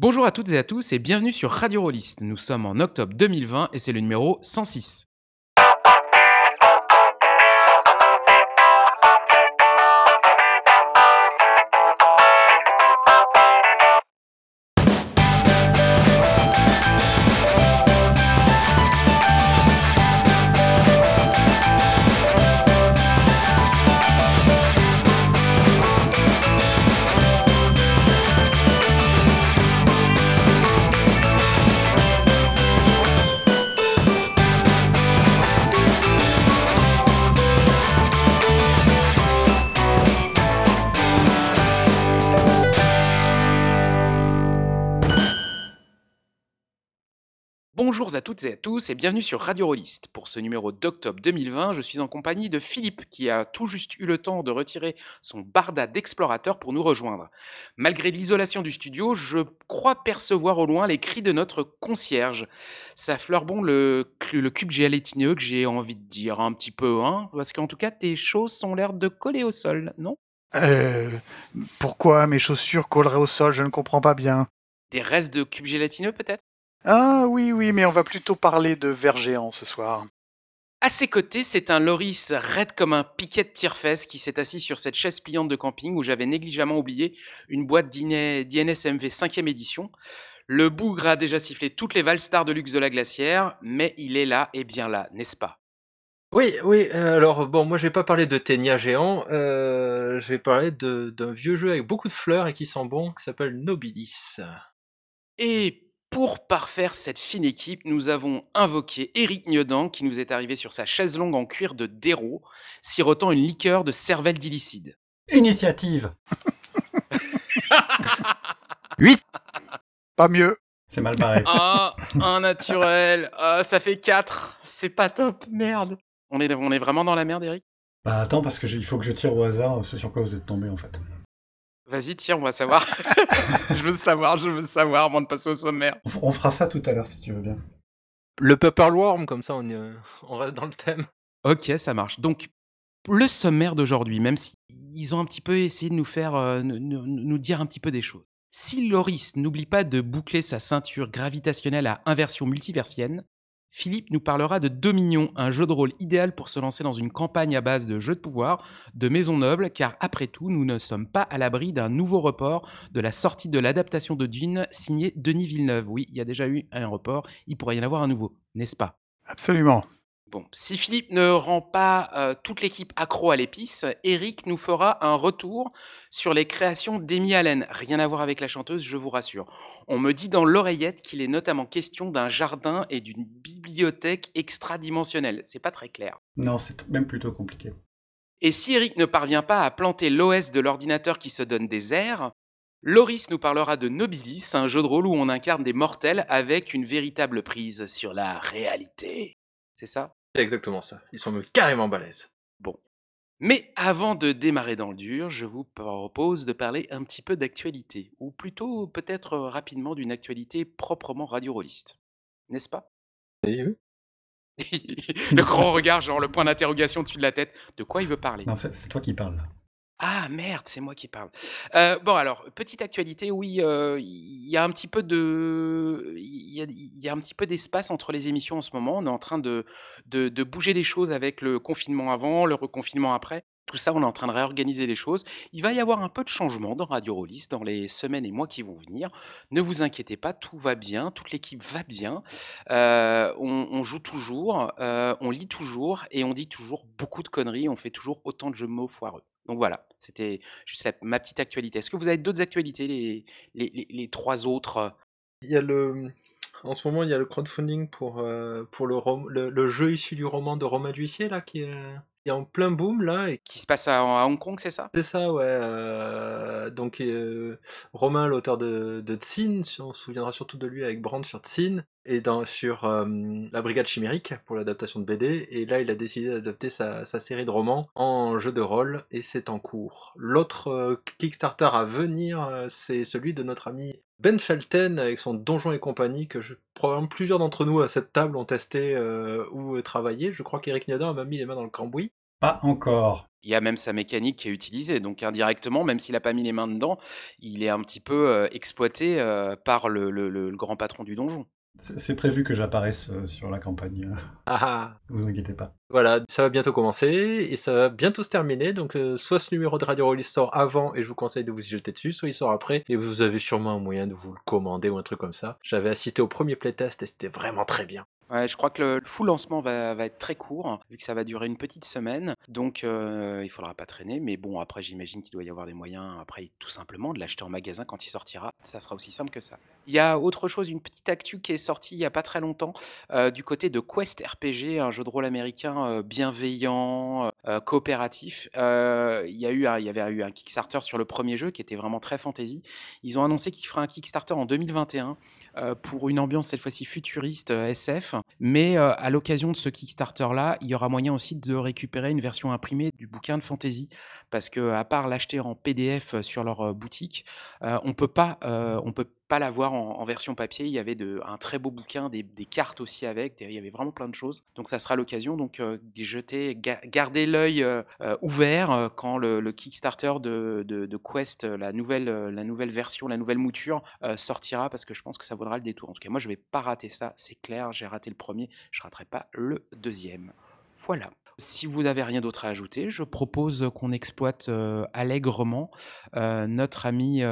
Bonjour à toutes et à tous et bienvenue sur Radio Rollist. Nous sommes en octobre 2020 et c'est le numéro 106. Bonjour à toutes et à tous et bienvenue sur Radio Rollist. Pour ce numéro d'octobre 2020, je suis en compagnie de Philippe qui a tout juste eu le temps de retirer son barda d'explorateur pour nous rejoindre. Malgré l'isolation du studio, je crois percevoir au loin les cris de notre concierge. Ça fleure bon le, le cube gélatineux que j'ai envie de dire un petit peu, hein, parce qu'en tout cas tes choses ont l'air de coller au sol, non? Euh, pourquoi mes chaussures colleraient au sol? Je ne comprends pas bien. Des restes de cubes gélatineux peut-être? Ah oui, oui, mais on va plutôt parler de vers géants ce soir. À ses côtés, c'est un Loris raide comme un piquet de tire-fesse qui s'est assis sur cette chaise pliante de camping où j'avais négligemment oublié une boîte d'IN- d'INSMV 5e édition. Le bougre a déjà sifflé toutes les valstars de luxe de la glacière, mais il est là et bien là, n'est-ce pas? Oui, oui, euh, alors bon, moi je vais pas parler de Ténia géant, euh, je vais parler de- d'un vieux jeu avec beaucoup de fleurs et qui sent bon, qui s'appelle Nobilis. Et pour parfaire cette fine équipe, nous avons invoqué Éric Gnodan qui nous est arrivé sur sa chaise longue en cuir de déro, sirotant une liqueur de cervelle d'illicide. Initiative. Pas mieux. C'est mal barré. Ah, un naturel. Ah, ça fait 4. C'est pas top, merde. On est, on est vraiment dans la merde, Eric Bah attends, parce que il faut que je tire au hasard ce sur quoi vous êtes tombé en fait. Vas-y, tiens, on va savoir. je veux savoir, je veux savoir avant de passer au sommaire. On, fera ça tout à l'heure si tu veux bien. Le Pepperworm, comme ça on, euh, on reste dans le thème. Ok, ça marche. Donc, le sommaire d'aujourd'hui, même s'ils ont un petit peu essayé de nous faire, euh, nous dire un petit peu des choses. Si Loris n'oublie pas de boucler sa ceinture gravitationnelle à inversion multiversienne, Philippe nous parlera de Dominion, un jeu de rôle idéal pour se lancer dans une campagne à base de jeux de pouvoir, de maisons nobles, car après tout, nous ne sommes pas à l'abri d'un nouveau report de la sortie de l'adaptation de Dune signée Denis Villeneuve. Oui, il y a déjà eu un report, il pourrait y en avoir un nouveau, n'est-ce pas? Absolument. Bon, si Philippe ne rend pas euh, toute l'équipe accro à l'épice, Eric nous fera un retour sur les créations d'Amy Allen. Rien à voir avec la chanteuse, je vous rassure. On me dit dans l'oreillette qu'il est notamment question d'un jardin et d'une bibliothèque extradimensionnelle. C'est pas très clair. Non, c'est même plutôt compliqué. Et si Eric ne parvient pas à planter l'OS de l'ordinateur qui se donne des airs, Loris nous parlera de Nobilis, un jeu de rôle où on incarne des mortels avec une véritable prise sur la réalité. C'est ça? C'est exactement ça, ils sont même carrément balèzes. Mais avant de démarrer dans le dur, je vous propose de parler un petit peu d'actualité, ou plutôt peut-être rapidement d'une actualité proprement radio-rolliste. N'est-ce pas? Oui, oui. Le grand regard, genre le point d'interrogation dessus de la tête. De quoi il veut parler? Non, c'est c'est toi qui parles là. Ah merde, c'est moi qui parle. Euh, bon alors, petite actualité, oui, il y a un petit peu d'espace entre les émissions en ce moment. On est en train de, bouger les choses avec le confinement avant, le reconfinement après. Tout ça, on est en train de réorganiser les choses. Il va y avoir un peu de changement dans Radio Rollis dans les semaines et mois qui vont venir. Ne vous inquiétez pas, tout va bien, toute l'équipe va bien. Euh, on, joue toujours, euh, on lit toujours et on dit toujours beaucoup de conneries. On fait toujours autant de jeux mots foireux. Donc voilà, c'était juste ma petite actualité. Est-ce que vous avez d'autres actualités, les, les, les- les trois autres Il y a le... En ce moment, il y a le crowdfunding pour, euh, pour le, rom- le, le jeu issu du roman de Romain Duissier, là, qui est, qui est en plein boom, là, et qui se passent à, à Hong Kong, c'est ça? C'est ça, ouais. euh, donc, euh, Romain, l'auteur de, de Tsin, on se souviendra surtout de lui avec Brand sur Tsin, et dans, sur euh, La Brigade Chimérique pour l'adaptation de BD. Et là, il a décidé d'adapter sa, sa série de romans en jeu de rôle, et c'est en cours. L'autre euh, Kickstarter à venir, euh, c'est celui de notre ami Ben Felten avec son Donjon et compagnie, que je, probablement plusieurs d'entre nous à cette table ont testé euh, ou travaillé. Je crois qu'Eric Niodin m'a mis les mains dans le cambouis. Pas encore. Il y a même sa mécanique qui est utilisée, donc indirectement, même s'il a pas mis les mains dedans, il est un petit peu, exploité, par le le le grand patron du donjon. C'est prévu que j'apparaisse euh, sur la campagne, euh, Ah ah ne vous inquiétez pas. Voilà, ça va bientôt commencer et ça va bientôt se terminer. Donc, euh, soit ce numéro de Radio Roll sort avant et je vous conseille de vous y jeter dessus, soit il sort après et vous avez sûrement un moyen de vous le commander ou un truc comme ça. J'avais assisté au premier playtest et c'était vraiment très bien. Je crois que le full lancement va être très court, vu que ça va durer une petite semaine, donc heu, il faudra pas traîner, mais bon, après j'imagine qu'il doit y avoir des moyens, après, tout simplement de l'acheter en magasin quand il sortira. Ça sera aussi simple que ça. Il y a autre chose, une petite actu qui est sortie il y a pas très longtemps, heu, du côté de Quest RPG, un jeu de rôle américain, heu, bienveillant, heu coopératif. Il y a eu il y avait eu un Kickstarter sur le premier jeu qui était vraiment très fantasy. Ils ont annoncé qu'ils feraient un Kickstarter en 2021 heu, pour une ambiance cette fois-ci futuriste, heu, SF. Mais, heu, à l'occasion de ce Kickstarter-là, il y aura moyen aussi de récupérer une version imprimée du bouquin de fantasy. Parce que à part l'acheter en PDF, sur leur, boutique, on peut pas, on peut pas l'avoir en en version papier. Il y avait un très beau bouquin, des cartes aussi avec, il y avait vraiment plein de choses. Donc ça sera l'occasion donc, heu, d'y jeter ga gardez l'œil, heu heu, ouvert, heu, quand le Kickstarter de Quest, la nouvelle, la nouvelle version, la nouvelle mouture, sortira parce que je pense que ça vaudra le détour. En tout cas, moi, je vais pas rater ça, c'est clair. J'ai raté le premier, je raterai pas le deuxième. Voilà. Si vous n'avez rien d'autre à ajouter, je propose, qu'on exploite, allègrement, notre ami,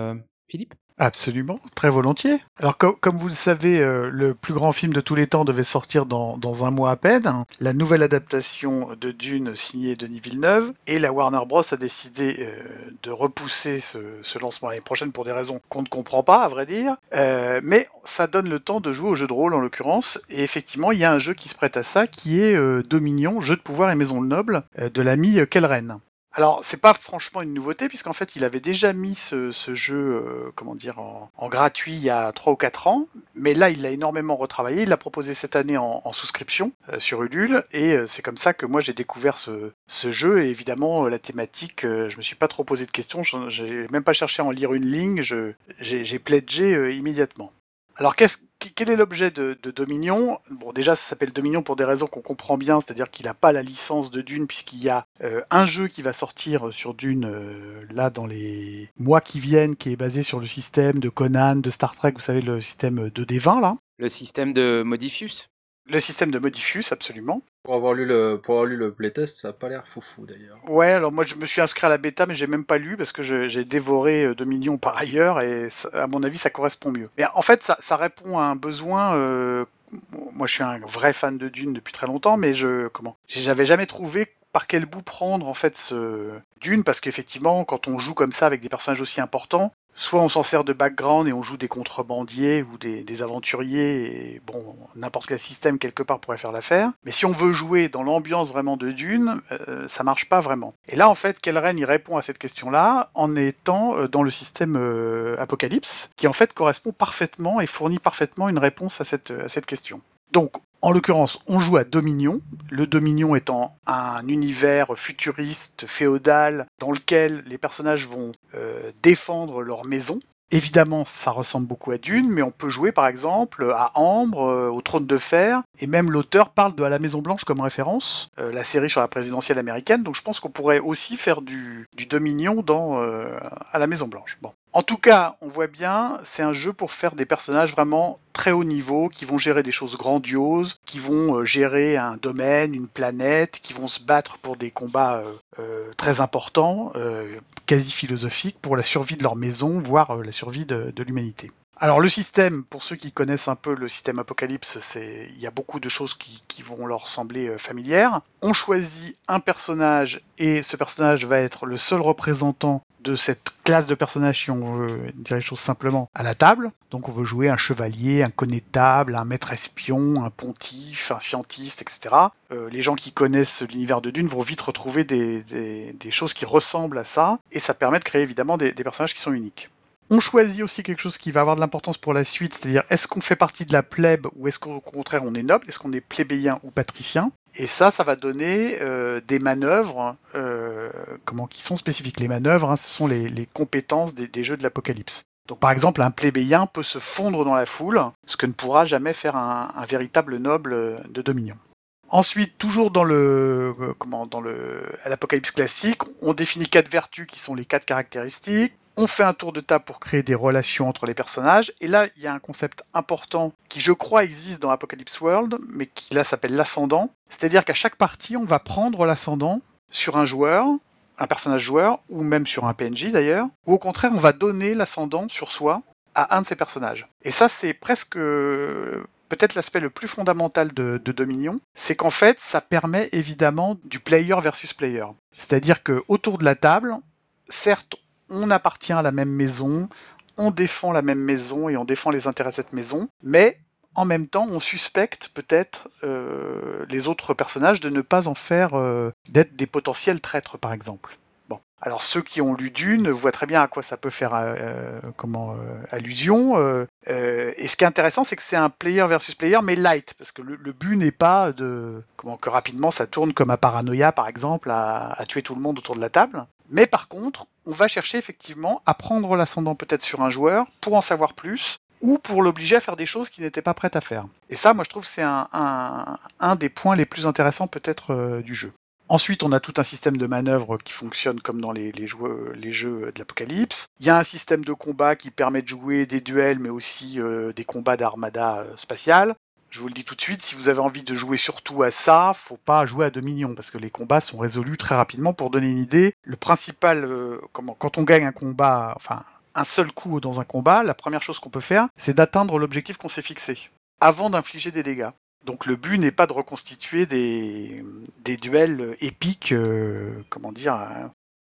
Philippe? Absolument, très volontiers. Alors co comme vous le savez, heu, le plus grand film de tous les temps devait sortir dans 1 mois à peine. La nouvelle adaptation de Dune signée Denis Villeneuve et la Warner Bros a décidé, heu, de repousser ce ce lancement l'année prochaine pour des raisons qu'on ne comprend pas à vrai dire. Heu, mais ça donne le temps de jouer au jeu de rôle en l'occurrence et effectivement il y a un jeu qui se prête à ça qui est, Dominion, jeu de pouvoir et maison noble, de l'ami, heu, Kellren. Alors, c'est pas franchement une nouveauté, puisqu'en fait, il avait déjà mis ce, jeu, euh, comment dire, en, gratuit il y a 3 ou 4 ans, mais là, il l'a énormément retravaillé. Il l'a proposé cette année en, souscription euh, sur Ulule, et euh, c'est comme ça que moi j'ai découvert ce, jeu. Et évidemment, la thématique, je me suis pas trop posé de questions, j'ai même pas cherché à en lire une ligne, j'ai pledgé immédiatement. Alors, quel est l'objet de, de Dominion? Bon, déjà, ça s'appelle Dominion pour des raisons qu'on comprend bien, c'est-à-dire qu'il n'a pas la licence de Dune, puisqu'il y a euh, un jeu qui va sortir sur Dune euh, là dans les mois qui viennent, qui est basé sur le système de Conan, de Star Trek, vous savez, le système 2D20 là. Le système de Modifius? Le système de Modifus, absolument. Pour avoir lu le, pour avoir lu le playtest, ça a pas l'air foufou d'ailleurs. Ouais, alors moi je me suis inscrit à la bêta, mais j'ai même pas lu parce que j'ai dévoré euh, Dominion par ailleurs et ça- à mon avis ça correspond mieux. Mais en fait, ça, ça répond à un besoin. euh, moi je suis un vrai fan de Dune depuis très longtemps, mais je comment J'avais jamais trouvé par quel bout prendre en fait ce Dune parce qu'effectivement quand on joue comme ça avec des personnages aussi importants, soit on s'en sert de background et on joue des contrebandiers ou des, aventuriers et bon n'importe quel système quelque part pourrait faire l'affaire. Mais si on veut jouer dans l'ambiance vraiment de Dune, euh, ça marche pas vraiment. Et là en fait Kellren il répond à cette question-là en étant euh, dans le système euh, Apocalypse qui en fait correspond parfaitement et fournit parfaitement une réponse à cette, à cette question. Donc en l'occurrence, on joue à Dominion, le Dominion étant un univers futuriste, féodal, dans lequel les personnages vont euh, défendre leur maison. Évidemment, ça ressemble beaucoup à Dune, mais on peut jouer par exemple à Ambre, euh, au Trône de Fer, et même l'auteur parle de À la Maison Blanche comme référence, euh, la série sur la présidentielle américaine, donc je pense qu'on pourrait aussi faire du, du Dominion dans À la Maison Blanche. Bon. En tout cas, on voit bien, c'est un jeu pour faire des personnages vraiment très haut niveau, qui vont gérer des choses grandioses, qui vont euh, gérer un domaine, une planète, qui vont se battre pour des combats euh, euh, très importants, quasi philosophiques, pour la survie de leur maison, voire la survie de, l'humanité. Alors le système, pour ceux qui connaissent un peu le système Apocalypse, c'est il y a beaucoup de choses qui, vont leur sembler familières. On choisit un personnage et ce personnage va être le seul représentant cette classe de personnages, si on veut dire les choses simplement, à la table. Donc on veut jouer un chevalier, un connétable, un maître espion, un pontife, un scientiste, etc. Euh, les gens qui connaissent l'univers de Dune vont vite retrouver des, choses qui ressemblent à ça, et ça permet de créer évidemment des personnages qui sont uniques. On choisit aussi quelque chose qui va avoir de l'importance pour la suite, c'est-à-dire est-ce qu'on fait partie de la plèbe ou est-ce qu'au contraire on est noble, est-ce qu'on est plébéien ou patricien? Et ça, ça va donner euh, des manœuvres euh, comment, qui sont spécifiques. Les manœuvres, hein, ce sont les, compétences des, jeux de l'Apocalypse. Donc par exemple, un plébéien peut se fondre dans la foule, ce que ne pourra jamais faire un, véritable noble de Dominion. Ensuite, toujours dans le euh, comment l'apocalypse classique, on définit quatre vertus qui sont les quatre caractéristiques. On fait un tour de table pour créer des relations entre les personnages. Et là, il y a un concept important qui, je crois, existe dans Apocalypse World, mais qui là s'appelle l'ascendant. C'est-à-dire qu'à chaque partie, on va prendre l'ascendant sur un joueur, un personnage joueur, ou même sur un PNJ d'ailleurs, ou au contraire, on va donner l'ascendant sur soi à un de ces personnages. Et ça, c'est presque peut-être l'aspect le plus fondamental de, Dominion, c'est qu'en fait, ça permet évidemment du player versus player. C'est-à-dire que autour de la table, certes, on appartient à la même maison, on défend la même maison et on défend les intérêts de cette maison, mais en même temps, on suspecte peut-être euh, les autres personnages de ne pas en faire euh, d'être des potentiels traîtres, par exemple. Bon. Alors ceux qui ont lu Dune voient très bien à quoi ça peut faire euh, allusion. et ce qui est intéressant, c'est que c'est un player versus player, mais light, parce que le, but n'est pas de comment que rapidement ça tourne comme à paranoïa, par exemple, à tuer tout le monde autour de la table. Mais par contre, on va chercher effectivement à prendre l'ascendant peut-être sur un joueur pour en savoir plus ou pour l'obliger à faire des choses qu'il n'était pas prêt à faire. Et ça, moi, je trouve c'est un, des points les plus intéressants peut-être euh, du jeu. Ensuite, on a tout un système de manœuvre qui fonctionne comme dans les, les, jeux, les jeux de l'Apocalypse. Il y a un système de combat qui permet de jouer des duels, mais aussi euh, des combats d'armada euh, spatiale. Je vous le dis tout de suite, si vous avez envie de jouer surtout à ça, faut pas jouer à Dominion parce que les combats sont résolus très rapidement. Pour donner une idée, le principal, euh, comment, quand on gagne un combat, enfin un seul coup dans un combat, la première chose qu'on peut faire, c'est d'atteindre l'objectif qu'on s'est fixé avant d'infliger des dégâts. Donc le but n'est pas de reconstituer des, des duels épiques, euh, comment dire,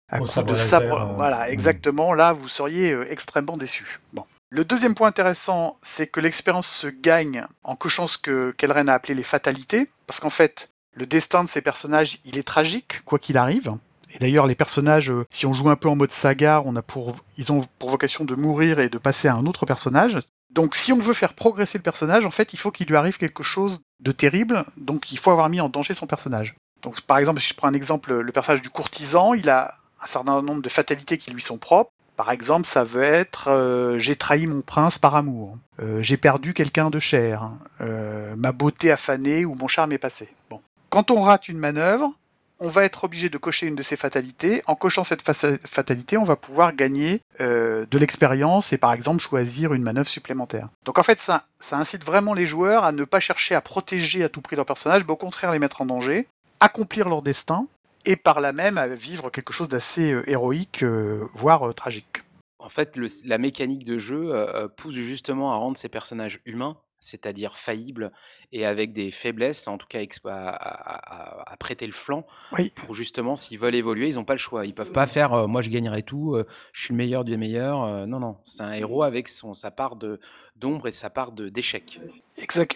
à, coup de sabre. Euh, voilà, exactement. Là, vous seriez extrêmement déçu. Bon. Le deuxième point intéressant, c'est que l'expérience se gagne en cochant ce que Kelren a appelé les fatalités, parce qu'en fait, le destin de ces personnages, il est tragique, quoi qu'il arrive. Et d'ailleurs, les personnages, euh, si on joue un peu en mode saga, ils ont pour vocation de mourir et de passer à un autre personnage. Donc, si on veut faire progresser le personnage, en fait, il faut qu'il lui arrive quelque chose de terrible. Donc, il faut avoir mis en danger son personnage. Donc, par exemple, si je prends un exemple, le personnage du courtisan, il a un certain nombre de fatalités qui lui sont propres. Par exemple, ça veut être euh, j'ai trahi mon prince par amour, euh, j'ai perdu quelqu'un de cher, euh, ma beauté a fané ou mon charme est passé. Bon. Quand on rate une manœuvre, on va être obligé de cocher une de ces fatalités. En cochant cette fatalité, on va pouvoir gagner de l'expérience et par exemple choisir une manœuvre supplémentaire. Donc en fait, ça, ça incite vraiment les joueurs à ne pas chercher à protéger à tout prix leur personnage, mais au contraire les mettre en danger, accomplir leur destin et par là même à vivre quelque chose d'assez euh, héroïque, euh, voire euh, tragique. En fait, la mécanique de jeu pousse justement à rendre ces personnages humains, c'est-à-dire faillibles et avec des faiblesses, en tout cas à, prêter le flanc pour justement, s'ils veulent évoluer, ils n'ont pas le choix. Ils peuvent pas faire moi je gagnerai tout, je suis le meilleur du meilleur. non, non, c'est un héros avec son, sa part d'ombre et sa part d'échec.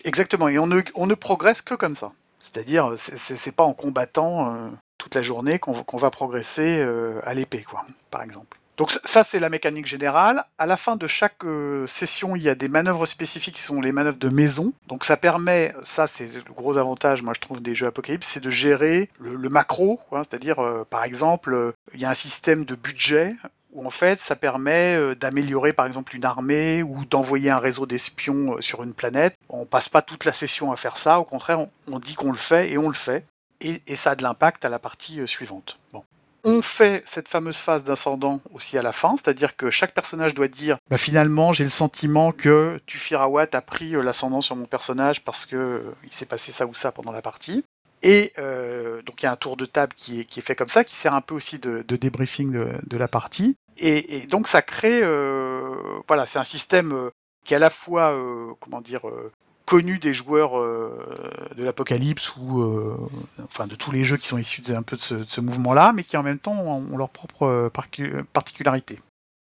exactement, et on ne, on ne progresse que comme ça. C'est-à-dire, c'est pas en combattant la journée qu'on va progresser euh, à l'épée, quoi, par exemple. Donc ça, c'est la mécanique générale. À la fin de chaque euh, session, il y a des manœuvres spécifiques qui sont les manœuvres de maison. Donc ça permet, ça c'est le gros avantage, moi je trouve, des jeux Apocalypse, c'est de gérer le, macro. C'est-à-dire, euh, par exemple, il y a un système de budget où en fait ça permet d'améliorer par exemple une armée ou d'envoyer un réseau d'espions sur une planète. On passe pas toute la session à faire ça, au contraire on dit qu'on le fait et on le fait et, ça a de l'impact à la partie euh, suivante. Bon. On fait cette fameuse phase d'ascendant aussi à la fin, c'est-à-dire que chaque personnage doit dire bah finalement j'ai le sentiment que Tufirawat a pris euh, l'ascendant sur mon personnage parce que euh, il s'est passé ça ou ça pendant la partie. Et donc il y a un tour de table qui est, qui est, fait comme ça, qui sert un peu aussi de, débriefing de, la partie. Et, donc ça crée, voilà, c'est un système qui est à la fois, comment dire, connu des joueurs euh, de l'Apocalypse ou euh, enfin de tous les jeux qui sont issus de, un peu de ce, mouvement-là, mais qui en même temps ont, leur propre euh, particularité.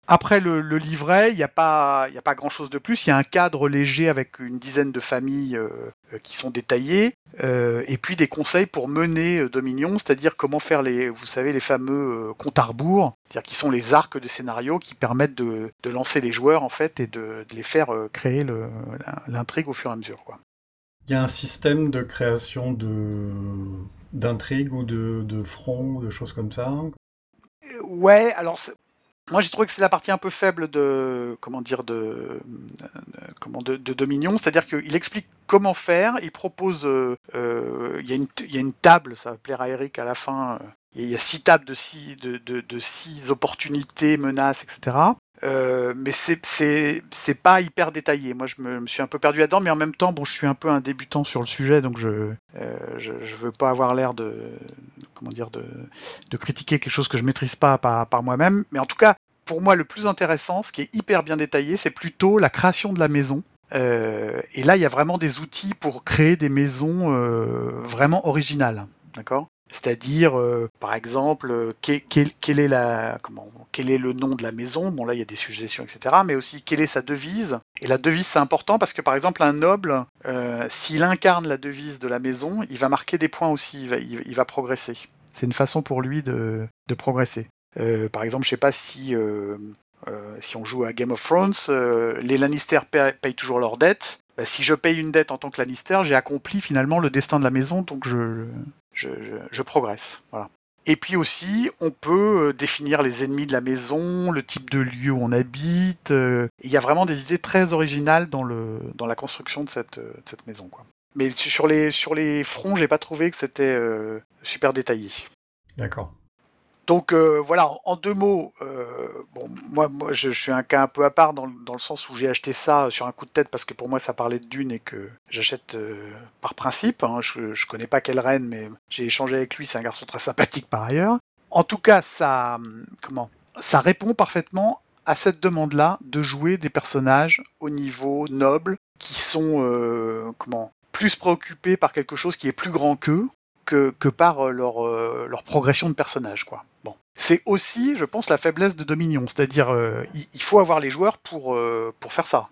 Après le, livret, il n'y a pas, a pas grand-chose de plus. Il y a un cadre léger avec une dizaine de familles qui sont détaillées, et puis des conseils pour mener Dominion, c'est-à-dire comment faire les, vous savez, les fameux comptes à rebours, c'est-à-dire qui sont les arcs de scénario qui permettent de, lancer les joueurs en fait et de, les faire créer l'intrigue au fur et à mesure. Quoi. Il y a un système de création de d'intrigue ou de, de front, de choses comme ça Ouais, alors moi, j'ai trouvé que c'est la partie un peu faible de comment dire de, comment de, Dominion, c'est-à-dire qu'il explique comment faire. Il propose, euh, euh, il y, a une- table, ça va plaire à Eric à la fin. euh, Il y a six tables de six, opportunités, menaces, etc. Euh, mais c'est pas hyper détaillé. Moi, je me, me suis un peu perdu là-dedans, mais en même temps, bon, je suis un peu un débutant sur le sujet, donc je euh, je, je veux pas avoir l'air de comment dire de, de critiquer quelque chose que je maîtrise pas par, par moi-même. Mais en tout cas, pour moi, le plus intéressant, ce qui est hyper bien détaillé, c'est plutôt la création de la maison. Euh, et là, il y a vraiment des outils pour créer des maisons euh, vraiment originales, d'accord? C'est-à-dire, euh, par exemple, quel, est la, comment, quel est le nom de la maison? Bon, là, il y a des suggestions, etc. Mais aussi, quelle est sa devise? Et la devise, c'est important parce que, par exemple, un noble, s'il incarne la devise de la maison, il va marquer des points aussi, il va, progresser. C'est une façon pour lui de, progresser. Par exemple, je sais pas si euh, si on joue à Game of Thrones, euh, les Lannister payent toujours leurs dettes. Bah, si je paye une dette en tant que Lannister, j'ai accompli finalement le destin de la maison, donc je, progresse. Et puis aussi, on peut euh, définir les ennemis de la maison, le type de lieu où on habite. Il y a vraiment des idées très originales dans, la construction de cette, maison. Mais sur les, sur les fronts, j'ai pas trouvé que c'était super détaillé. D'accord. Donc euh, voilà, en, deux mots, euh, moi, je, suis un cas un peu à part dans, le- sens où j'ai acheté ça sur un coup de tête parce que pour moi ça parlait de Dune et que j'achète euh, par principe. hein. je, je connais pas quelle reine, mais j'ai échangé avec lui, c'est un garçon très sympathique par ailleurs. En tout cas, ça, comment, ça répond parfaitement à cette demande-là de jouer des personnages au niveau noble qui sont comment plus préoccupés par quelque chose qui est plus grand qu'eux que, par euh, leur, euh, leur progression de personnage. Quoi. Bon. C'est aussi, je pense, la faiblesse de Dominion, c'est-à-dire euh, il, faut avoir les joueurs pour, pour faire ça.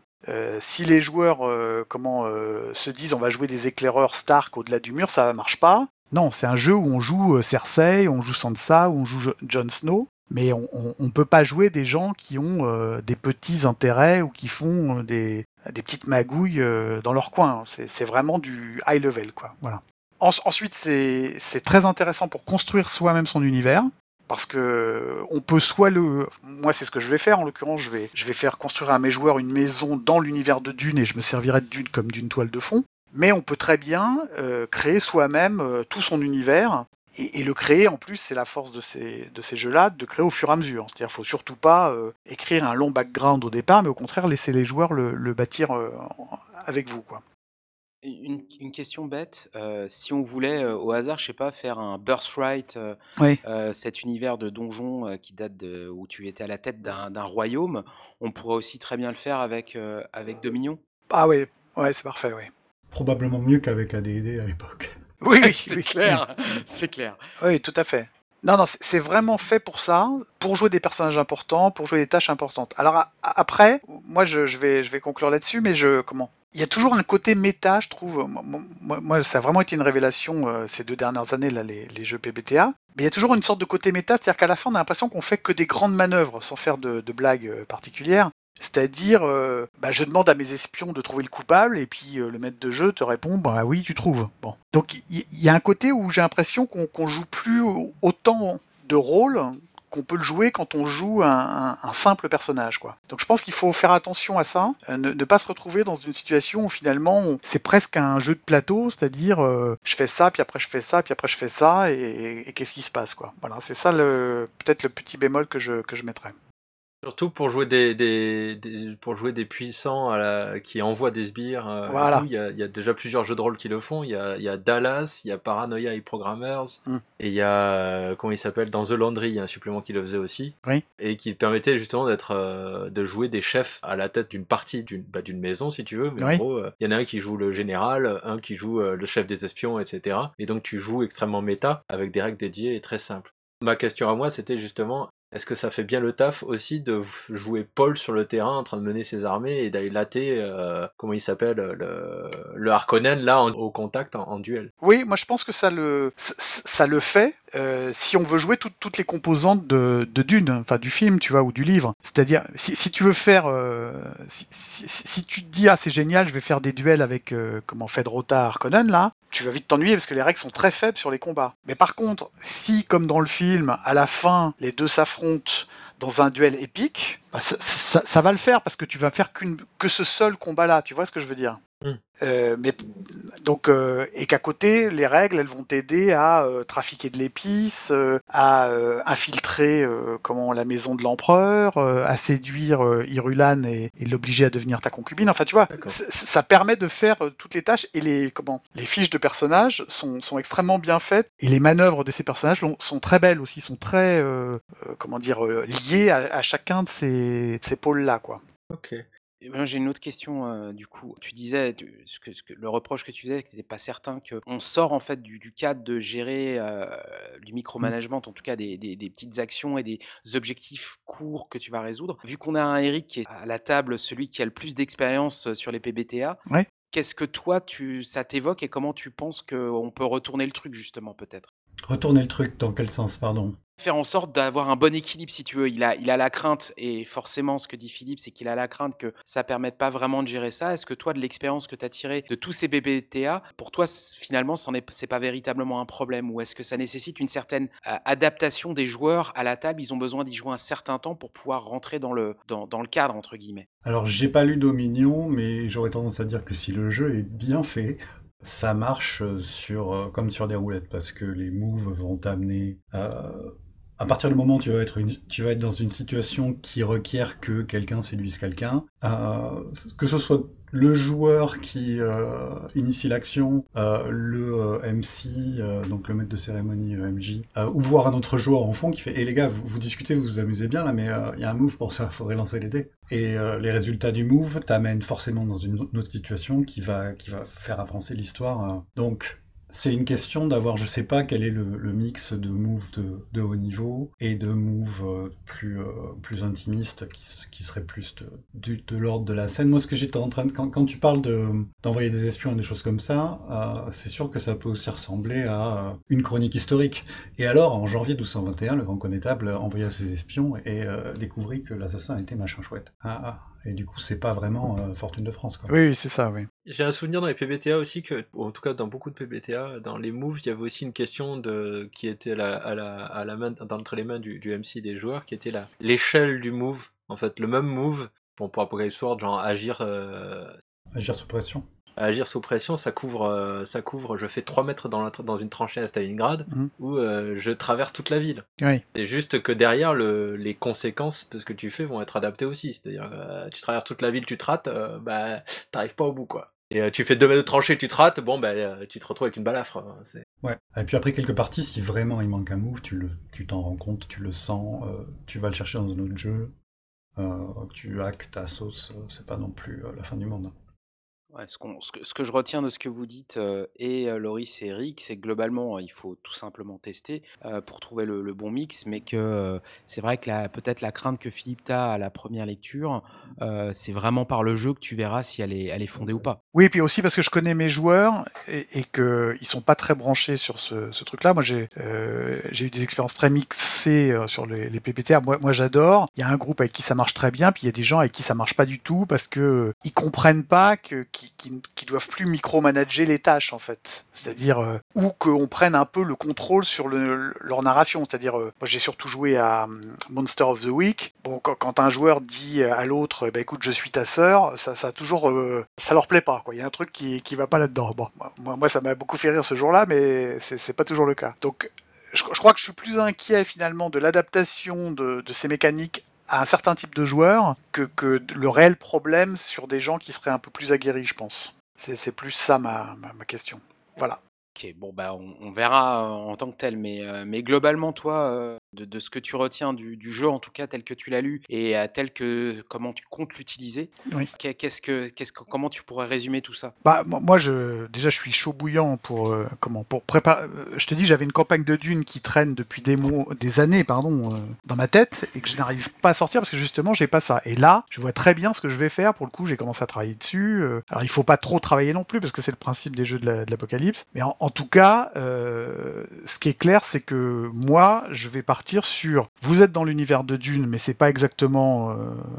Si les joueurs comment se disent on va jouer des éclaireurs Stark au-delà du mur, ça marche pas. Non, c'est un jeu où on joue Cersei, on joue Sansa, on joue Jo- Jon Snow, mais on, on peut pas jouer des gens qui ont des petits intérêts ou qui font des, des petites magouilles dans leur coin. C'est vraiment du high level, quoi. Voilà. En- ensuite, c'est très intéressant pour construire soi-même son univers. Parce que on peut soit le, moi c'est ce que je vais faire en l'occurrence, je vais, faire construire à mes joueurs une maison dans l'univers de Dune et je me servirai de Dune comme d'une toile de fond. Mais on peut très bien euh, créer soi-même euh, tout son univers et, le créer en plus, c'est la force de ces, jeux-là, de créer au fur et à mesure. C'est-à-dire, faut surtout pas euh, écrire un long background au départ, mais au contraire laisser les joueurs le, bâtir avec vous. Une, une question bête, euh, si on voulait euh, au hasard, je sais pas, faire un Birthright, euh, Oui. euh, cet univers de donjon euh, qui date de où tu étais à la tête d'un d'un royaume, on pourrait aussi très bien le faire avec, euh, avec Dominion. Ah ouais, ouais, c'est parfait, oui. Probablement mieux qu'avec AD&D à l'époque. Oui, oui, c'est oui. clair, c'est clair. Oui, tout à fait. Non, non, c'est vraiment fait pour ça, pour jouer des personnages importants, pour jouer des tâches importantes. Alors après, moi je, vais, je vais conclure là-dessus, mais je comment Il y a toujours un côté méta, je trouve. Moi, ça a vraiment été une révélation euh, ces deux dernières années là, les, les jeux PBTA. Mais il y a toujours une sorte de côté méta, c'est-à-dire qu'à la fin on a l'impression qu'on fait que des grandes manœuvres, sans faire de, de blagues euh, particulières. C'est-à-dire, euh, bah, je demande à mes espions de trouver le coupable, et puis euh, le maître de jeu te répond, bah oui, tu trouves. Bon. Donc il y, a un côté où j'ai l'impression qu'on qu'on joue plus autant de rôle qu'on peut le jouer quand on joue un, simple personnage. Quoi. Donc je pense qu'il faut faire attention à ça, euh, ne, pas se retrouver dans une situation où finalement c'est presque un jeu de plateau, c'est-à-dire je fais ça, puis après je fais ça, puis après je fais ça, et qu'est-ce qui se passe quoi. Voilà, c'est ça le peut-être le petit bémol que je, que je mettrais. Surtout pour jouer des, des, des- pour jouer des puissants à la- qui envoient des sbires. euh, Voilà. Il y, a, il y a déjà plusieurs jeux de rôle qui le font. Il y a, il y a Dallas, il y a Paranoia et Programmers, Mm. et il y a euh, comment il s'appelle dans The Laundry, il y a un supplément qui le faisait aussi. Oui. Et qui permettait justement d'être, euh, de jouer des chefs à la tête d'une partie d'une bah, d'une maison si tu veux. Mais Oui. en gros, il y en a un qui joue le général, un qui joue le chef des espions, etc. Et donc tu joues extrêmement méta avec des règles dédiées et très simples. Ma question à moi, c'était justement, est-ce que ça fait bien le taf aussi de jouer Paul sur le terrain en train de mener ses armées et d'aller latter, euh, comment il s'appelle, le, le Harkonnen là au contact en, duel? Oui, moi je pense que ça le, ça, le fait euh, si on veut jouer tout- toutes les composantes de, Dune, enfin du film, tu vois, ou du livre. C'est-à-dire, si, tu veux faire, euh, si, si- tu te dis ah c'est génial, je vais faire des duels avec comment Fedrota Harkonnen là, tu vas vite t'ennuyer parce que les règles sont très faibles sur les combats. Mais par contre, si comme dans le film, à la fin, les deux s'affrontent dans un duel épique, bah, ça, va le faire parce que tu vas faire que ce seul combat là. Tu vois ce que je veux dire? Euh, mais donc euh, et qu'à côté les règles elles vont t'aider à euh, trafiquer de l'épice, à infiltrer comment la maison de l'empereur, à séduire Irulan et, et l'obliger à devenir ta concubine. Enfin tu vois, ça permet de faire toutes les tâches et les comment les fiches de personnages sont, sont extrêmement bien faites et les manœuvres de ces personnages sont très belles aussi, sont très comment dire liées à, à chacun de ces, de ces pôles là quoi. Ok. Ben, j'ai une autre question, heu, du coup. Tu disais tu ce que ce que le reproche que tu faisais, que tu étais pas certain qu'on sort en fait du du cadre de gérer, heu, du micromanagement, en tout cas des des des petites actions et des objectifs courts que tu vas résoudre. Vu qu'on a un Eric qui est à la table, celui qui a le plus d'expérience, heu, sur les PBTA, Ouais. qu'est-ce que toi tu ça t'évoque et comment tu penses qu'on peut retourner le truc justement peut-être? Retourner le truc, dans quel sens, pardon? Faire en sorte d'avoir un bon équilibre si tu veux. Il a il a la crainte et forcément ce que dit Philippe, c'est qu'il a la crainte que ça permette pas vraiment de gérer ça. Est-ce que toi de l'expérience que tu as tirée de tous ces BBTA, pour toi finalement c'en est c'est pas véritablement un problème? Ou est-ce que ça nécessite une certaine a adaptation des joueurs à la table? Ils ont besoin d'y jouer un certain temps pour pouvoir rentrer dans le dans le «cadre» entre guillemets? Alors, j'ai pas lu Dominion, mais j'aurais tendance à dire que si le jeu est bien fait, ça marche euh, sur, euh, comme sur des roulettes, parce que les moves vont t'amener. euh, à partir du moment où tu vas, être tu vas être dans une situation qui requiert que quelqu'un séduise quelqu'un, euh, que ce soit le joueur qui euh, initie l'action, euh, le MC, donc le maître de cérémonie MJ, ou voir un autre joueur en fond qui fait « Eh les gars, vous, discutez, vous vous amusez bien là, mais il y a un move pour ça, faudrait lancer les dés. » Et les résultats du move t'amènent forcément dans une autre situation qui va, qui va faire avancer l'histoire. Donc, c'est une question d'avoir, je sais pas quel est le, mix de moves de, haut niveau et de moves euh, plus, euh, plus intimistes qui, qui seraient plus de, de l'ordre de la scène. Moi, ce que j'étais en train de. Quand, quand tu parles de, d'envoyer des espions et des choses comme ça, euh, c'est sûr que ça peut aussi ressembler à une chronique historique. Et alors, en janvier 1221, le grand connétable envoya ses espions et découvrit que l'assassin était machin chouette. Ah, ah. Et du coup, c'est pas vraiment euh, Fortune de France, quoi. Oui, c'est ça, oui. J'ai un souvenir dans les PBTA aussi que, ou en tout cas dans beaucoup de PBTA, dans les moves, il y avait aussi une question de qui était à la, à la, à la main, d'entre les mains du, du MC des joueurs, qui était la l'échelle du move. En fait, le même move, bon, pour Apocalypse World, genre agir, euh, Agir sous pression. Agir sous pression, ça couvre, euh, ça couvre. Je fais 3 mètres dans, la, tra- dans une tranchée à Stalingrad, Mhm. ou euh, je traverse toute la ville. Oui. C'est juste que derrière, le, les conséquences de ce que tu fais vont être adaptées aussi. C'est-à-dire, euh, tu traverses toute la ville, tu te rates, euh, bah, t'arrives pas au bout, quoi. Et tu fais deux mètres de tranchée, tu te rates, bon, bah, tu te retrouves avec une balafre. hein, Ouais. Et puis après quelques parties, si vraiment il manque un move, tu le, tu t'en rends compte, tu le sens, tu vas le chercher dans un autre jeu, tu hack ta sauce, c'est pas non plus la fin du monde. Ce, que, je retiens de ce que vous dites, euh, et euh, Loris et Eric, c'est que globalement, euh, il faut tout simplement tester euh, pour trouver le, bon mix, mais que euh, c'est vrai que peut-être la crainte que Philippe a à la première lecture, c'est vraiment par le jeu que tu verras si elle est, fondée ou pas. Oui, puis aussi parce que je connais mes joueurs et, et que ils sont pas très branchés sur ce, truc-là. Moi, j'ai eu des expériences très mixées sur les, les PPTA. Moi, j'adore. Il y a un groupe avec qui ça marche très bien, puis il y a des gens avec qui ça marche pas du tout parce que ils comprennent pas que qu'ils- qu'ils doivent plus micromanager les tâches en fait. C'est-à-dire euh, ou qu'on prenne un peu le contrôle sur le, leur narration. C'est-à-dire, euh, moi, j'ai surtout joué à hum, Monster of the Week. Bon, quand, un joueur dit à l'autre, bah écoute, je suis ta sœur, ça, ça toujours, euh, ça leur plaît pas. Quoi. Il y a un truc qui, qui va pas là-dedans. Bon, moi, ça m'a beaucoup fait rire ce jour-là, mais c'est pas toujours le cas. Donc, je, je crois que je suis plus inquiet finalement de l'adaptation de, de ces mécaniques à un certain type de joueur que, le réel problème sur des gens qui seraient un peu plus aguerris, je pense. C'est plus ça ma, question. Voilà. Ok, bon bah on, verra euh, en tant que tel, mais, euh, globalement toi, euh, de, de ce que tu retiens du, du jeu en tout cas tel que tu l'as lu et à tel que comment tu comptes l'utiliser, Oui. qu'est-ce que, qu'est-ce que, comment tu pourrais résumer tout ça? Bah, moi, je, déjà, je suis chaud bouillant pour, euh, comment, pour préparer. euh, je te dis, j'avais une campagne de Dune qui traîne depuis des mois, des années, pardon, euh, dans ma tête et que je n'arrive pas à sortir parce que justement, j'ai pas ça. Et là, je vois très bien ce que je vais faire. Pour le coup, j'ai commencé à travailler dessus. euh, alors, il faut pas trop travailler non plus parce que c'est le principe des jeux de la- de l'apocalypse. Mais en, en tout cas, euh, ce qui est clair, c'est que moi, je vais partir sur. Vous êtes dans l'univers de Dune, mais c'est pas exactement. euh,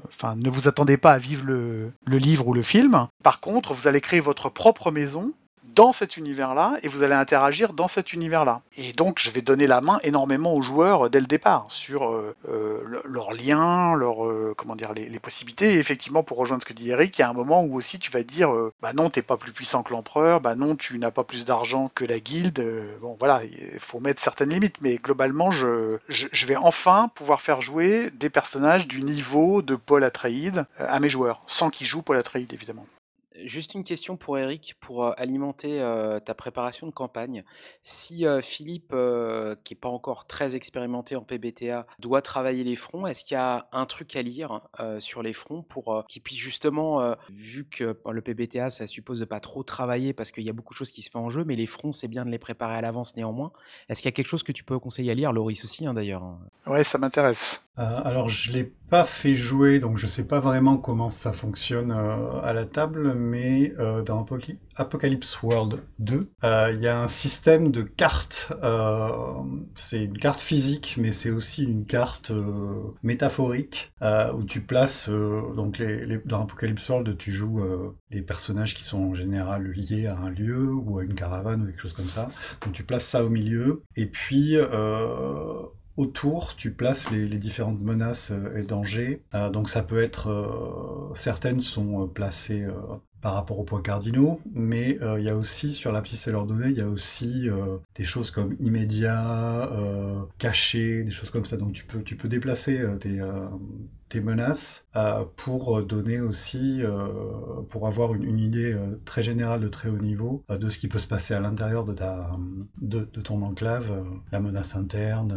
Enfin, ne vous attendez pas à vivre le, le livre ou le film. Par contre, vous allez créer votre propre maison dans cet univers-là et vous allez interagir dans cet univers-là. Et donc, je vais donner la main énormément aux joueurs dès le départ sur euh, euh, leurs liens, leurs euh, comment dire, les, possibilités. Et effectivement, pour rejoindre ce que dit Eric, il y a un moment où aussi tu vas dire, euh, bah non, t'es pas plus puissant que l'empereur, bah non, tu n'as pas plus d'argent que la guilde. Euh, bon, voilà, il faut mettre certaines limites, mais globalement, je, je, je vais enfin pouvoir faire jouer des personnages du niveau de Paul Atreides euh, à mes joueurs, sans qu'ils jouent Paul Atreides, évidemment. Juste une question pour Eric, pour, alimenter, ta préparation de campagne. Si, Philippe, qui est pas encore très expérimenté en PBTA, doit travailler les fronts, est-ce qu'il y a un truc à lire, sur les fronts pour, heu, qu'il puisse justement, vu que, le PBTA, ça suppose de pas trop travailler parce qu'il y a beaucoup de choses qui se fait en jeu, mais les fronts, c'est bien de les préparer à l'avance néanmoins. Est-ce qu'il y a quelque chose que tu peux conseiller à lire? Loris aussi, hein, d'ailleurs, hein? Ouais, ça m'intéresse. Euh, alors je l'ai pas fait jouer, donc je sais pas vraiment comment ça fonctionne euh, à la table, mais euh, dans Apocalypse World 2, euh, il y a un système de cartes. c'est une carte physique, mais c'est aussi une carte métaphorique où tu places donc dans Apocalypse World, tu joues les personnages qui sont en général liés à un lieu ou à une caravane ou quelque chose comme ça. Donc tu places ça au milieu, et puis autour, tu places les, différentes menaces euh, et dangers. Euh, donc ça peut être, euh, certaines sont placées par rapport aux points cardinaux, mais il y a aussi sur l'abscisse et l'ordonnée, il y a aussi des choses comme immédiat, caché, des choses comme ça. Donc tu peux, tu peux déplacer tes, euh, tes menaces euh, pour donner aussi, euh, pour avoir une, une idée euh, très générale de très haut niveau euh, de ce qui peut se passer à l'intérieur de, ta, de, de ton enclave, euh, la menace interne,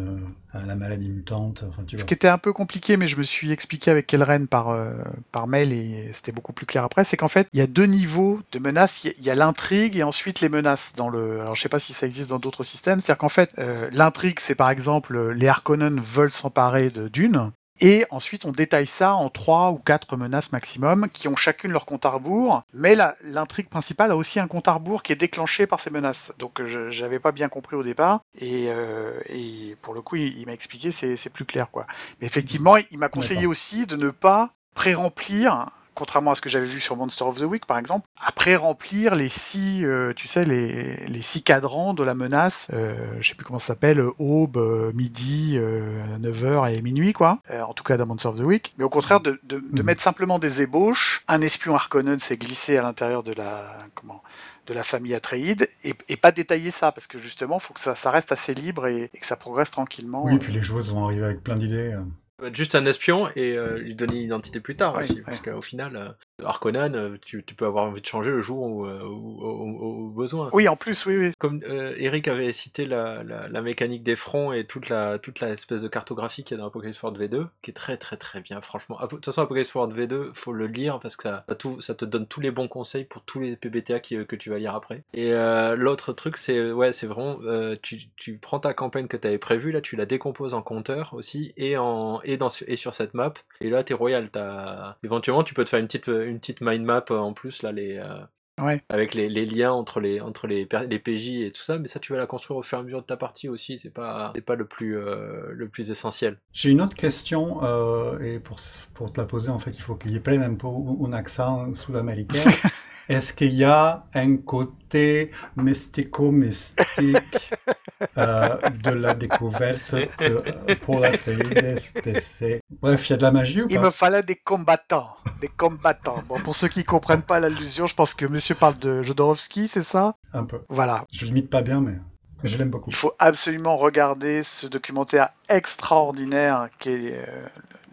euh, la maladie mutante, enfin tu Ce vois. qui était un peu compliqué, mais je me suis expliqué avec Kelren par, euh, par mail et c'était beaucoup plus clair après, c'est qu'en fait, il y a deux niveaux de menaces. Il y a- l'intrigue et ensuite les menaces dans le. Alors, je sais pas si ça existe dans d'autres systèmes. C'est-à-dire qu'en fait, euh, l'intrigue, c'est par exemple, euh, les Harkonnen veulent s'emparer de Dune. Et ensuite, on détaille ça en trois ou quatre menaces maximum, qui ont chacune leur compte à rebours. Mais l'intrigue principale a aussi un compte à rebours qui est déclenché par ces menaces. Donc, je j'avais pas bien compris au départ. Et, euh, et pour le coup, il, il m'a expliqué, c'est plus clair, quoi. Mais effectivement, il m'a conseillé aussi de ne pas pré-remplir, contrairement à ce que j'avais vu sur Monster of the Week par exemple, à pré-remplir les six, euh, tu sais, les, les six cadrans de la menace, euh, je sais plus comment ça s'appelle, euh, aube, euh, midi, euh, 9h et minuit, quoi. En tout cas dans Monster of the Week. Mais au contraire, de, de, de Mhm. mettre simplement des ébauches. Un espion Harkonnen s'est glissé à l'intérieur de la, comment, de la famille Atreides et, et pas détailler ça parce que justement, il faut que ça, ça reste assez libre et, et que ça progresse tranquillement. Oui, euh. puis les joueuses vont arriver avec plein d'idées. Euh. Juste un espion et euh, lui donner une identité plus tard Ouais, aussi, ouais. parce qu'au final, euh, Harkonnen, euh, tu, tu peux avoir envie de changer le jour où, besoin. Oui, en plus, oui, oui. Comme euh, Eric avait cité la, la, la mécanique des fronts et toute la, toute la espèce de cartographie qu'il y a dans Apocalypse World V2, qui est très très très bien, franchement. De toute façon, Apocalypse World V2, faut le lire parce que ça, ça, tout, ça te donne tous les bons conseils pour tous les PBTA qui, que tu vas lire après. Et l'autre truc, c'est ouais, c'est vraiment, tu, tu prends ta campagne que tu avais prévue, là, tu la décomposes en compteur aussi et, en, et, dans, et sur cette map. Et là, t'es royal. As... Éventuellement, tu peux te faire une petite, une petite mind map euh, en plus, là, les. euh, Ouais. avec les, les liens entre les entre les, les PJ et tout ça, mais ça tu vas la construire au fur et à mesure de ta partie aussi, c'est pas pas le plus euh, le plus essentiel. J'ai une autre question, euh, et pour, pour te la poser, en fait, il faut qu'il y ait plein peu un accent sud-américain. Est-ce qu'il y a un côté mystico-mystique euh, de la découverte de, pour la TIDSTC Bref, il y a de la magie ou Il pas? me fallait des combattants. Des combattants. Bon, pour ceux qui comprennent pas l'allusion, je pense que monsieur parle de Jodorowsky, c'est ça? Un peu. Voilà. Je l'imite pas bien, mais, mais je l'aime beaucoup. Il faut absolument regarder ce documentaire extraordinaire qui est euh,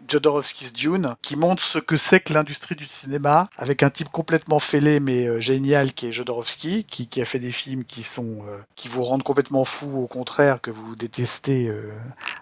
Jodorowsky's Dune, qui montre ce que c'est que l'industrie du cinéma, avec un type complètement fêlé mais euh, génial qui est Jodorowsky, qui, qui a fait des films qui sont euh, qui vous rendent complètement fou, au contraire que vous détestez euh,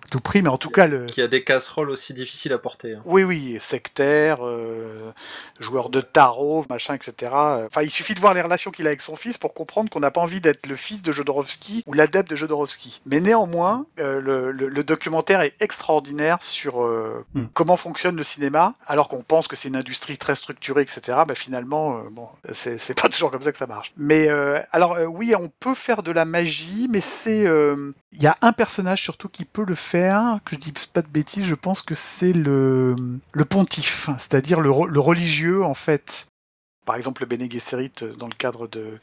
à tout prix. Mais en tout cas, le, Qui a des casseroles aussi difficiles à porter. hein. Oui, oui, sectaire, euh, joueur de tarot, machin, etc. Enfin, il suffit de voir les relations qu'il a avec son fils pour comprendre qu'on n'a pas envie d'être le fils de Jodorowsky ou l'adepte de Jodorowsky. Mais néanmoins, euh, le, le- le documentaire est extraordinaire sur euh, Hmm. Comment fonctionne le cinéma, alors qu'on pense que c'est une industrie très structurée, etc. Bah, finalement, euh, bon, c'est pas toujours comme ça que ça marche. Mais euh, alors, euh, oui, on peut faire de la magie, mais c'est euh, il y a un personnage surtout qui peut le faire, que je dis pas de bêtises, je pense que c'est le, le pontife, c'est-à-dire le, le religieux en fait par exemple le Bene Gesserit dans le cadre de,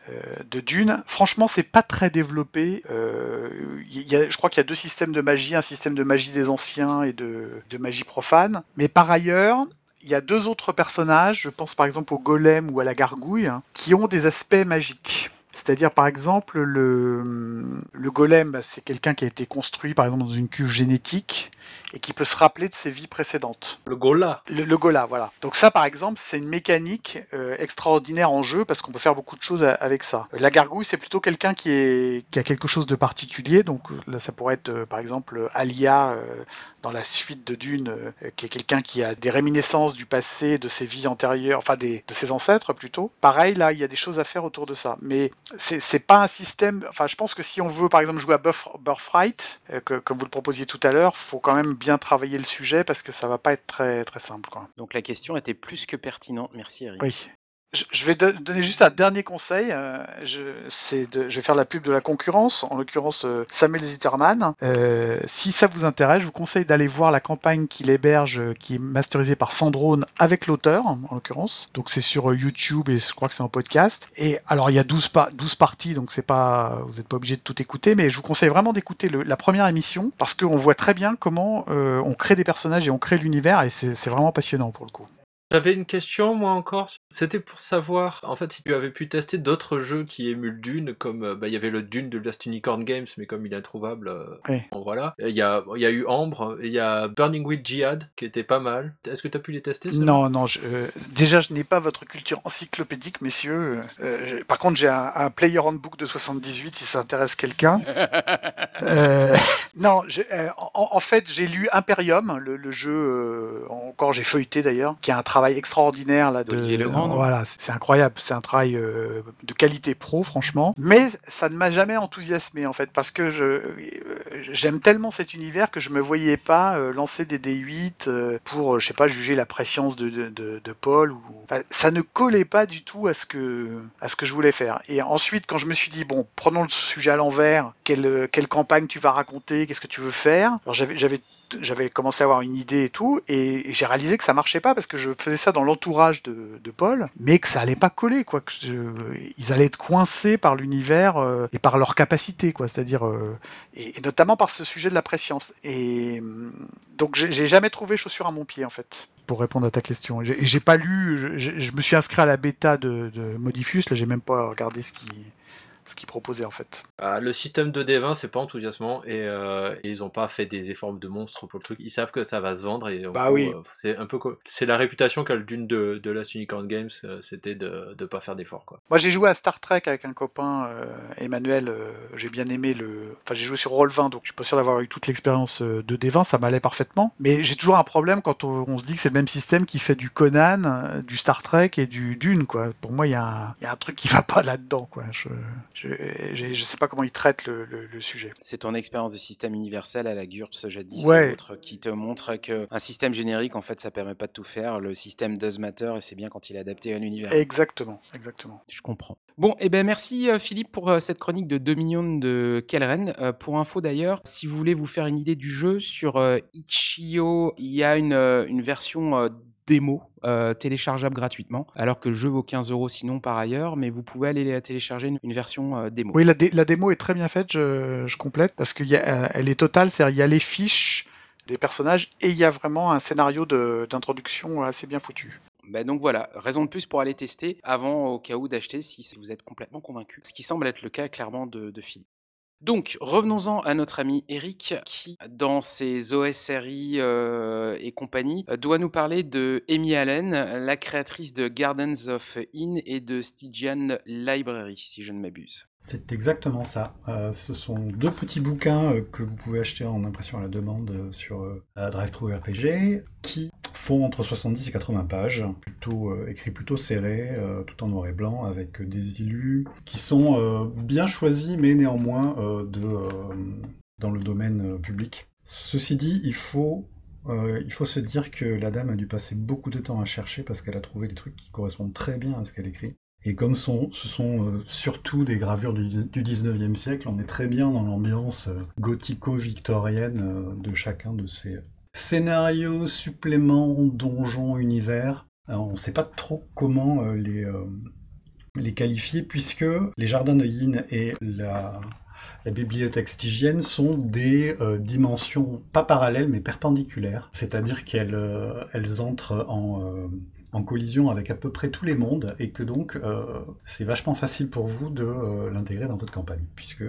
de Dune. Franchement, c'est pas très développé. a, je crois qu'il y a deux systèmes de magie, un système de magie des anciens et de, de magie profane. Mais par ailleurs, il y a deux autres personnages, je pense par exemple au golem ou à la gargouille, hein, qui ont des aspects magiques. C'est-à-dire, par exemple, le, le golem, bah, c'est quelqu'un qui a été construit, par exemple, dans une cuve génétique et qui peut se rappeler de ses vies précédentes. Le Gola. Le, le Gola, voilà. Donc ça, par exemple, c'est une mécanique euh, extraordinaire en jeu parce qu'on peut faire beaucoup de choses avec ça. La gargouille, c'est plutôt quelqu'un qui, est, qui a quelque chose de particulier. Donc là, ça pourrait être, euh, par exemple, Alia euh, dans la suite de Dune, qui est quelqu'un qui a des réminiscences du passé, de ses vies antérieures, enfin des, de ses ancêtres plutôt. Pareil, là, il y a des choses à faire autour de ça. Mais c'est pas un système. Enfin, je pense que si on veut, par exemple, jouer à Birthright, comme vous le proposiez tout à l'heure, faut quand même bien travailler le sujet parce que ça va pas être très, très simple. Quoi. Donc la question était plus que pertinente. Merci Eric. Oui. Je vais donner juste un dernier conseil. Euh, je, de, je vais faire la pub de la concurrence, en l'occurrence euh, Samuel Zitterman. Euh, si ça vous intéresse, je vous conseille d'aller voir la campagne qu'il héberge, qui est masterisée par Sandrone avec l'auteur, en l'occurrence. Donc c'est sur YouTube et je crois que c'est en podcast. Et alors il y a 12, 12 parties, donc c'est pas, vous n'êtes pas obligé de tout écouter, mais je vous conseille vraiment d'écouter la première émission parce qu'on voit très bien comment on crée des personnages et on crée l'univers et c'est vraiment passionnant pour le coup. J'avais une question, moi encore. C'était pour savoir, en fait, si tu avais pu tester d'autres jeux qui émulent Dune, comme euh, bah, il y avait le Dune de Last Unicorn Games, mais comme il est introuvable, euh, voilà. Il y a, il y a eu Ambre, il y a Burning Wheel Jihad, qui était pas mal. Est-ce que tu as pu les tester Non, non. Euh, déjà, je n'ai pas votre culture encyclopédique, messieurs. par contre, j'ai un, Player Handbook de 78, si ça intéresse quelqu'un. non, en, fait, j'ai lu Imperium, le, le jeu, encore j'ai feuilleté d'ailleurs, qui a un travail extraordinaire là de voilà c'est incroyable c'est un travail euh, de qualité pro franchement. Mais ça ne m'a jamais enthousiasmé en fait parce que je euh, j'aime tellement cet univers que je me voyais pas euh, lancer des D8 pour je sais pas juger la préscience de, de, de, Paul ou ça ne collait pas du tout à ce que à ce que je voulais faire. Et ensuite quand je me suis dit bon prenons le sujet à l'envers quelle quelle campagne tu vas raconter qu'est-ce que tu veux faire alors j'avais j'avais j'avais commencé à avoir une idée et tout, et j'ai réalisé que ça marchait pas parce que je faisais ça dans l'entourage de, Paul, mais que ça allait pas coller, quoi. Ils allaient être coincés par l'univers euh, et par leur capacité, quoi. C'est-à-dire, euh, et, notamment par ce sujet de la préscience. Et hum, donc, j'ai jamais trouvé chaussure à mon pied, en fait pour répondre à ta question. J'ai pas lu, je, me suis inscrit à la bêta de, de Modifus, là j'ai même pas regardé ce qui, ce qu'ils proposaient en fait. Ah, le système de D20 c'est pas enthousiasmant et, euh, ils ont pas fait des efforts de monstres pour le truc. Ils savent que ça va se vendre et bah oui. Euh, c'est un peu c'est la réputation qu'a le d'une de, de Last Unicorn Games, euh, c'était de ne pas faire d'efforts quoi. Moi j'ai joué à Star Trek avec un copain Emmanuel, j'ai bien aimé le, enfin j'ai joué sur Roll20 donc je suis pas sûr d'avoir eu toute l'expérience de D20, ça m'allait parfaitement. Mais j'ai toujours un problème quand on, se dit que c'est le même système qui fait du Conan, du Star Trek et du Dune quoi. Pour moi il y, a un truc qui va pas là-dedans quoi. Je, je ne sais pas comment ils traitent le, sujet. C'est ton expérience des systèmes universels à la GURPS jadis, ouais. qui te montre qu'un système générique, en fait, ça permet pas de tout faire. Le système does matter et c'est bien quand il est adapté à l'univers. Exactement, exactement. Je comprends. Bon, et eh ben merci euh, Philippe pour euh, cette chronique de 2 millions de Kelren. Euh, pour info d'ailleurs, si vous voulez vous faire une idée du jeu, sur Itch.io, il y a une, une version démo euh, téléchargeable gratuitement, alors que le jeu vaut 15 euros sinon par ailleurs, mais vous pouvez aller télécharger une, version euh, démo. Oui, la, démo est très bien faite, je, complète, parce qu'elle euh, est totale, c'est-à-dire il y a les fiches des personnages et il y a vraiment un scénario d'introduction assez bien foutu. Ben donc voilà, raison de plus pour aller tester avant au cas où d'acheter si vous êtes complètement convaincu. Ce qui semble être le cas clairement de, de Philippe. Donc, revenons-en à notre ami Eric, qui, dans ses OSRI euh, et compagnie, euh, doit nous parler de Amy Allen, la créatrice de Gardens of Inn et de Stygian Library, si je ne m'abuse. C'est exactement ça. Euh, ce sont deux petits bouquins euh, que vous pouvez acheter en impression à la demande euh, sur DriveThru RPG qui font entre 70 et 80 pages, plutôt écrits plutôt serrés, tout en noir et blanc, avec des illus qui sont bien choisis, mais néanmoins de, dans le domaine public. Ceci dit, il faut il faut se dire que la dame a dû passer beaucoup de temps à chercher parce qu'elle a trouvé des trucs qui correspondent très bien à ce qu'elle écrit. Et comme ce sont euh, surtout des gravures du, du 19e siècle, on est très bien dans l'ambiance euh, gothico-victorienne euh, de chacun de ces scénarios, suppléments, donjons, univers. On ne sait pas trop comment euh, les, euh, les qualifier, puisque les jardins de Yin et la, bibliothèque stygienne sont des euh, dimensions pas parallèles mais perpendiculaires, c'est-à-dire qu'elles elles entrent en, collision avec à peu près tous les mondes et que donc c'est vachement facile pour vous de l'intégrer dans votre campagne, puisque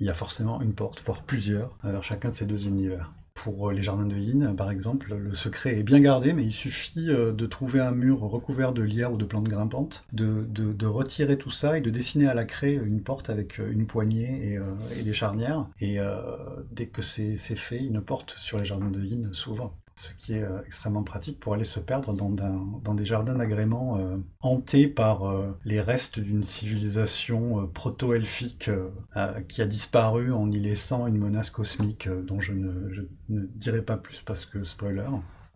il y a forcément une porte, voire plusieurs, vers chacun de ces deux univers. Pour euh, les jardins de Yin, par exemple, le secret est bien gardé, mais il suffit euh, de trouver un mur recouvert de lierre ou de plantes grimpantes, de, retirer tout ça et de dessiner à la craie une porte avec euh, une poignée et, des charnières. Et dès que c'est fait, une porte sur les jardins de Yin s'ouvre. Ce qui est euh, extrêmement pratique pour aller se perdre dans, des jardins d'agrément euh, hantés par euh, les restes d'une civilisation proto-elfique qui a disparu en y laissant une menace cosmique dont je ne, dirai pas plus parce que spoiler.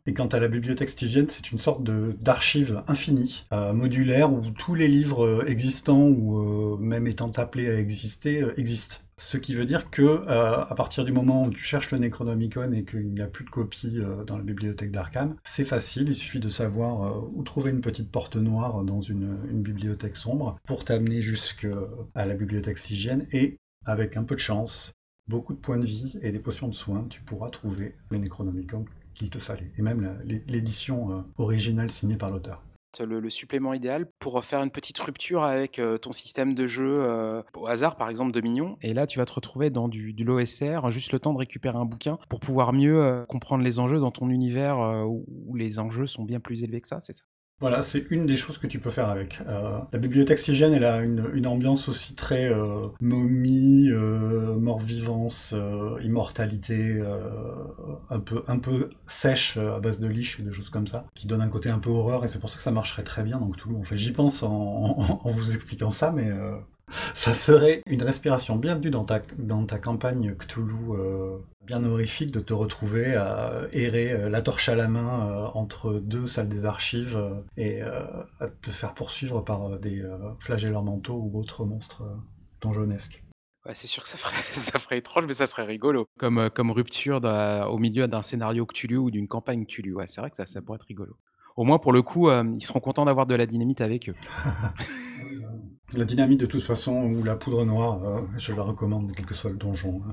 Et quant à la bibliothèque stygienne, c'est une sorte d'archive infinie, modulaire, où tous les livres existants ou même étant appelés à exister existent. Ce qui veut dire que euh, à partir du moment où tu cherches le Necronomicon et qu'il n'y a plus de copies euh, dans la bibliothèque d'Arkham, c'est facile, il suffit de savoir euh, où trouver une petite porte noire dans une, bibliothèque sombre pour t'amener jusqu'à la bibliothèque stygienne et avec un peu de chance, beaucoup de points de vie et des potions de soins, tu pourras trouver le Necronomicon qu'il te fallait. Et même l'édition euh, originale signée par l'auteur. Le, supplément idéal pour faire une petite rupture avec euh, ton système de jeu euh, au hasard, par exemple Dominion. Et là, tu vas te retrouver dans du, de l'OSR, juste le temps de récupérer un bouquin pour pouvoir mieux euh, comprendre les enjeux dans ton univers où les enjeux sont bien plus élevés que ça, c'est ça? Voilà, c'est une des choses que tu peux faire avec. Euh, la bibliothèque stygienne, elle a une, ambiance aussi très euh, momie, euh, mort-vivance, euh, immortalité, un, peu, un peu sèche à base de liche et de choses comme ça, qui donne un côté un peu horreur et c'est pour ça que ça marcherait très bien dans Cthulhu. En fait, j'y pense en, en- en vous expliquant ça, mais ça serait une respiration bienvenue dans ta, dans ta campagne Cthulhu euh, bien horrifique de te retrouver à errer euh, la torche à la main euh, entre deux salles des archives euh, et euh, à te faire poursuivre par euh, des euh, flagellants mentaux ou autres monstres euh, donjonesques. Ouais, c'est sûr que ça ferait, ça ferait étrange, mais ça serait rigolo. Comme, euh, comme rupture au milieu d'un scénario Cthulhu ou d'une campagne Cthulhu. Ouais, c'est vrai que ça, ça pourrait être rigolo. Au moins, pour le coup, euh, ils seront contents d'avoir de la dynamite avec eux. La dynamite, de toute façon, ou la poudre noire, euh, je la recommande, quel que soit le donjon. hein,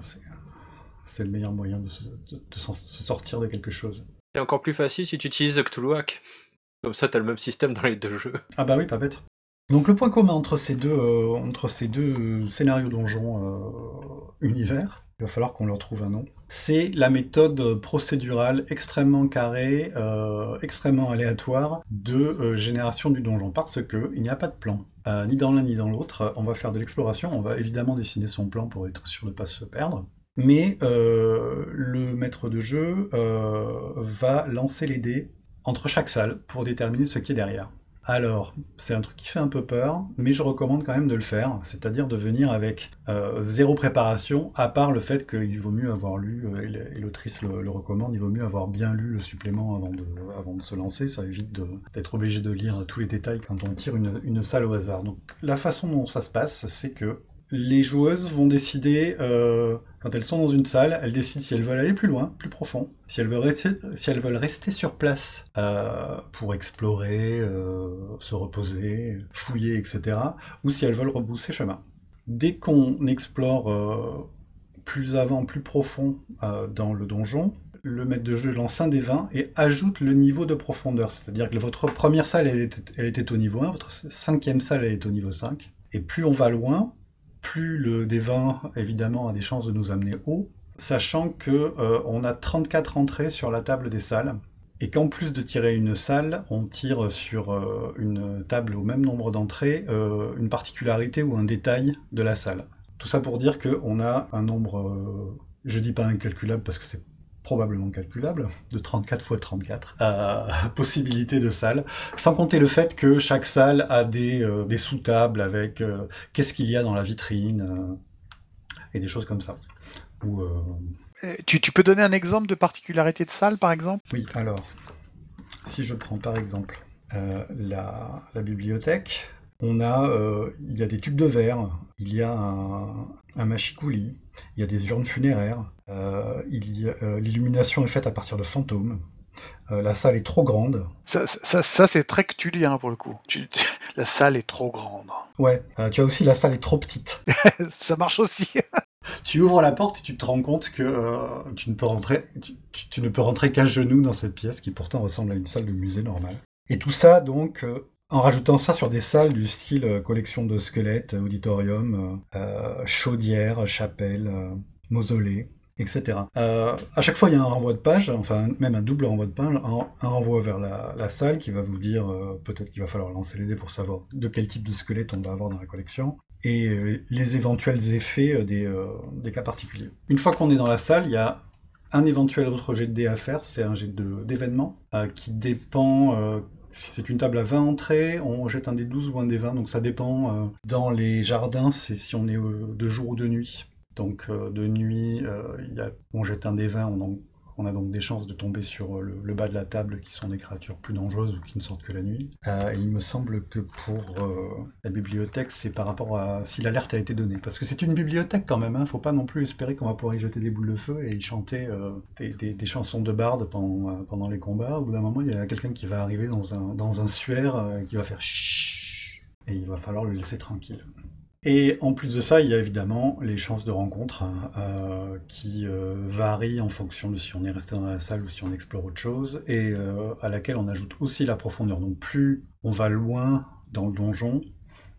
c'est, le meilleur moyen de, se, de- de s'en- se sortir de quelque chose. C'est encore plus facile si tu utilises Cthulhuac. Comme ça, t'as le même système dans les deux jeux. Ah bah oui, pas bête. Donc le point commun entre ces deux, euh, entre ces deux scénarios donjon euh, univers, il va falloir qu'on leur trouve un nom, c'est la méthode procédurale extrêmement carrée, euh, extrêmement aléatoire de génération du donjon, parce que il n'y a pas de plan. Euh, ni dans l'un ni dans l'autre, on va faire de l'exploration, on va évidemment dessiner son plan pour être sûr de ne pas se perdre, mais euh, le maître de jeu euh, va lancer les dés entre chaque salle pour déterminer ce qui est derrière. Alors, c'est un truc qui fait un peu peur, mais je recommande quand même de le faire, c'est-à-dire de venir avec euh, zéro préparation, à part le fait qu'il vaut mieux avoir lu, euh, et l'autrice le, le recommande, il vaut mieux avoir bien lu le supplément avant de, se lancer, ça évite d'être obligé de lire tous les détails quand on tire une, une salle au hasard. Donc la façon dont ça se passe, c'est que les joueuses vont décider, euh, quand elles sont dans une salle, elles décident si elles veulent aller plus loin, plus profond, si elles veulent rester, sur place euh, pour explorer, euh, se reposer, fouiller, etc., ou si elles veulent rebousser chemin. Dès qu'on explore euh, plus avant, plus profond dans le donjon, le maître de jeu lance un des 20 et ajoute le niveau de profondeur. C'est-à-dire que votre première salle, elle était, elle était au niveau 1, votre cinquième salle, elle est au niveau 5. Et plus on va loin, plus le des 20, évidemment, a des chances de nous amener haut, sachant que euh, on a 34 entrées sur la table des salles, et qu'en plus de tirer une salle, on tire sur euh, une table au même nombre d'entrées euh, une particularité ou un détail de la salle. Tout ça pour dire qu'on a un nombre, je dis pas incalculable parce que c'est probablement calculable, de 34 fois 34 euh, possibilités de salles, sans compter le fait que chaque salle a des, euh, des sous-tables avec euh, qu'est-ce qu'il y a dans la vitrine, euh, et des choses comme ça. Ou, Tu, tu peux donner un exemple de particularité de salle, par exemple? Oui, alors, si je prends par exemple la, la bibliothèque, on a, il y a des tubes de verre, il y a un, un machicoulis, il y a des urnes funéraires, euh, euh, l'illumination est faite à partir de fantômes, Euh, la salle est trop grande. Ça, ça, ça c'est très ctulien pour le coup. Tu- tu- la salle est trop grande. Ouais. Euh, tu as aussi la salle est trop petite. ça marche aussi. tu ouvres la porte et tu te rends compte que euh, tu ne peux rentrer, tu, tu- tu ne peux rentrer qu'à genoux dans cette pièce qui pourtant ressemble à une salle de musée normale. Et tout ça donc euh, en rajoutant ça sur des salles du style euh, collection de squelettes, auditorium, chaudière, chapelle, euh, mausolée, etc. Euh, à chaque fois, il y a un renvoi de page, enfin même un double renvoi de page, un, renvoi vers la, salle qui va vous dire euh, peut-être qu'il va falloir lancer les dés pour savoir de quel type de squelette on va avoir dans la collection et euh, les éventuels effets des, des cas particuliers. Une fois qu'on est dans la salle, il y a un éventuel autre jet de dés à faire, c'est un jet d'événement qui dépend. si c'est une table à 20 entrées, on jette un des 12 ou un des 20, donc ça dépend. dans les jardins, c'est si on est de jour ou de nuit. Donc euh, de nuit, euh, il on jette un des 20, on, a donc des chances de tomber sur euh, le, bas de la table qui sont des créatures plus dangereuses ou qui ne sortent que la nuit. Il me semble que pour la bibliothèque, c'est par rapport à si l'alerte a été donnée. Parce que c'est une bibliothèque quand même, hein. faut pas non plus espérer qu'on va pouvoir y jeter des boules de feu et y chanter des, chansons de barde pendant, les combats. Au bout d'un moment, il y a quelqu'un qui va arriver dans un, dans un suaire qui va faire et il va falloir le laisser tranquille. Et en plus de ça, il y a évidemment les chances de rencontre hein, euh, qui euh, varient en fonction de si on est resté dans la salle ou si on explore autre chose, et euh, à laquelle on ajoute aussi la profondeur. Donc plus on va loin dans le donjon,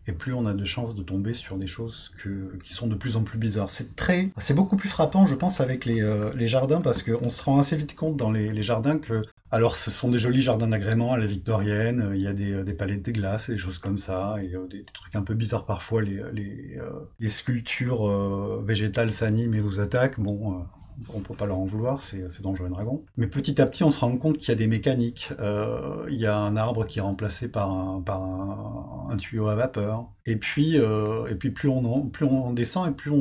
et plus on a de chances de tomber sur des choses que- qui sont de plus en plus bizarres. C'est très, c'est beaucoup plus frappant, je pense, avec les, euh, les jardins, parce qu'on se rend assez vite compte dans les, jardins que, alors, ce sont des jolis jardins d'agrément à la victorienne. Il y a des, euh, des palettes de glace et des choses comme ça, et euh, des, trucs un peu bizarres parfois. Les, les, les sculptures végétales s'animent et vous attaquent. Bon. On peut pas leur en vouloir, c'est Donjons et Dragons. Mais petit à petit, on se rend compte qu'il y a des mécaniques. Euh, il y a un arbre qui est remplacé par un, tuyau à vapeur. Et puis, euh, et puis plus, on descend et plus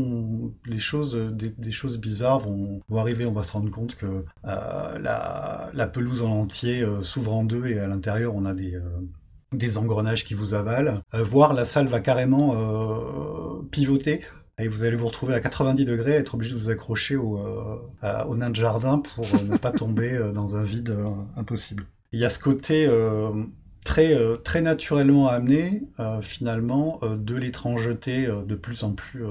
les choses, des, choses bizarres vont, arriver. On va se rendre compte que euh, la, pelouse en entier s'ouvre en deux et à l'intérieur, on a des, engrenages qui vous avalent. Euh, voire la salle va carrément pivoter. Et vous allez vous retrouver à 90 degrés, être obligé de vous accrocher au, euh, nain de jardin pour euh, ne pas tomber euh, dans un vide impossible. Il y a ce côté très, naturellement amené, finalement, de l'étrangeté de plus en plus,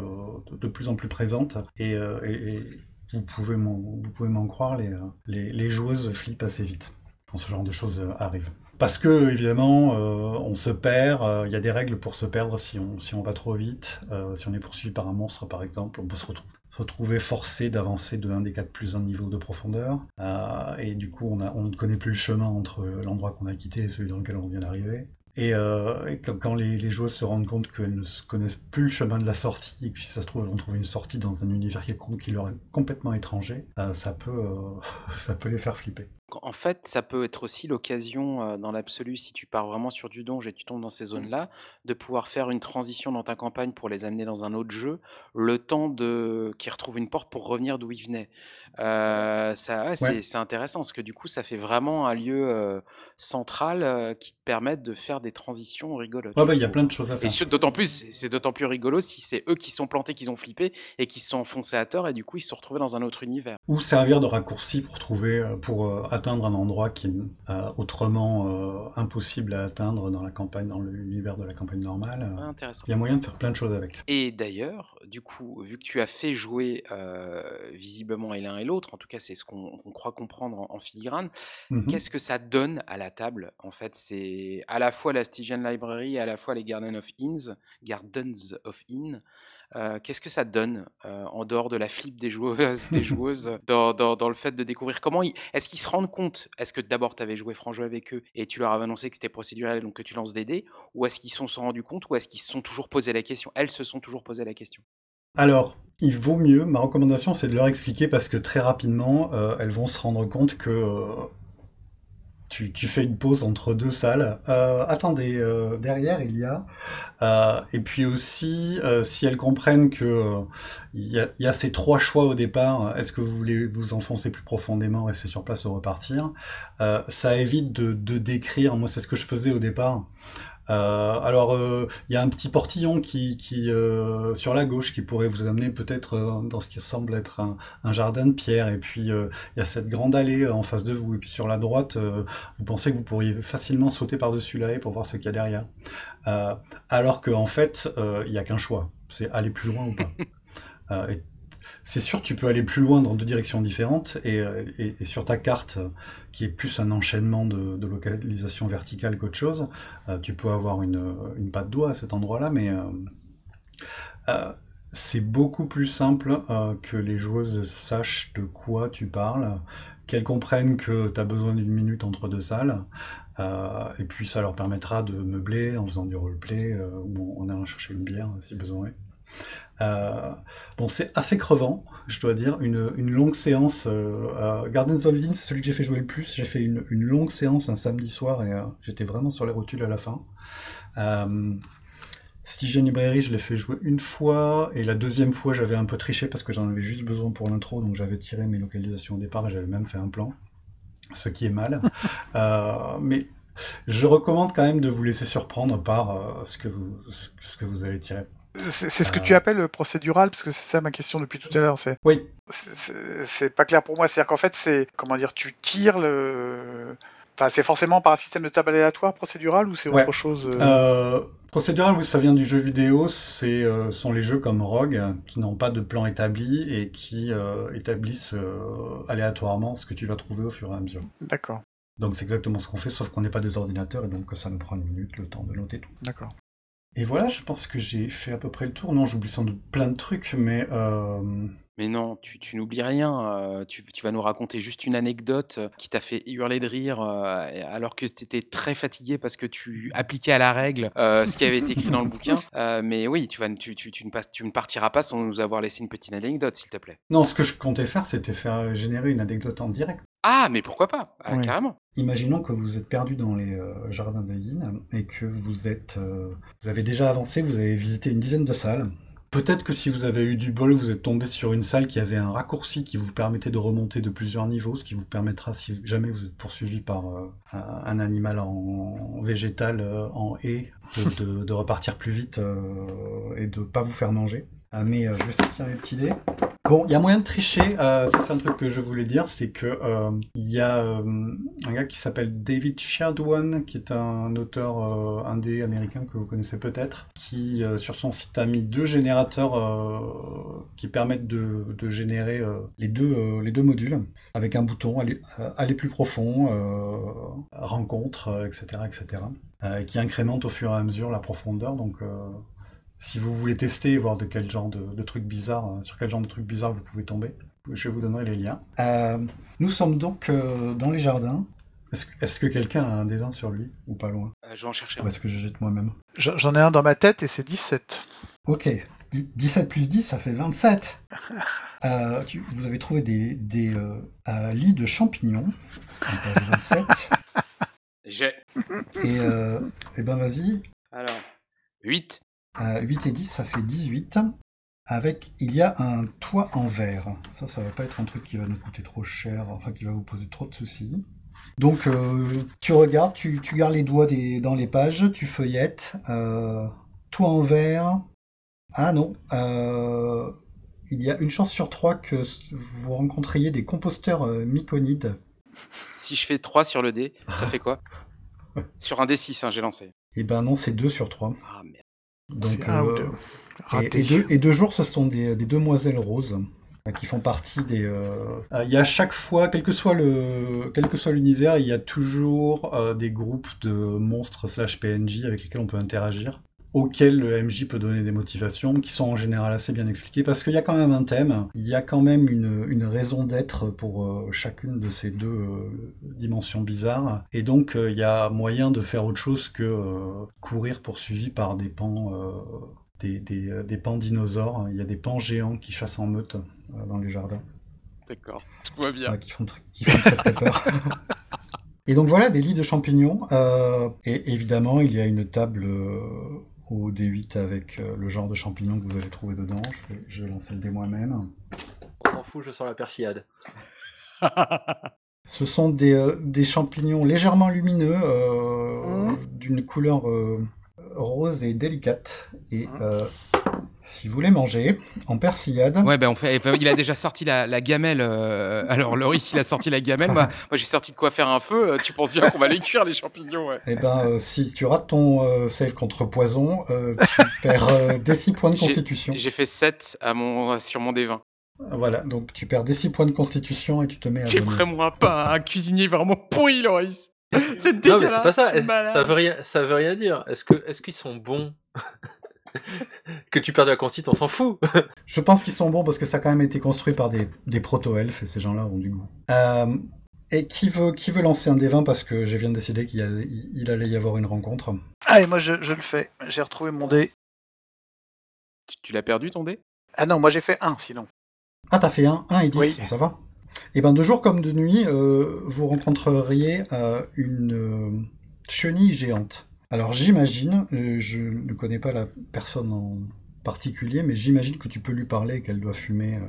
présente. Et, et- et vous pouvez m'en, croire, les, les, joueuses flippent assez vite quand ce genre de choses euh, arrive. Parce que, évidemment, euh, on se perd, euh, il y a des règles pour se perdre si on, va trop vite. Euh, si on est poursuivi par un monstre, par exemple, on peut se retrouver, forcé d'avancer de 1 des 4 plus un niveau de profondeur. Et du coup, on ne connaît plus le chemin entre l'endroit qu'on a quitté et celui dans lequel on vient d'arriver. Et, euh, quand, les, les joueuses se rendent compte qu'elles ne se connaissent plus le chemin de la sortie, et que si ça se trouve, elles vont trouver une sortie dans un univers est- qui leur est complètement étranger, euh, ça, peut, euh, ça peut les faire flipper. En fait, ça peut être aussi l'occasion, dans l'absolu, si tu pars vraiment sur du donjon et tu tombes dans ces zones-là, de pouvoir faire une transition dans ta campagne pour les amener dans un autre jeu, le temps de qu'ils retrouvent une porte pour revenir d'où ils venaient. Ça ouais, c'est c'est intéressant parce que du coup, ça fait vraiment un lieu, central, qui te permette de faire des transitions rigolotes, Ouais, je bah, il y a trouve. plein de choses à Et faire. sur d'autant plus, c'est c'est d'autant plus rigolo si c'est eux qui sont plantés, qu'ils ont flippé et qui se sont enfoncés à tort et du coup, ils se sont retrouvés dans un autre univers. Ou servir de raccourci pour trouver, euh, pour euh, atteindre un endroit qui est euh, autrement euh, impossible à atteindre dans la campagne, dans l'univers de la campagne normale. Ouais, Euh, intéressant. Il y a moyen de faire plein de choses avec. Et d'ailleurs, du coup, vu que tu as fait jouer, visiblement et l'un et l'autre, en tout cas c'est ce qu'on qu'on croit comprendre en en filigrane, Mhm. qu'est-ce que ça donne à la table? En fait, c'est à la fois la Stygian Library à la fois les Garden of Inns Gardens of Inn. Heu, qu'est-ce que ça donne, heu, en dehors de la flip des joueuses des joueuses dans dans dans le fait de découvrir? Comment ils est-ce qu'ils se rendent compte? Est-ce que d'abord tu avais joué franc jeu avec eux et tu leur avais annoncé que c'était procédural donc que tu lances des dés? Ou est-ce qu'ils se sont rendus compte? Ou est-ce qu'ils se sont toujours posé la question? Elles se sont toujours posé la question? Alors, il vaut mieux, ma recommandation, c'est de leur expliquer parce que très rapidement, euh, elles vont se rendre compte que euh, tu, fais une pause entre deux salles. Euh, attendez, derrière, il y a... Et puis aussi, si elles comprennent que il y, a, ces trois choix au départ, est-ce que vous voulez vous enfoncer plus profondément, rester sur place ou repartir, ça évite de, décrire, moi c'est ce que je faisais au départ, alors, euh, il y a un petit portillon qui, qui euh, sur la gauche qui pourrait vous amener peut-être euh, dans ce qui ressemble être un, un jardin de pierre. Et puis, euh, il y a cette grande allée en face de vous. Et puis, sur la droite, euh, vous pensez que vous pourriez facilement sauter par-dessus la haie pour voir ce qu'il y a derrière. Euh, alors qu'en fait, euh, il n'y a qu'un choix. C'est aller plus loin ou pas. Euh, et c'est sûr, tu peux aller plus loin dans deux directions différentes. Et, euh, sur ta carte, euh, qui est plus un enchaînement de, localisation verticale qu'autre chose, euh, tu peux avoir une, patte doigt à cet endroit-là, mais c'est beaucoup plus simple que les joueuses sachent de quoi tu parles, qu'elles comprennent que tu as besoin d'une minute entre deux salles, et puis ça leur permettra de meubler en faisant du roleplay ou en allant chercher une bière si besoin est. Euh, bon, c'est assez crevant, je dois dire. Une, une longue séance. Euh, Gardens of Eden, c'est celui que j'ai fait jouer le plus. J'ai fait une, une longue séance un samedi soir et euh, j'étais vraiment sur les rotules à la fin. Stygian Librairie, je l'ai fait jouer une fois et la deuxième fois, j'avais un peu triché parce que j'en avais juste besoin pour l'intro, donc j'avais tiré mes localisations au départ et j'avais même fait un plan, ce qui est mal. Mais je recommande quand même de vous laisser surprendre par ce, que vous, ce que vous allez tirer. C'est ce que Euh. tu appelles procédural, parce que c'est ça ma question depuis tout à l'heure. C'est Oui, c'est- pas clair pour moi. C'est-à-dire qu'en fait, c'est comment dire, tu tires le. Enfin, c'est forcément par un système de table aléatoire procédural ou c'est Ouais. autre chose euh Euh, procédural, oui, ça vient du jeu vidéo. C'est euh, sont les jeux comme Rogue qui n'ont pas de plan établi et qui euh, établissent euh, aléatoirement ce que tu vas trouver au fur et à mesure. D'accord, Donc c'est exactement ce qu'on fait, sauf qu'on n'est pas des ordinateurs et donc ça nous prend une minute le temps de noter tout. d'accord. Et voilà, je pense que j'ai fait à peu près le tour. Non, j'oublie sans doute plein de trucs, mais euh, Mais non, tu, tu n'oublies rien. euh, tu, tu vas nous raconter juste une anecdote euh, qui t'a fait hurler de rire euh, alors que tu étais très fatigué parce que tu appliquais à la règle euh, ce qui avait été écrit dans le bouquin. Euh, mais oui, tu, vas, tu, tu, tu ne passes- tu ne partiras pas sans nous avoir laissé une petite anecdote, s'il te plaît. non, ce que je comptais faire, c'était faire générer une anecdote en direct. Ah, mais pourquoi pas? Ah, Oui. Carrément. Imaginons que vous êtes perdu dans les euh, jardins d'Aïn et que vous êtes, euh, vous avez déjà avancé, vous avez visité une dizaine de salles. Peut-être que si vous avez eu du bol, vous êtes tombé sur une salle qui avait un raccourci qui vous permettait de remonter de plusieurs niveaux, ce qui vous permettra, si jamais vous êtes poursuivi par euh, un animal végétal en haie, de, de- repartir plus vite et de pas vous faire manger. Ah, mais euh, je vais sortir mes petits dés. Bon, il y a moyen de tricher. euh, ça, c'est un truc que je voulais dire, c'est que euh, il y a un gars qui s'appelle David Shadwan, qui est un auteur indé américain que vous connaissez peut-être, qui sur son site a mis deux générateurs qui permettent de, générer les deux les deux modules avec un bouton aller, aller plus profond, rencontre, etc., etc., qui incrémente au fur et à mesure la profondeur. Donc si vous voulez tester et voir de quel genre de, de trucs bizarres, euh, sur quel genre de trucs bizarres vous pouvez tomber, je vous donnerai les liens. Euh, nous sommes donc euh, dans les jardins. Est-ce que, quelqu'un a un dédain sur lui ou pas loin? Euh, je vais en chercher Ou un. est-ce que je jette moi-même? J'en ai un dans ma tête et c'est 17. Ok. Dix- 17 plus 10, ça fait 27. Euh, tu- vous avez trouvé des, des euh, euh, lits de champignons. en page 27. J'ai. Et, euh, et ben vas-y, Alors, 8. Euh, 8 et 10, ça fait 18. Avec, il y a un toit en verre. Ça, ça va pas être un truc qui va nous coûter trop cher, enfin qui va vous poser trop de soucis. Donc, euh, tu regardes, tu, tu gardes les doigts des- dans les pages, tu feuillettes. Euh, toit en verre. Ah non, euh, il y a une chance sur trois que vous rencontriez des composteurs myconides. Si je fais 3 sur le dé, ça fait quoi? Sur un D6, hein, j'ai lancé. Et ben non, c'est 2 sur 3. Ah merde. Donc, euh. Et, Raté. et deux, et deux jours, ce sont des, des demoiselles roses euh, qui font partie des. euh, Il y a à chaque fois, quel que soit le, quel que soit l'univers, il y a toujours euh, des groupes de monstres slash PNJ avec lesquels on peut interagir, auxquels le MJ peut donner des motivations, qui sont en général assez bien expliquées, parce qu'il y a quand même un thème, il y a quand même une, une raison d'être pour euh, chacune de ces deux euh, dimensions bizarres, et donc euh, il y a moyen de faire autre chose que courir poursuivi par des pans. des, des, des pans dinosaures. Il y a des pans géants qui chassent en meute dans les jardins, D'accord, tout va bien. qui, font tr- qui font très très peur. Et donc voilà, des lits de champignons. euh, et évidemment, il y a une table euh, au D8 avec euh, le genre de champignons que vous avez trouvé dedans. Je vais, je vais lancer le dé moi-même. On s'en fout, je sors la persillade. Ce sont des, euh, des champignons légèrement lumineux, euh, Mmh. d'une couleur euh, rose et délicate. Et euh, si vous voulez manger, en persillade, Ouais, ben on fait. eh ben, il a déjà sorti la, la gamelle. euh, alors Loris, il a sorti la gamelle. Moi, moi j'ai sorti de quoi faire un feu. euh, Tu penses bien qu'on va les cuire les champignons ouais. eh ben, euh, si tu rates ton euh, save contre poison, euh, tu perds euh, des 6 points de constitution. J'ai fait 7 à mon, sur mon D20. Voilà, donc tu perds des 6 points de constitution et tu te mets à C'est vraiment un, pas un cuisinier vraiment pourri, Loris. C'est Non, dégueulasse. mais c'est pas ça. est-. Ça veut rien, ça veut rien dire. Est-ce que, est-ce qu'ils sont bons? Que tu perds de la consit, on s'en fout. Je pense qu'ils sont bons parce que ça a quand même été construit par des, des proto-elfes et ces gens-là ont du goût. Euh, et qui veut, qui veut lancer un des 20 parce que je viens de décider qu'il allait, il allait y avoir une rencontre? Allez, moi je, je le fais. J'ai retrouvé mon dé. Tu, tu l'as perdu ton dé? Ah non, moi j'ai fait un sinon. Ah, t'as fait un 1 et 10, Oui. ça va Et ben de jour comme de nuit, euh, vous rencontreriez euh, une euh, chenille géante. Alors j'imagine, euh, je ne connais pas la personne en particulier, mais j'imagine que tu peux lui parler et qu'elle doit fumer euh,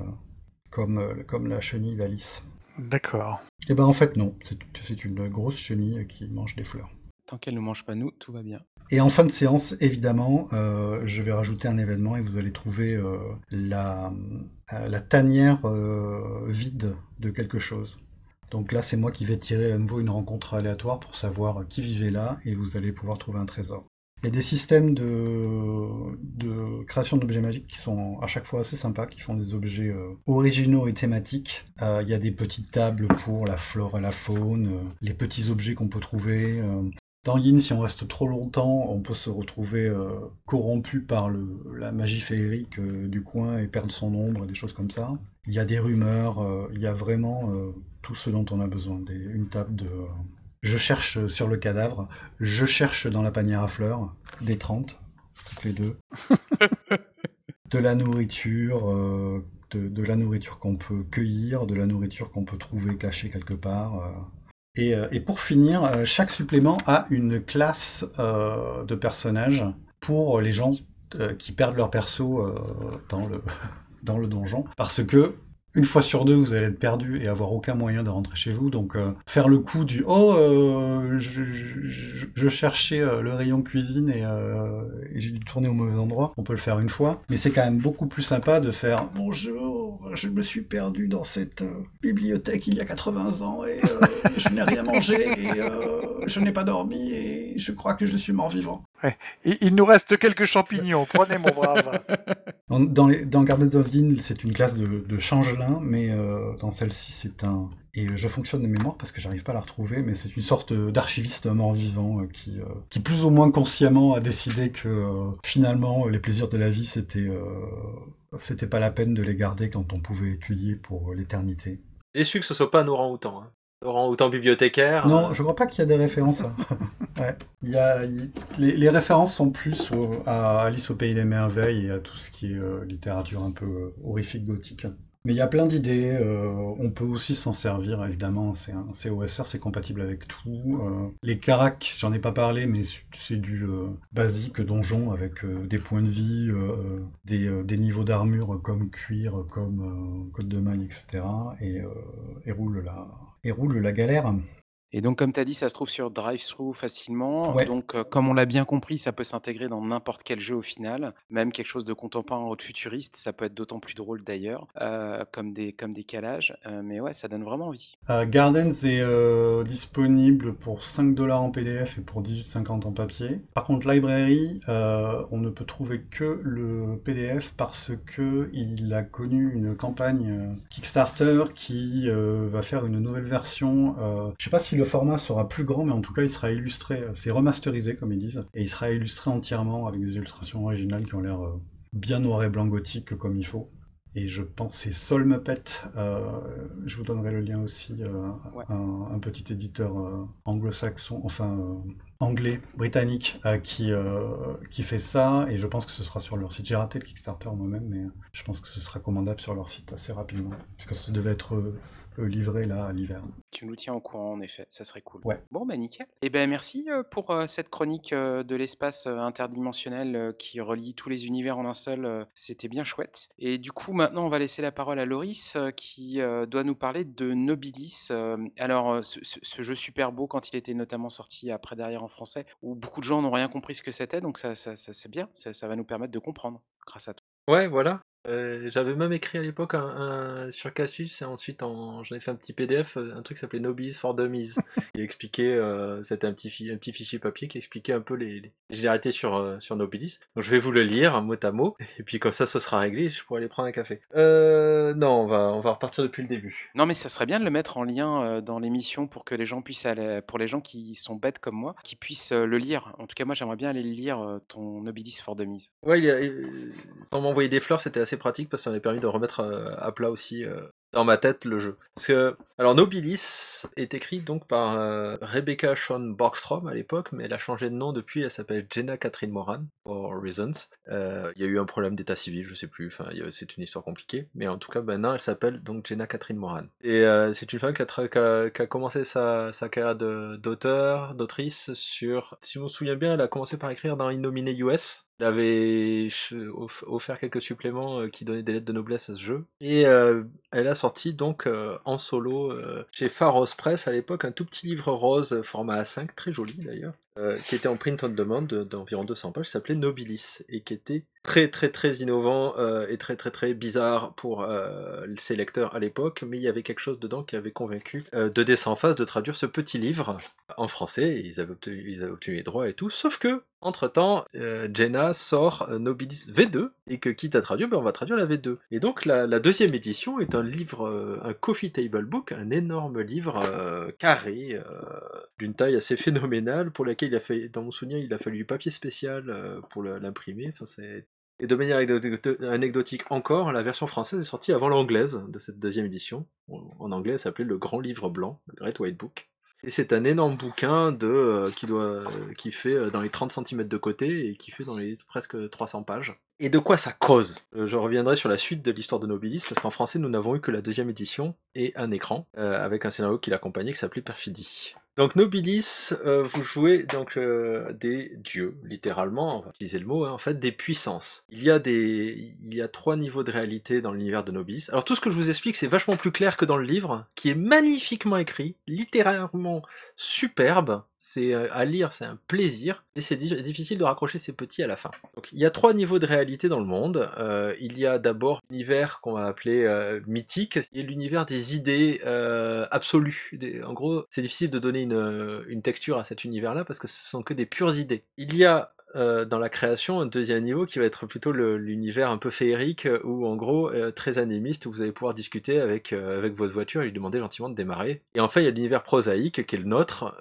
comme, euh, comme la chenille d'Alice. D'accord. Et ben en fait non, c'est c'est une grosse chenille qui mange des fleurs. Tant qu'elle ne mange pas nous, tout va bien. Et en fin de séance, évidemment, euh, je vais rajouter un événement et vous allez trouver euh, la, euh, la tanière euh, vide de quelque chose. Donc là, c'est moi qui vais tirer à nouveau une rencontre aléatoire pour savoir qui vivait là et vous allez pouvoir trouver un trésor. Il y a des systèmes de, création d'objets magiques qui sont à chaque fois assez sympas, qui font des objets euh, originaux et thématiques. Euh, il y a des petites tables pour la flore et la faune, euh, les petits objets qu'on peut trouver. dans Yin, si on reste trop longtemps, on peut se retrouver corrompu par la magie féerique du coin et perdre son ombre, des choses comme ça. Il y a des rumeurs, il y a vraiment tout ce dont on a besoin. Des- une table de... je cherche sur le cadavre, je cherche dans la panière à fleurs, des 30, toutes les deux. de la nourriture, euh, de, de la nourriture qu'on peut cueillir, de la nourriture qu'on peut trouver cachée quelque part. euh. Et, euh, et pour finir, chaque supplément a une classe de personnages pour les gens qui perdent leur perso dans, le, dans le donjon. Parce que une fois sur deux, vous allez être perdu et avoir aucun moyen de rentrer chez vous. Donc euh, faire le coup du oh, euh, je, je- je cherchais euh, le rayon cuisine et, euh, et j'ai dû tourner au mauvais endroit. On peut le faire une fois, mais c'est quand même beaucoup plus sympa de faire bonjour, je me suis perdu dans cette bibliothèque il y a 80 ans et je n'ai rien mangé et je n'ai pas dormi et je crois que je suis mort vivant. Il, il nous reste quelques champignons. Prenez mon brave. Dans, les, dans Gardens of Dean, c'est une classe de, de mais euh, dans celle-ci, c'est un. Et je fonctionne de mémoire parce que j'arrive pas à la retrouver, mais c'est une sorte d'archiviste mort-vivant euh, qui, euh, qui plus ou moins consciemment a décidé que euh, finalement les plaisirs de la vie c'était euh, c'était pas la peine de les garder quand on pouvait étudier pour l'éternité. Déçu que ce soit pas un orang-outan. Hein. Orang-outan bibliothécaire. Non, euh, je crois pas qu'il y a des références. ouais. Il y a, il- les, les références sont plus au- à Alice au pays des merveilles et à tout ce qui est euh, littérature un peu euh, horrifique gothique. Mais il y a plein d'idées. euh, on peut aussi s'en servir, évidemment. C'est un COSR, c'est compatible avec tout. euh, les caracs, j'en ai pas parlé, mais c'est- du euh, basique donjon avec des points de vie, des, niveaux d'armure comme cuir, comme côte de maille, etc. Et roule la galère. Et donc, comme tu as dit, ça se trouve sur Drive-Thru facilement. Ouais. Donc, euh, comme on l'a bien compris, ça peut s'intégrer dans n'importe quel jeu au final. Même quelque chose de contemporain ou de futuriste, ça peut être d'autant plus drôle d'ailleurs, euh, comme des comme des calages. Euh, mais ouais, ça donne vraiment envie. Euh, Gardens est disponible pour 5 dollars en PDF et pour 18,50 en papier. Par contre, Library, on ne peut trouver que le PDF parce que il a connu une campagne Kickstarter qui va faire une nouvelle version. Euh, je sais pas si le format sera plus grand, mais en tout cas, il sera illustré. euh, C'est remasterisé, comme ils disent, et il sera illustré entièrement avec des illustrations originales qui ont l'air euh, bien noir et blanc gothique comme il faut. Et je pense c'est Sol Muppet. euh, je vous donnerai le lien aussi. euh, Ouais. un, un petit éditeur euh, anglo-saxon, enfin anglais, britannique, qui, qui fait ça. Et je pense que ce sera sur leur site. J'ai raté le Kickstarter moi-même, mais je pense que ce sera commandable sur leur site assez rapidement. Puisque ça devait être livré là à l'hiver. Tu nous tiens au courant, en effet, ça serait cool. Ouais. Bon, bah nickel. Et ben merci euh, pour euh, cette chronique euh, de l'espace euh, interdimensionnel euh, qui relie tous les univers en un seul. euh, C'était bien chouette. Et du coup, maintenant, on va laisser la parole à Loris euh, qui euh, doit nous parler de Nobilis. Euh, alors, euh, ce, ce- ce jeu super beau, quand il était notamment sorti après Derrière en français où beaucoup de gens n'ont rien compris ce que c'était, donc ça ça ça c'est bien, ça ça va nous permettre de comprendre grâce à toi. Ouais, voilà. Heu, j'avais même écrit à l'époque un un sur Casus et ensuite en j'en ai fait un petit PDF, heu, un truc qui s'appelait Nobilis for Dummies. Il expliquait, heu, c'était un petit fi un petit fichier papier qui expliquait un peu les les généralités sur, sur Nobilis. Donc je vais vous le lire mot à mot et puis comme ça, ce sera réglé, je pourrai aller prendre un café. Non, on va on va repartir depuis le début. Non, mais ça serait bien de le mettre en lien, dans l'émission pour que les gens puissent aller pour les gens qui sont bêtes comme moi, qui puissent, le lire. En tout cas, moi, j'aimerais bien aller le lire, ton Nobilis for Dummies. Ouais, il y a, heu, sans m'envoyer des fleurs, c'était assez pratique parce que ça m'avait permis de remettre, heu, à plat aussi, heu, dans ma tête le jeu. Parce que alors Nobilis est écrit donc par, heu, Rebecca Shawn Borgstrom à l'époque, mais elle a changé de nom depuis, elle s'appelle Jenna Catherine Moran, for reasons. Il y a eu un problème d'état civil, je sais plus, enfin c'est une histoire compliquée, mais en tout cas maintenant elle s'appelle donc Jenna Catherine Moran. Et c'est une femme qui a commencé sa carrière d'auteur, d'autrice sur si je me souviens bien, elle a commencé par écrire dans Innominé US. Elle avait offert quelques suppléments, heu, qui donnaient des lettres de noblesse à ce jeu. Et heu, elle a sorti donc, heu, en solo, chez Pharos Press à l'époque, un tout petit livre rose format A5, très joli d'ailleurs, qui était en print on demand de d'environ 200 pages, s'appelait Nobilis et qui était très, très, très innovant, heu, et très, très, très bizarre pour, heu, ses lecteurs à l'époque, mais il y avait quelque chose dedans qui avait convaincu, heu, 2D Sans Face de traduire ce petit livre en français. Ils avaient obtenu les droits et tout. Sauf que entre temps, heu, Jenna sort, heu, Nobilis V2 et que quitte à traduire, ben, on va traduire la V2 et donc la 2e édition est un livre, un coffee table book, un énorme livre, carré, d'une taille assez phénoménale pour laquelle il a fallu dans mon souvenir, il a fallu du papier spécial, pour l'imprimer, et de manière anecdotique encore, la version française est sortie avant l'anglaise de cette 2e édition. En anglais, elle s'appelait Le Grand Livre Blanc, le Great White Book et c'est un énorme bouquin de, qui doit qui fait, heu, dans les 30 centimètres de côté et qui fait dans les presque 300 pages. Et de quoi ça cause? Je reviendrai sur la suite de l'histoire de Nobilis parce qu'en français, nous n'avons eu que la 2e édition et un écran, avec un scénario qui l'accompagnait qui s'appelait Perfidie. Donc Nobilis, heu, vous jouez donc, heu, des dieux, littéralement, on va utiliser le mot, hein, en fait, des puissances. Il y a des il y a 3 niveaux de réalité dans l'univers de Nobilis. Alors tout ce que je vous explique, c'est vachement plus clair que dans le livre, qui est magnifiquement écrit, littéralement superbe. C'est, heu, à lire, c'est un plaisir et c'est di difficile de raccrocher ses petits à la fin. Donc il y a 3 niveaux de réalité dans le monde. Heu, il y a d'abord l'univers qu'on va appeler, heu, mythique et l'univers des idées, heu, absolues. En gros, c'est difficile de donner une, une texture à cet univers-là parce que ce sont que des pures idées. Il y a, heu, dans la création, un 2e niveau qui va être plutôt l'univers un peu féerique où en gros, heu, très animiste, où vous allez pouvoir discuter avec, avec votre voiture et lui demander gentiment de démarrer. Et enfin, il y a l'univers prosaïque qui est le nôtre,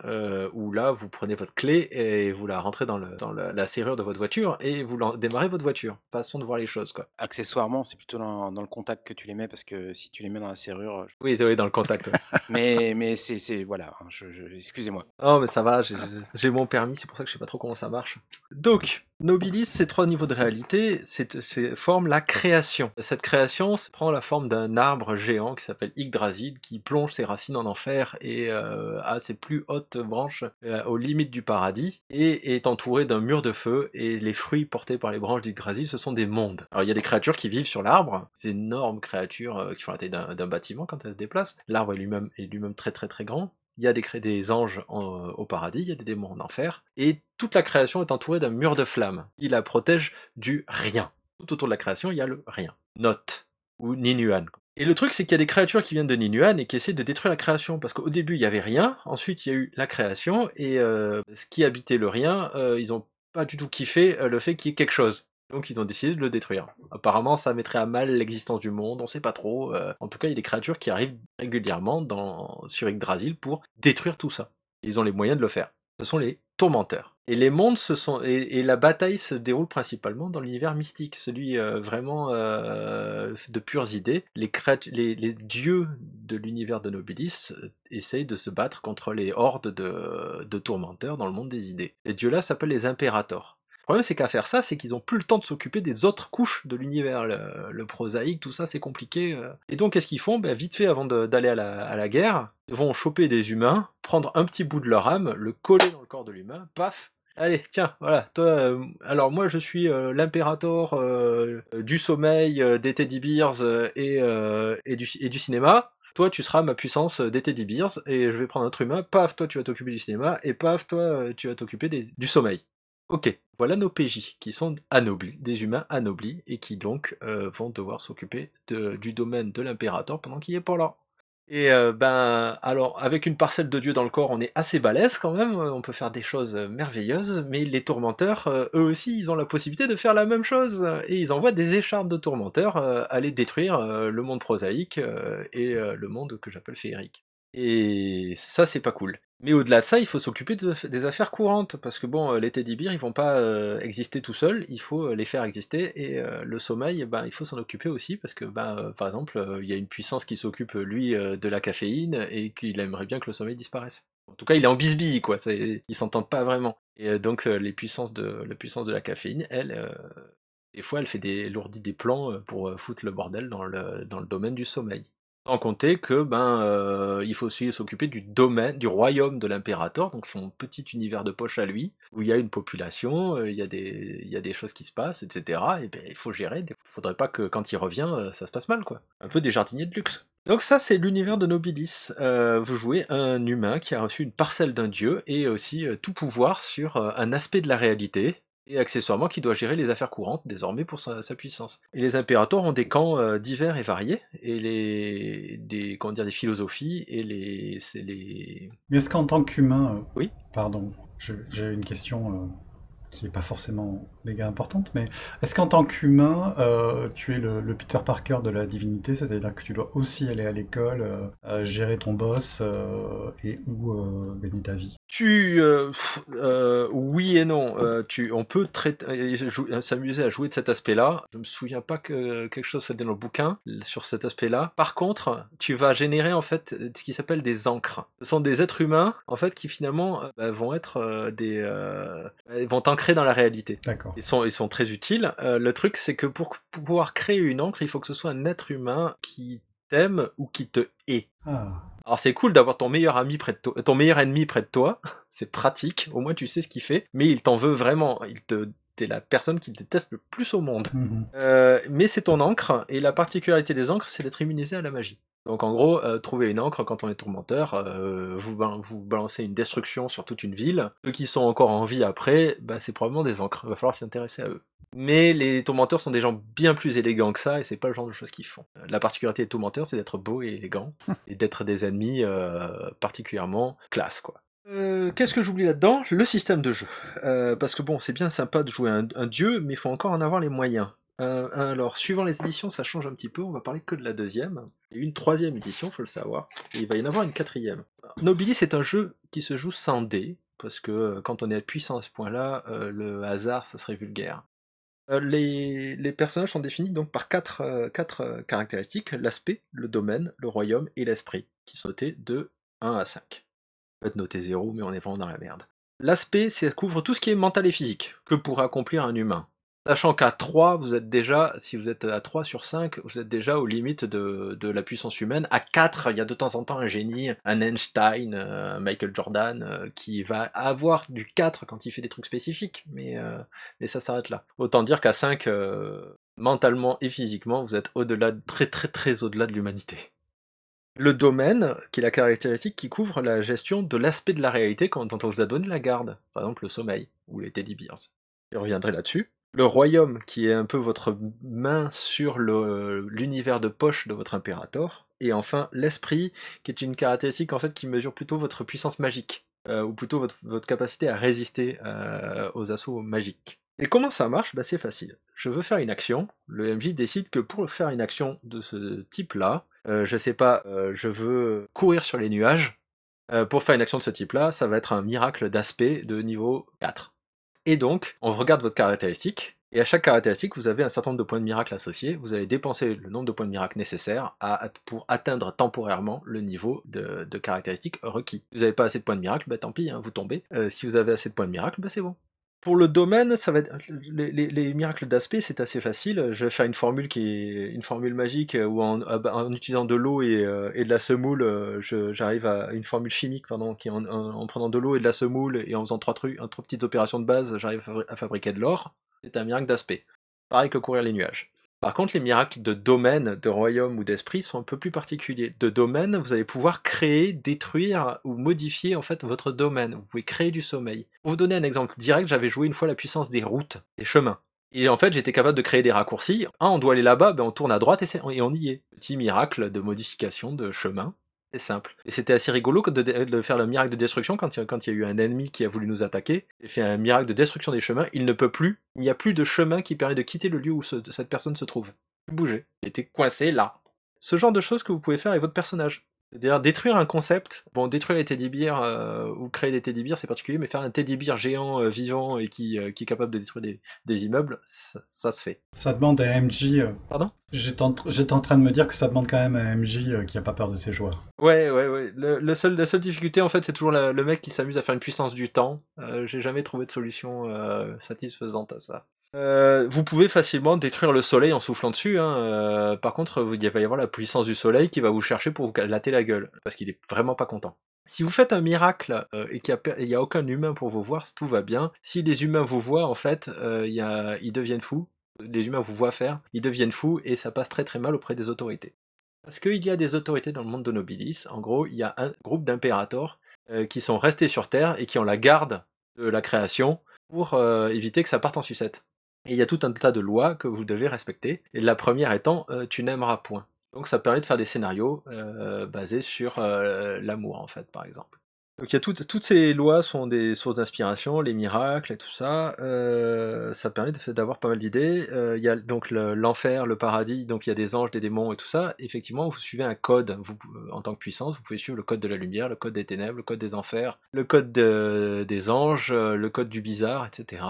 où là, vous prenez votre clé et vous la rentrez dans le dans la la serrure de votre voiture et vous démarrez votre voiture. Façon de voir les choses, quoi. Accessoirement, c'est plutôt dans dans le contact que tu les mets parce que si tu les mets dans la serrure, Oui, oui, dans le contact, ouais. mais mais c'est voilà, hein, je je excusez-moi. Oh mais ça va, j'ai j'ai mon permis, c'est pour ça que je sais pas trop comment ça marche. Donc, Nobilis, ces 3 niveaux de réalité, c'est c'est forme la création. Cette création prend la forme d'un arbre géant qui s'appelle Yggdrasil, qui plonge ses racines en enfer et heu, a ses plus hautes branches, heu, aux limites du paradis et est entouré d'un mur de feu et les fruits portés par les branches d'Yggdrasil, ce sont des mondes. Alors il y a des créatures qui vivent sur l'arbre, ces énormes créatures, heu, qui font la taille d'un bâtiment quand elles se déplacent. L'arbre est lui-même très, très, très grand. Il y a des anges au paradis, il y a des démons en enfer et toute la création est entourée d'un mur de flammes. Il la protège du rien. Tout autour de la création, il y a le rien. Note ou Ninuan. Et le truc, c'est qu'il y a des créatures qui viennent de Ninuan et qui essaient de détruire la création parce qu'au début, il y avait rien, ensuite il y a eu la création et heu, ce qui habitait le rien, heu, ils ont pas du tout kiffé, heu, le fait qu'il y ait quelque chose. Donc ils ont décidé de le détruire. Apparemment, ça mettrait à mal l'existence du monde, on sait pas trop, heu, en tout cas, il y a des créatures qui arrivent régulièrement dans sur Yggdrasil pour détruire tout ça. Ils ont les moyens de le faire. Ce sont les tourmenteurs. Et les mondes se sont et la bataille se déroule principalement dans l'univers mystique, celui, heu, vraiment, heu, de pures idées. Les dieux de l'univers de Nobilis, essayent de se battre contre les hordes de de tourmenteurs dans le monde des idées. Ces dieux-là s'appellent les Impérators. Problème, c'est qu'à faire ça, c'est qu'ils ont plus le temps de s'occuper des autres couches de l'univers. Le prosaïque, tout ça, c'est compliqué, heu et donc qu'est-ce qu'ils font? Bah, vite fait, avant d'aller à la à la guerre, vont choper des humains, prendre un petit bout de leur âme, le coller dans le corps de l'humain, paf! Allez, tiens, voilà, toi, hem, alors moi je suis, l'impérator, heu, du sommeil, des teddy bears, et du cinéma. toi tu seras ma puissance des teddy bears, et je vais prendre un autre humain, paf, toi tu vas t'occuper du cinéma, et paf, toi tu vas t'occuper du sommeil. Ok, voilà nos PJ qui sont anoblis, des humains anoblis, et qui donc vont devoir s'occuper du domaine de l'impérateur pendant qu'il est pas là. Et ben, alors, avec une parcelle de Dieu dans le corps, on est assez balèze quand même, on peut faire des choses merveilleuses, mais les tourmenteurs, eux aussi, ils ont la possibilité de faire la même chose, et ils envoient des écharpes de tourmenteurs aller détruire le monde prosaïque et le monde que j'appelle féerique. Et ça, c'est pas cool. Mais au-delà de ça, il faut s'occuper des affaires courantes, parce que bon, les teddy bears, ils vont pas euh, exister tout seuls, il faut euh, les faire exister, et euh, le sommeil, ben, il faut s'en occuper aussi, parce que, ben, par exemple, il y a une puissance qui s'occupe, lui, de la caféine, et qu'il aimerait bien que le sommeil disparaisse. En tout cas, il est en bisbille, quoi, ils s'entendent pas vraiment. Et donc, les puissances de, la puissance de la caféine, elle, des fois, elle fait des, lourdit des plans pour foutre le bordel dans le domaine du sommeil. Compter que ben euh, il faut aussi s'occuper du domaine, du royaume de l'impérateur, donc son petit univers de poche à lui, où il y a une population, euh, il, y a des, il y a des choses qui se passent, etc. Et ben il faut gérer. Il faudrait pas que quand il revient, euh, ça se passe mal, quoi. Un peu des jardiniers de luxe. Donc ça, c'est l'univers de Nobilis. vous jouez un humain qui a reçu une parcelle d'un dieu et aussi tout pouvoir sur un aspect de la réalité, et accessoirement qui doit gérer les affaires courantes désormais pour sa, puissance. Et les impérateurs ont des camps euh, divers et variés, et les, des, comment dire, des philosophies, et les... C'est les... Mais est-ce qu'en tant qu'humain... Euh, oui Pardon, j'ai une question euh, qui n'est pas forcément méga importante, mais est-ce qu'en tant qu'humain, euh, tu es le, Peter Parker de la divinité, c'est-à-dire que tu dois aussi aller à l'école, euh, gérer ton boss euh, et ou gagner ta vie? Tu, oui et non. tu, on peut s'amuser à jouer de cet aspect-là. Je me souviens pas que quelque chose soit dans le bouquin sur cet aspect-là. Par contre, tu vas générer en fait ce qui s'appelle des encres. Ce sont des êtres humains en fait qui finalement bah, vont être des, vont t'ancrer dans la réalité. D'accord. Ils sont, ils sont très utiles. Euh, le truc, c'est que pour pouvoir créer une encre, il faut que ce soit un être humain qui t'aime ou qui te hait. Ah. Alors c'est cool d'avoir ton meilleur ami près de toi, ton meilleur ennemi près de toi. c'est pratique. Au moins tu sais ce qu'il fait. Mais il t'en veut vraiment. Il te t'es la personne qui déteste le plus au monde. Mhm. Euh, mais c'est ton encre, et la particularité des encres, c'est d'être immunisé à la magie. Donc en gros, euh, trouver une encre quand on est tourmenteur, euh, vous, vous balancez une destruction sur toute une ville. Ceux qui sont encore en vie après, bah, c'est probablement des encres. Il va falloir s'intéresser à eux. Mais les tourmenteurs sont des gens bien plus élégants que ça, et c'est pas le genre de choses qu'ils font. La particularité des tourmenteurs, c'est d'être beau et élégant, et d'être des ennemis particulièrement classe, quoi. Qu'est-ce que j'oublie là-dedans? Le système de jeu. parce que bon, c'est bien sympa de jouer un, un dieu, mais il faut encore en avoir les moyens. Euh, alors, suivant les éditions, ça change un petit peu. On va parler que de la deuxième. A une troisième édition, faut le savoir. Et il va y en avoir une quatrième. Nobilis est un jeu qui se joue sans dés, parce que euh, quand on est puissant à ce point-là, euh, le hasard, ça serait vulgaire. Les, personnages sont définis donc par quatre, caractéristiques l'aspect, le domaine, le royaume et l'esprit, qui sont notés de 1 à 5. On peut être noté 0, mais on est vraiment dans la merde. L'aspect, ça couvre tout ce qui est mental et physique, que pourrait accomplir un humain. Sachant qu'à 3, vous êtes déjà, si vous êtes à 3 sur 5, vous êtes déjà aux limites de, la puissance humaine. À 4, il y a de temps en temps un génie, un Einstein, euh, Michael Jordan, euh, qui va avoir du 4 quand il fait des trucs spécifiques, mais, euh, mais ça s'arrête là. Autant dire qu'à 5, mentalement et physiquement, vous êtes au-delà, très très très au-delà de l'humanité. Le domaine, qui est la caractéristique qui couvre la gestion de l'aspect de la réalité quand on vous a donné la garde, par exemple le sommeil ou les teddy bears. Je reviendrai là-dessus le royaume qui est un peu votre main sur l'univers de poche de votre impérator, et enfin l'esprit qui est une caractéristique en fait qui mesure plutôt votre puissance magique, euh, ou plutôt votre, capacité à résister euh, aux assauts magiques. Et comment ça marche? Bah, C'est facile. Je veux faire une action, le MJ décide que pour faire une action de ce type-là, euh, je sais pas, je veux courir sur les nuages, pour faire une action de ce type-là, ça va être un miracle d'aspect de niveau 4. Et donc, on regarde votre caractéristique, et à chaque caractéristique, vous avez un certain nombre de points de miracle associés. Vous allez dépenser le nombre de points de miracle nécessaires pour atteindre temporairement le niveau de, caractéristique requis. Si vous n'avez pas assez de points de miracle, bah, tant pis, hein, vous tombez. Euh, si vous avez assez de points de miracle, bah, c'est bon. Pour le domaine, ça va les, miracles d'aspect, c'est assez facile. Je vais faire une formule qui est une formule magique où en, ah bah, utilisant de l'eau et, euh, de la semoule, euh, j'arrive à une formule chimique, pardon, qui en, prenant de l'eau et de la semoule et en faisant trois trucs, trois petites opérations de base, j'arrive à fabriquer de l'or. C'est un miracle d'aspect. Pareil que courir les nuages. Par contre, les miracles de domaine, de royaume ou d'esprit sont un peu plus particuliers. De domaine, vous allez pouvoir créer, détruire ou modifier en fait votre domaine. Vous pouvez créer du sommeil. Pour vous donner un exemple direct, j'avais joué une fois la puissance des routes, des chemins. Et en fait, j'étais capable de créer des raccourcis. Ah, on doit aller là-bas, ben on tourne à droite et, et on y est. Petit miracle de modification de chemin. C'est simple. Et c'était assez rigolo de, faire le miracle de destruction quand il, y a eu un ennemi qui a voulu nous attaquer. Il fait un miracle de destruction des chemins. Il ne peut plus. Il n'y a plus de chemin qui permet de quitter le lieu où cette personne se trouve. Bouger. Il était coincé là. Ce genre de choses que vous pouvez faire avec votre personnage. C'est-à-dire détruire un concept, bon détruire les teddy euh, ou créer des teddy c'est particulier, mais faire un teddy géant euh, vivant et qui, euh, qui, est capable de détruire des, immeubles, ça, se fait. Ça demande à MJ. Pardon? J'étais en, train de me dire que ça demande quand même à MJ qui a pas peur de ses joueurs. Ouais, ouais, ouais. Le, seul, la seule difficulté en fait, c'est toujours le mec qui s'amuse à faire une puissance du temps. J'ai jamais trouvé de solution satisfaisante à ça. Euh, vous pouvez facilement détruire le soleil en soufflant dessus. Hein. Euh, par contre, il va y avoir la puissance du soleil qui va vous chercher pour vous latter la gueule, parce qu'il est vraiment pas content. Si vous faites un miracle euh, et qu'il n'y a, aucun humain pour vous voir, tout va bien. Si les humains vous voient, en fait, ils deviennent fous. Les humains vous voient faire, ils deviennent fous et ça passe très très mal auprès des autorités. Parce qu'il y a des autorités dans le monde de Nobilis. En gros, il y a un groupe d'impérators qui sont restés sur Terre et qui ont la garde de la création pour éviter que ça parte en sucette. Il y a tout un tas de lois que vous devez respecter. Et la première étant, euh, tu n'aimeras point. Donc ça permet de faire des scénarios euh, basés sur euh, l'amour, en fait, par exemple. Donc il y a toutes ces lois sont des sources d'inspiration, les miracles et tout ça. Euh, ça permet d'avoir pas mal d'idées. Euh, il y a donc l'enfer, le, paradis, donc il y a des anges, des démons et tout ça. Effectivement, vous suivez un code. Vous, euh, en tant que puissance, vous pouvez suivre le code de la lumière, le code des ténèbres, le code des enfers, le code des anges, le code du bizarre, etc.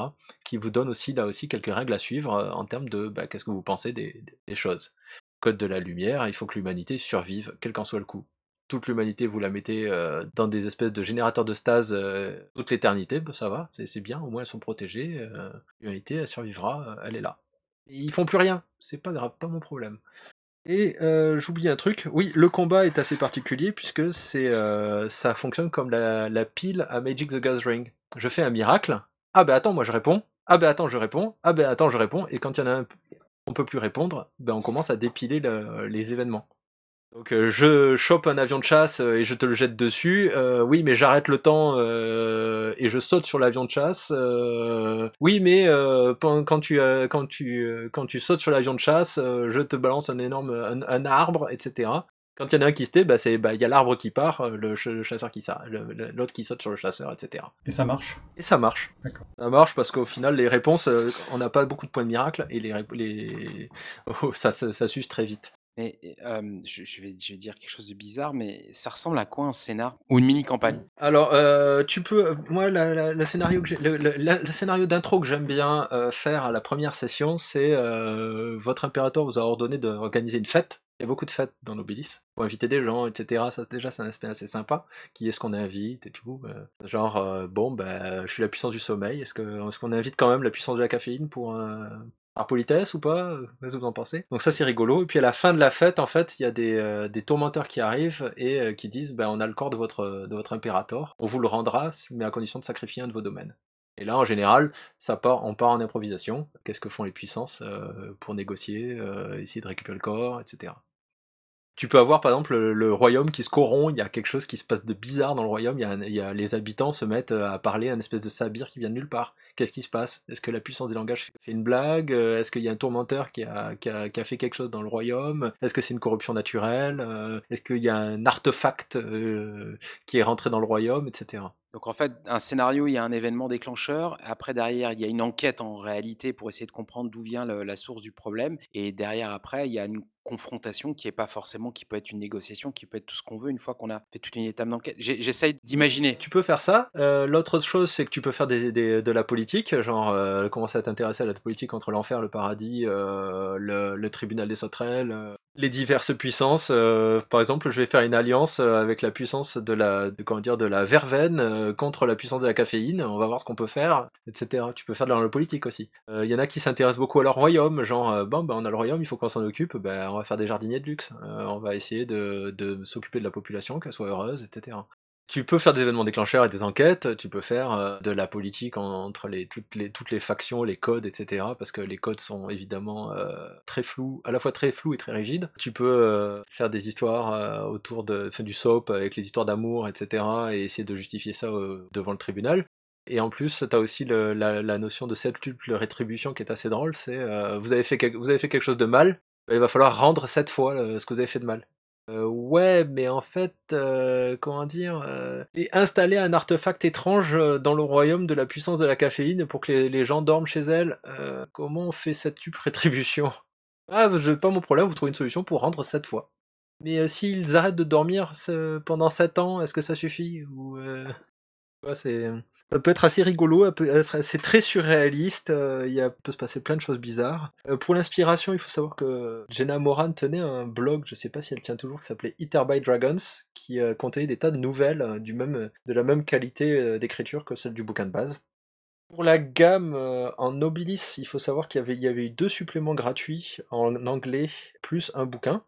Qui vous donne aussi là aussi quelques règles à suivre en termes de bah, qu'est-ce que vous pensez des, des choses. Code de la lumière, il faut que l'humanité survive, quel qu'en soit le coup toute l'humanité, vous la mettez euh, dans des espèces de générateurs de stase euh, toute l'éternité, bah, ça va, c'est bien, au moins elles sont protégées, euh, l'humanité, elle survivra, elle est là. ils font plus rien, c'est pas grave, pas mon problème. Et j'oublie un truc, oui, le combat est assez particulier puisque c'est ça fonctionne comme la, pile à Magic the Gathering. Je fais un miracle, ah ben attends, moi je réponds, ah ben attends, je réponds, ah ben attends, je réponds, et quand il y en a un, on peut plus répondre, ben on commence à dépiler les événements. Donc euh, je chope un avion de chasse euh, et je te le jette dessus. Euh, oui, mais j'arrête le temps et je saute sur l'avion de chasse. oui, mais quand tu quand tu quand tu sautes sur l'avion de chasse, je te balance un énorme un, arbre, etc. Quand il y en a un qui se tait, bah c'est bah il y a l'arbre qui part, le, chasseur qui l'autre qui saute sur le chasseur, etc. Et ça marche? Et ça marche. D'accord. Ça marche parce qu'au final les réponses, on n'a pas beaucoup de points de miracle et les, les... Oh, ça, ça, très vite. Mais je, vais, dire quelque chose de bizarre, mais ça ressemble à quoi un scénar ou une mini campagne Alors, tu peux, moi, le scénario scénario d'intro que j'aime bien faire à la première session, c'est votre impérateur vous a ordonné d'organiser une fête. Il y a beaucoup de fêtes dans l'Obélis. Pour inviter des gens, etc. Ça, déjà, c'est un aspect assez sympa. Qui est-ce qu'on invite et tout. genre, bon, ben, je suis la puissance du sommeil. Est-ce qu'on invite quand même la puissance de la caféine pour, par politesse ou pas Qu'est-ce que vous en pensez? Donc ça c'est rigolo. Et puis à la fin de la fête, en fait, il y a des, euh, tourmenteurs qui arrivent et euh, qui disent ben, on a le corps de votre, de votre impérateur, on vous le rendra, mais à condition de sacrifier un de vos domaines. Et là, en général, ça part, on part en improvisation. Qu'est-ce que font les puissances euh, pour négocier, essayer de récupérer le corps, etc tu peux avoir par exemple le, royaume qui se corrompt, il y a quelque chose qui se passe de bizarre dans le royaume, il y, a, les habitants se mettent euh, à parler un espèce de sabir qui vient de nulle part. Qu'est-ce qui se passe? Est-ce que la puissance des langages fait une blague? Euh, Est-ce qu'il y a un tourmenteur qui a, fait quelque chose dans le royaume? Est-ce que c'est une corruption naturelle? Euh, Est-ce qu'il y a un artefact qui est rentré dans le royaume, etc. Donc en fait, un scénario, il y a un événement déclencheur. Après, derrière, il y a une enquête en réalité pour essayer de comprendre d'où vient la source du problème. Et derrière, après, il y a une confrontation qui est pas forcément, qui peut être une négociation, qui peut être tout ce qu'on veut une fois qu'on a fait toute une étape d'enquête. J'essaye d'imaginer. Tu peux faire ça. Euh, l'autre chose, c'est que tu peux faire de la politique, genre euh, commencer à t'intéresser à la politique entre l'enfer, le paradis, euh, le, tribunal des sauterelles, les diverses puissances. par exemple, je vais faire une alliance avec la puissance de la, de, comment dire, de la verveine contre la puissance de la caféine. On va voir ce qu'on peut faire, etc. Tu peux faire de la politique aussi. Il y en a qui s'intéressent beaucoup à leur royaume, genre bon, ben, on a le royaume, il faut qu'on s'en occupe. Ben, va faire des jardiniers de luxe, euh, on va essayer de, s'occuper de la population, qu'elle soit heureuse, etc. Tu peux faire des événements déclencheurs et des enquêtes, tu peux faire euh, de la politique en- entre toutes, les, factions, les codes, etc. Parce que les codes sont évidemment euh, très flous, à la fois très flous et très rigides. Tu peux faire des histoires autour de, du soap avec les histoires d'amour, etc. et essayer de justifier ça devant le tribunal. Et en plus, tu as aussi la, notion de septuple rétribution qui est assez drôle. C'est vous avez fait quelque chose de mal, il va falloir rendre sept fois ce que vous avez fait de mal. Euh, ouais, mais en fait, euh, comment dire, euh, et installer un artefact étrange dans le royaume de la puissance de la caféine pour que les, gens dorment chez elle. Comment on fait cette tuple rétribution Ah, je pas mon problème, vous trouvez une solution pour rendre sept fois. Mais s'ils arrêtent de dormir pendant sept ans, est-ce que ça suffit? Ou ouais, c'est ça peut être assez rigolo, c'est très surréaliste, euh, il peut se passer plein de choses bizarres. Euh, pour l'inspiration, il faut savoir que Jenna Moran tenait un blog, je sais pas si elle tient toujours, qui s'appelait Eater by Dragons, qui euh, contenait des tas de nouvelles du même, de la même qualité d'écriture que celle du bouquin de base. Pour la gamme en Nobilis, il faut savoir qu'il y avait eu deux suppléments gratuits en anglais, plus un bouquin.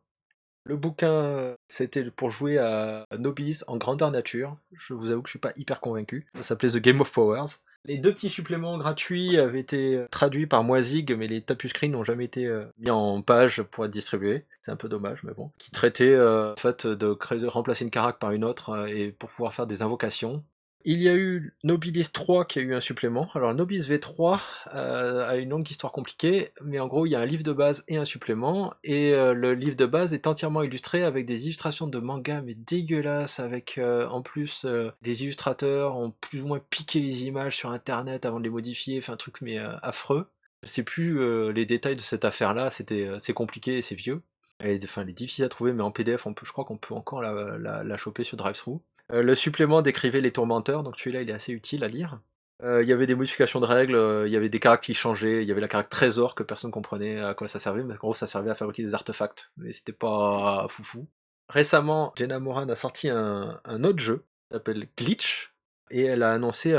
Le bouquin, c'était pour jouer à Nobilis en grandeur nature. Je vous avoue que je suis pas hyper convaincu. Ça s'appelait The Game of Powers. Les deux petits suppléments gratuits avaient été euh, traduits par Moisig, mais les tapuscreen n'ont jamais été euh, mis en page pour être distribués. C'est un peu dommage, mais bon. Qui traitaient euh, en fait de, de remplacer une carac par une autre et pour pouvoir faire des invocations. Il y a eu Nobilis 3 qui a eu un supplément. Alors Nobilis V3 euh, a une longue histoire compliquée, mais en gros il y a un livre de base et un supplément, et euh, le livre de base est entièrement illustré avec des illustrations de manga mais dégueulasses, avec euh, en plus les illustrateurs ont plus ou moins piqué les images sur internet avant de les modifier, enfin un truc mais affreux. Je sais plus les détails de cette affaire-là, c'était c'est compliqué et c'est vieux. Elle est, est difficile à trouver, mais en PDF, on peut, je crois qu'on peut encore la, la, la choper sur DriveThru. Euh, le supplément décrivait les tourmenteurs, donc celui-là il est assez utile à lire. Euh, Il y avait des modifications de règles, euh, il y avait des caractères qui changeaient, il y avait la caractère trésor que personne comprenait à quoi ça servait, mais en gros ça servait à fabriquer des artefacts, mais c'était pas foufou. Récemment, Jenna Moran a sorti un, autre jeu, s'appelle Glitch, et elle a annoncé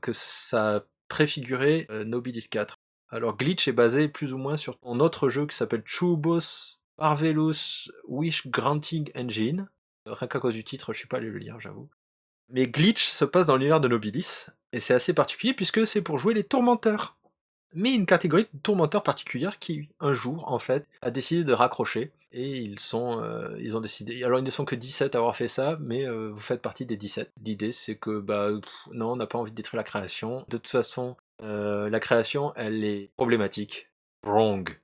que ça préfigurait euh, Nobilis 4. Alors Glitch est basé plus ou moins sur un autre jeu qui s'appelle Chubos Marvelous Wish Granting Engine. Rien qu'à cause du titre, je suis pas allé le lire, j'avoue. Mais Glitch se passe dans l'univers de Nobilis, et c'est assez particulier puisque c'est pour jouer les tourmenteurs. Mais une catégorie de tourmenteurs particulière qui, un jour, en fait, a décidé de raccrocher. Et ils sont, euh, ils ont décidé. Alors, ils ne sont que 17 à avoir fait ça, mais euh, vous faites partie des 17. L'idée, c'est que, bah, non, on n'a pas envie de détruire la création. De toute façon, euh, la création, elle est problématique. Wrong.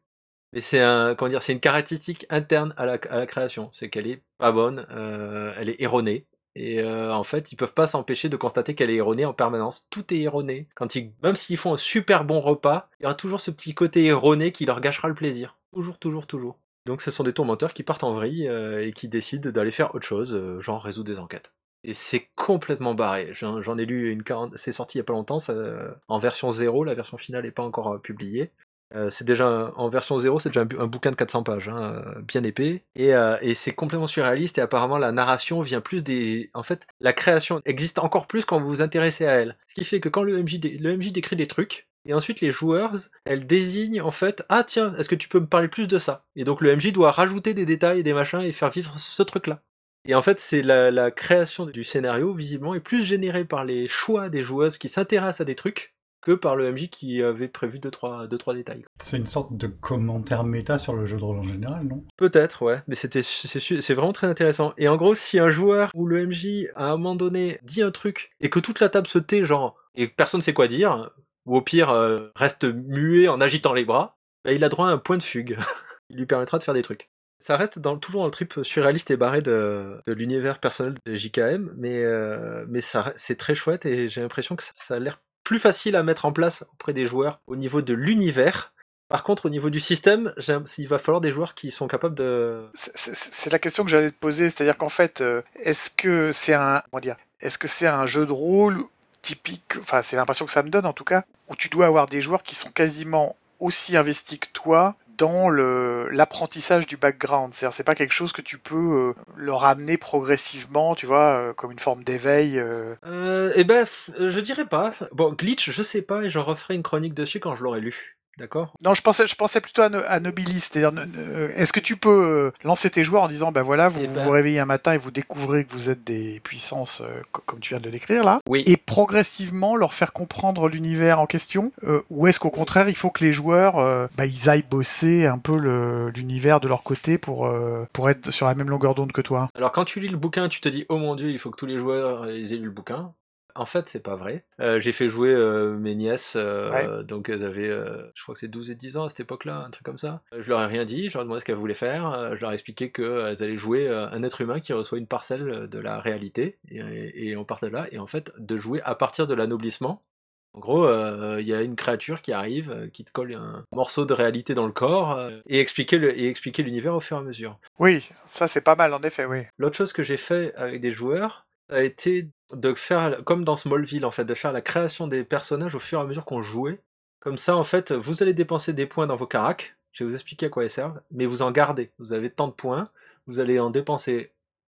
Mais c'est un, comment dire, c'est une caractéristique interne à la, à la création. C'est qu'elle est pas bonne, euh, elle est erronée. Et euh, en fait, ils peuvent pas s'empêcher de constater qu'elle est erronée en permanence. Tout est erroné. Quand ils, même s'ils font un super bon repas, il y aura toujours ce petit côté erroné qui leur gâchera le plaisir. Toujours, toujours, toujours. Donc ce sont des tourmenteurs qui partent en vrille euh, et qui décident d'aller faire autre chose, genre résoudre des enquêtes. Et c'est complètement barré. J'en ai lu une 40... C'est sorti il y a pas longtemps, en version 0, la version finale n'est pas encore publiée. C'est déjà en version 0, c'est déjà un, bouquin de 400 pages, hein, euh, bien épais, et, euh, et c'est complètement surréaliste. Et apparemment, la narration vient plus des. En fait, la création existe encore plus quand vous vous intéressez à elle. Ce qui fait que quand le MJ, le MJ décrit des trucs, et ensuite les joueurs, elles désignent en fait, ah tiens, est-ce que tu peux me parler plus de ça? Et donc le MJ doit rajouter des détails et des machins et faire vivre ce truc-là. Et en fait, c'est la, la création du scénario, visiblement, est plus générée par les choix des joueuses qui s'intéressent à des trucs que par le MJ qui avait prévu 2-3 deux, trois, deux, trois détails. C'est une sorte de commentaire méta sur le jeu de rôle en général, non? Peut-être, ouais, mais c'était c'est vraiment très intéressant. Et en gros, si un joueur ou le MJ à un moment donné dit un truc et que toute la table se tait, genre, et personne sait quoi dire, ou au pire euh, reste muet en agitant les bras, bah, il a droit à un point de fugue. il lui permettra de faire des trucs. Ça reste dans, toujours dans le trip surréaliste et barré de, de l'univers personnel de JKM, mais, euh, mais c'est très chouette et j'ai l'impression que ça, ça a l'air plus facile à mettre en place auprès des joueurs au niveau de l'univers. Par contre, au niveau du système, il va falloir des joueurs qui sont capables de, c'est la question que j'allais te poser, c'est-à-dire qu'en fait, euh, est-ce que c'est un, comment dire, est-ce que c'est un jeu de rôle typique, enfin c'est l'impression que ça me donne en tout cas, où tu dois avoir des joueurs qui sont quasiment aussi investis que toi dans l'apprentissage du background. C'est-à-dire c'est pas quelque chose que tu peux euh, leur amener progressivement, tu vois, euh, comme une forme d'éveil. euh. Eh ben, je dirais pas. Bon, Glitch, je sais pas, et j'en referai une chronique dessus quand je l'aurai lu. D'accord Non, je pensais, je pensais plutôt à, no- à Nobilis. C'est-à-dire, ne- ne- est-ce que tu peux euh, lancer tes joueurs en disant, ben voilà, vous Eh ben- vous réveillez un matin et vous découvrez que vous êtes des puissances euh, co- comme tu viens de le décrire là, Oui. et progressivement leur faire comprendre l'univers en question, euh, ou est-ce qu'au contraire, il faut que les joueurs, euh, bah, ils aillent bosser un peu le- l'univers de leur côté pour euh, pour être sur la même longueur d'onde que toi? Alors quand tu lis le bouquin, tu te dis oh mon dieu, il faut que tous les joueurs euh, ils aient lu le bouquin. En fait, c'est pas vrai. Euh, j'ai fait jouer euh, mes nièces, euh, donc elles avaient, je crois que c'est 12 et 10 ans à cette époque-là, un truc comme ça. Je leur ai rien dit, je leur ai demandé ce qu'elles voulaient faire, je leur ai expliqué qu'elles allaient jouer un être humain qui reçoit une parcelle de la réalité, et, et on partait de là, et en fait, de jouer à partir de l'anoblissement. En gros, euh, il y a une créature qui arrive, euh, qui te colle un morceau de réalité dans le corps, euh, et expliquer le- et expliquer l'univers au fur et à mesure. Oui, ça c'est pas mal en effet, oui. L'autre chose que j'ai fait avec des joueurs a été de faire, comme dans Smallville en fait, de faire la création des personnages au fur et à mesure qu'on jouait. Comme ça, en fait, vous allez dépenser des points dans vos caracs, je vais vous expliquer à quoi ils servent, mais vous en gardez. Vous avez tant de points, vous allez en dépenser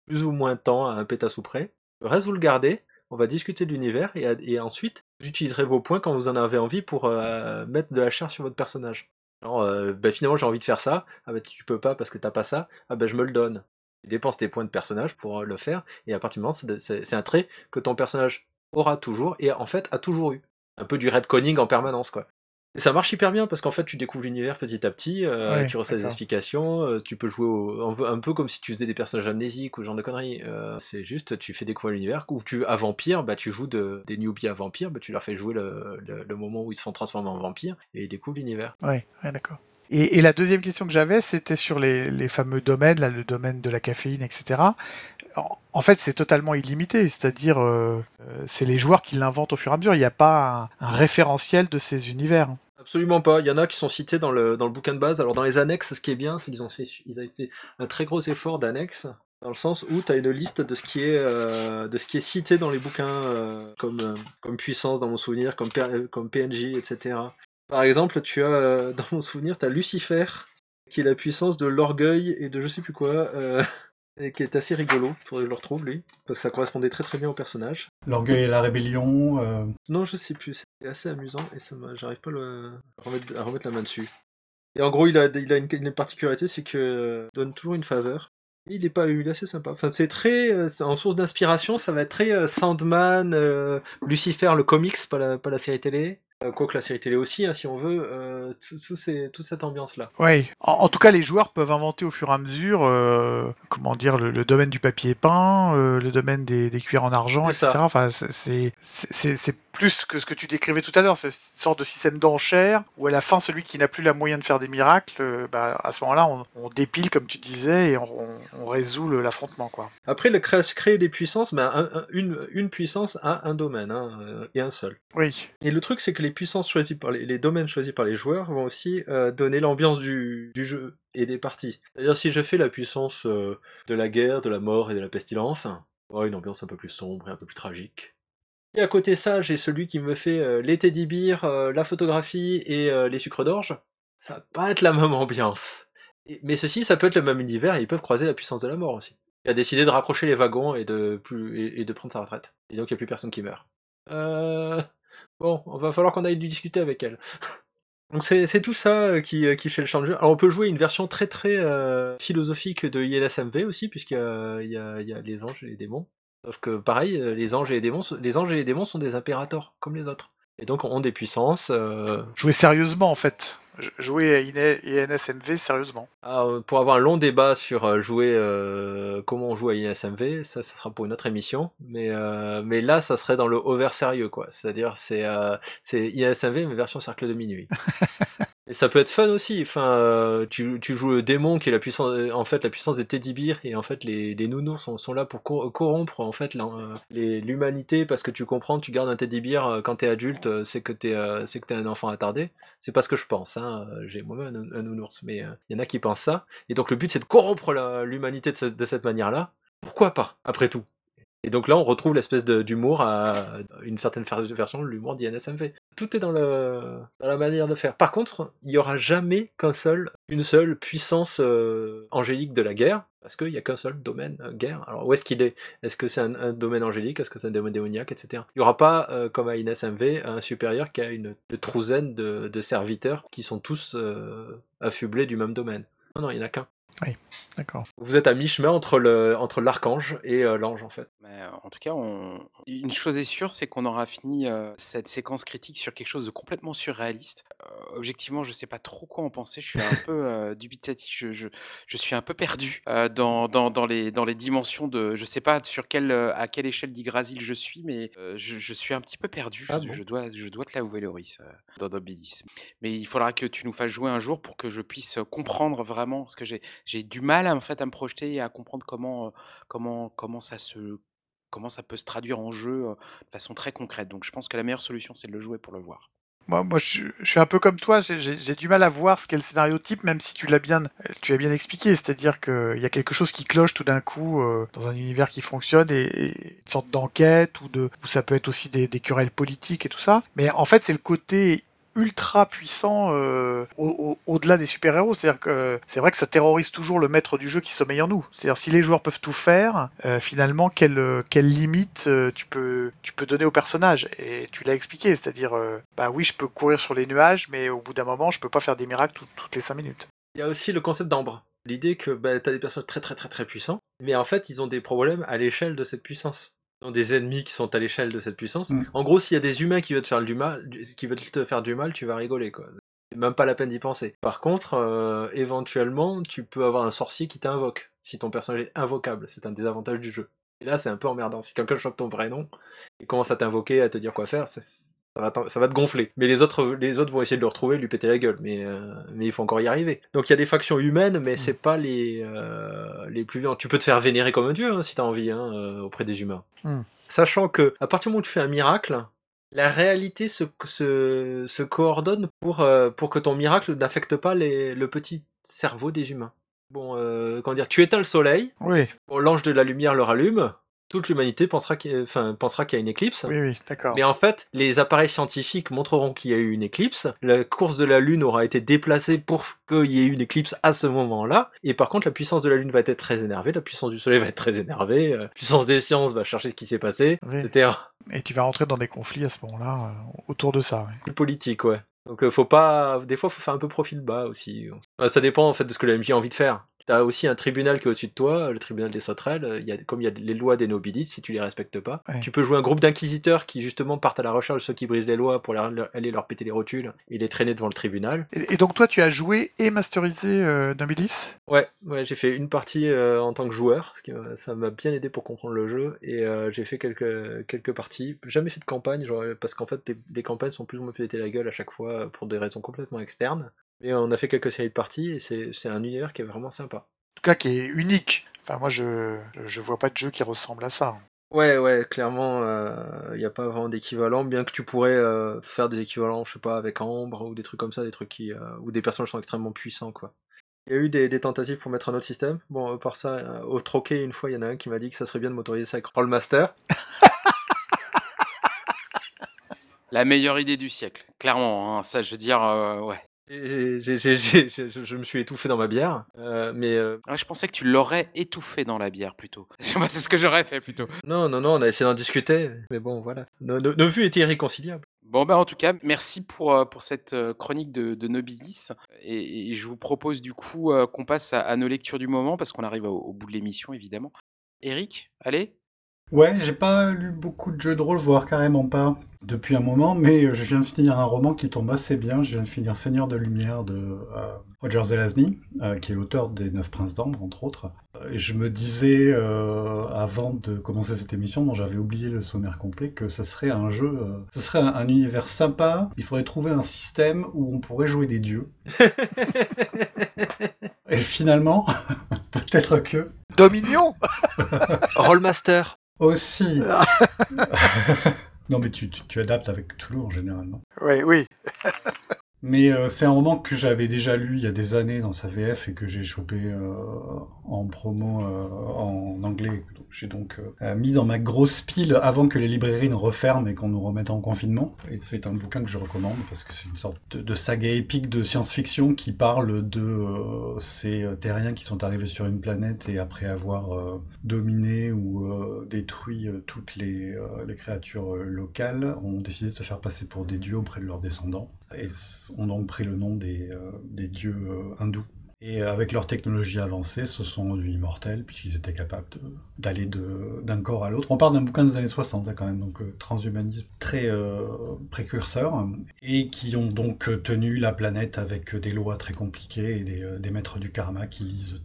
plus ou moins de temps à un pétasse ou près. Le reste, vous le gardez, on va discuter de l'univers, et, ensuite, vous utiliserez vos points quand vous en avez envie pour euh, mettre de la chair sur votre personnage. Genre, euh, bah, finalement, j'ai envie de faire ça, ah bah tu peux pas parce que t'as pas ça, ah bah je me le donne. Tu dépenses tes points de personnage pour euh, le faire, et à partir du moment, c'est un trait que ton personnage aura toujours, et en fait a toujours eu. Un peu du redconning en permanence, quoi. Et ça marche hyper bien parce qu'en fait tu découvres l'univers petit à petit, euh, Ouais, tu reçois des explications, euh, tu peux jouer au- un, peu, comme si tu faisais des personnages amnésiques ou ce genre de conneries. Euh, c'est juste, tu fais découvrir l'univers, ou tu à vampire, bah tu joues de, des newbies à vampire, bah tu leur fais jouer le, le- le moment où ils se font transformer en vampire et ils découvrent l'univers. Ouais, ouais d'accord. Et, la deuxième question que j'avais, c'était sur les, fameux domaines, là, le domaine de la caféine, etc. En, fait, c'est totalement illimité, c'est-à-dire euh, euh, c'est les joueurs qui l'inventent au fur et à mesure. Il n'y a pas un, référentiel de ces univers. Absolument pas. Il y en a qui sont cités dans le, dans le bouquin de base. Alors dans les annexes, ce qui est bien, c'est qu'ils ont fait, ils avaient fait un très gros effort d'annexes, dans le sens où tu as une liste de ce qui est, euh, de ce qui est cité dans les bouquins euh, comme, comme puissance dans mon souvenir, comme, comme PNJ, etc. Par exemple, tu as euh, dans mon souvenir, tu as Lucifer, qui est la puissance de l'orgueil et de je sais plus quoi, euh, et qui est assez rigolo. Il faudrait que je le retrouve lui, parce que ça correspondait très très bien au personnage. L'orgueil et la rébellion. euh, Non, je sais plus. C'était assez amusant et ça j'arrive pas à le- à remettre, à remettre la main dessus. Et en gros, il a, il a une, une particularité, c'est que euh, donne toujours une faveur. Il est pas, il est assez sympa. Enfin, c'est très, c'est- en source d'inspiration, ça va être très Sandman, Lucifer, le comics, pas la, pas la série télé. Euh, Quoique la série télé aussi, hein, si on veut, euh, tout- tout ces- toute cette ambiance-là. Oui. En, en tout cas, les joueurs peuvent inventer au fur et à mesure, euh, comment dire, le, le domaine du papier peint, euh, le domaine des, des cuirs en argent, etc. ça. Enfin, c'est- plus que ce que tu décrivais tout à l'heure. C'est une sorte de système d'enchère où à la fin, celui qui n'a plus la moyen de faire des miracles, bah, à ce moment-là, on, on dépile, comme tu disais, et on, on- on résout l'affrontement, quoi. Après, le créer, créer des puissances, ben, un- un- une, une puissance a un domaine, hein, et un seul. Oui. Et le truc, c'est que les puissances choisies par les, domaines choisis par les joueurs vont aussi euh, donner l'ambiance du, jeu et des parties. C'est-à-dire, si je fais la puissance euh, de la guerre, de la mort et de la pestilence, ouais, une ambiance un peu plus sombre et un peu plus tragique. Et à côté ça, j'ai celui qui me fait euh, les teddy euh, la photographie et les sucres d'orge. Ça va pas être la même ambiance. Mais ceci, ça peut être le même univers et ils peuvent croiser la puissance de la mort aussi. Il a décidé de raccrocher les wagons et de, plus, et, et de prendre sa retraite. Et donc il n'y a plus personne qui meurt. Euh... Bon, on va falloir qu'on aille discuter avec elle. Donc c'est tout ça euh, qui, euh, qui fait le champ de jeu. Alors on peut jouer une version très très euh, philosophique de ILSMV aussi, puisqu'il y y, a, les anges et les démons. Sauf que pareil, les anges et les démons, les anges et les démons sont des impérators, comme les autres. Et donc ont des puissances. Jouer sérieusement, en fait. Jouer à IN- INSMV sérieusement. Ah, euh, pour avoir un long débat sur euh, jouer euh, comment on joue à ISMV, ça, ça sera pour une autre émission. Mais, euh, mais là, ça serait dans le over sérieux, quoi. C'est-à-dire, c'est euh, c'est ISMV, mais version cercle de minuit. Et ça peut être fun aussi. Enfin, euh, tu, joues le démon qui est la puissance, euh, en fait, la puissance des teddy bears, et en fait, les, les nounours sont, là pour cor- corrompre en fait euh, l'humanité parce que tu comprends, tu gardes un teddy bear quand t'es adulte, c'est que t'es c'est que t'es un enfant attardé. C'est pas ce que je pense. Hein. J'ai moi-même un, un nounours, mais il y en a qui pensent ça. Et donc le but c'est de corrompre l'humanité de cette manière-là. Pourquoi pas Après tout? Et donc là, on retrouve l'espèce d'humour à une certaine version de l'humour d'INSMV. Tout est dans, la manière de faire. Par contre, il n'y aura jamais qu'un seul, seule puissance euh, angélique de la guerre. Parce qu'il n'y a qu'un seul domaine euh, guerre. Alors où est-ce qu'il est? Est-ce que c'est un, domaine angélique? Est-ce que c'est un domaine démoniaque, etc. Il n'y aura pas, euh, comme à INSMV, un supérieur qui a une, une de, serviteurs qui sont tous affublés du même domaine. Non, non, il n'y en a qu'un. D'accord. Vous êtes à mi-chemin entre le entre l'archange et euh, l'ange en fait. Mais, euh, en tout cas, on... une chose est sûre, c'est qu'on aura fini euh, cette séquence critique sur quelque chose de complètement surréaliste. Euh, objectivement, je sais pas trop quoi en penser. Je suis un peu euh, dubitatif. Je, je, je suis un peu perdu euh, dans, dans, dans, les, dans les dimensions de. Je sais pas sur quelle, euh, à quelle échelle d'Yggdrasil je suis, mais euh, je, je suis un petit peu perdu. Ah je, bon je dois, je dois te l'avouer, Loris, euh, dans Nobilis. Mais il faudra que tu nous fasses jouer un jour pour que je puisse comprendre vraiment, parce que j'ai j'ai du mal en fait à me projeter et à comprendre comment, euh, comment, comment ça se comment ça peut se traduire en jeu euh, de façon très concrète. Donc je pense que la meilleure solution, c'est de le jouer pour le voir. Moi, moi je, suis- un peu comme toi, j'ai- du mal à voir ce qu'est le scénario type, même si tu l'as bien, bien expliqué. C'est-à-dire qu'il y a quelque chose qui cloche tout d'un coup euh, dans un univers qui fonctionne et, une sorte d'enquête ou de, ou ça peut être aussi des querelles politiques et tout ça. Mais en fait, c'est le côté ultra puissant euh, au- au- au-delà des super-héros. C'est-à-dire que c'est vrai que ça terrorise toujours le maître du jeu qui sommeille en nous. C'est-à-dire si les joueurs peuvent tout faire, euh, finalement, quelle, euh, quelle limite euh, tu, peux, tu peux donner au personnage? Et tu l'as expliqué, c'est-à-dire, euh, bah oui, je peux courir sur les nuages, mais au bout d'un moment, je peux pas faire des miracles tout- toutes les 5 minutes. Il y a aussi le concept d'ambre. L'idée que bah, tu as des personnages très très très très puissants, mais en fait ils ont des problèmes à l'échelle de cette puissance. Des ennemis qui sont à l'échelle de cette puissance. Mm. En gros, s'il y a des humains qui veulent te faire du mal, qui veulent te faire du mal, tu vas rigoler quoi. C'est même pas la peine d'y penser. Par contre, euh, éventuellement, tu peux avoir un sorcier qui t'invoque. Si ton personnage est invocable, c'est un des avantages du jeu. Et là, c'est un peu emmerdant. Si quelqu'un chope ton vrai nom et commence à t'invoquer, à te dire quoi faire, ça, ça va, t'en- ça va te gonfler. Mais les autres, les autres vont essayer de le retrouver, lui péter la gueule. Mais, euh, mais il faut encore y arriver. Donc il y a des factions humaines, mais c'est pas les, euh, les plus violentes. Tu peux te faire vénérer comme un dieu hein, si t'as envie hein, euh, auprès des humains. Hmm. Sachant que à partir du moment où tu fais un miracle, la réalité se, se, se coordonne pour, euh, pour que ton miracle n'affecte pas les, le petit cerveau des humains. Bon, comment dire, tu éteins le soleil, Oui, bon, l'ange de la lumière le rallume, toute l'humanité pensera qu'il y a- enfin, pensera qu'il y a une éclipse. oui, oui, d'accord. Mais en fait, les appareils scientifiques montreront qu'il y a eu une éclipse. La course de la Lune aura été déplacée pour qu'il y ait une éclipse à ce moment-là. Et par contre, la puissance de la Lune va être très énervée, la puissance du Soleil va être très énervée, euh, la puissance des sciences va chercher ce qui s'est passé, Oui. etc. Et tu vas rentrer dans des conflits à ce moment-là euh, autour de ça. ouais. Plus politique, ouais. Donc euh, faut pas, des fois faut faire un peu profil bas aussi. Euh, ça dépend en fait de ce que la MJ a envie de faire. T'as aussi un tribunal qui est au-dessus de toi, le tribunal des sauterelles. Il y a, comme il y a les lois des nobilites, si tu les respectes pas, Ouais. tu peux jouer un groupe d'inquisiteurs qui justement partent à la recherche de ceux qui brisent les lois pour leur- leur- aller leur péter les rotules et les traîner devant le tribunal. Et, et donc toi, tu as joué et masterisé euh, Nobilis? Ouais, ouais, j'ai fait une partie euh, en tant que joueur, parce que euh, ça m'a bien aidé pour comprendre le jeu, et euh, j'ai fait quelques, quelques parties. Jamais fait de campagne, genre, parce qu'en fait, les, les campagnes sont plus ou moins péter la gueule à chaque fois pour des raisons complètement externes. Mais on a fait quelques séries de parties, et c'est c'est un univers qui est vraiment sympa. En tout cas, qui est unique. Enfin, moi, je, vois pas de jeu qui ressemble à ça. Ouais, ouais, clairement, il n'y a pas vraiment d'équivalent, bien que tu pourrais euh, faire des équivalents, je sais pas, avec Ambre ou des trucs comme ça, des trucs qui, euh, où des personnages sont extrêmement puissants, quoi. Il y a eu des, des tentatives pour mettre un autre système. Bon, par ça, euh, au troquet, une fois, il y en a un qui m'a dit que ça serait bien de m'autoriser ça avec Rollmaster. La meilleure idée du siècle, clairement. hein, ça, je veux dire, euh, je je me suis étouffé dans ma bière, euh, mais euh, Ah, je pensais que tu l'aurais étouffé dans la bière plutôt. C'est ce que j'aurais fait plutôt. non, non, non, on a essayé d'en discuter, mais bon, voilà. Nos, nos- nos vues étaient irréconciliables. Bon, bah, en tout cas, merci pour, euh, pour cette chronique de, de Nobilis. Et, et je vous propose du coup qu'on passe à, à nos lectures du moment parce qu'on arrive au, au bout de l'émission, évidemment. Eric, allez Ouais, j'ai pas lu beaucoup de jeux de rôle, voire carrément pas, depuis un moment, mais euh, je viens de finir un roman qui tombe assez bien. Je viens de finir Seigneur de Lumière de euh, Roger Zelazny, euh, qui est l'auteur des Neuf Princes d'Ambre, entre autres. Et je me disais, euh, avant de commencer cette émission, dont j'avais oublié le sommaire complet, que ce serait un jeu, euh, ce serait un, un univers sympa. Il faudrait trouver un système où on pourrait jouer des dieux. Et finalement, peut-être que Dominion Rollmaster aussi. non, mais tu, tu, tu adaptes avec Toulouse en général, non? Oui, oui. Mais euh, c'est un roman que j'avais déjà lu il y a des années dans sa VF et que j'ai chopé euh, en promo euh, en anglais. J'ai donc mis dans ma grosse pile avant que les librairies ne referment et qu'on nous remette en confinement. Et c'est un bouquin que je recommande parce que c'est une sorte de, saga épique de science-fiction qui parle de ces terriens qui sont arrivés sur une planète et après avoir dominé ou détruit toutes les, créatures locales, ont décidé de se faire passer pour des dieux auprès de leurs descendants et ont donc pris le nom des, euh, dieux euh, hindous. Et euh, avec leur technologie avancée, se sont rendus immortels puisqu'ils étaient capables d'aller d'un corps à l'autre. On parle d'un bouquin des années 60 hein, quand même, donc transhumanisme très précurseur, et qui ont donc tenu la planète avec des lois très compliquées et des, des maîtres du karma qui lisent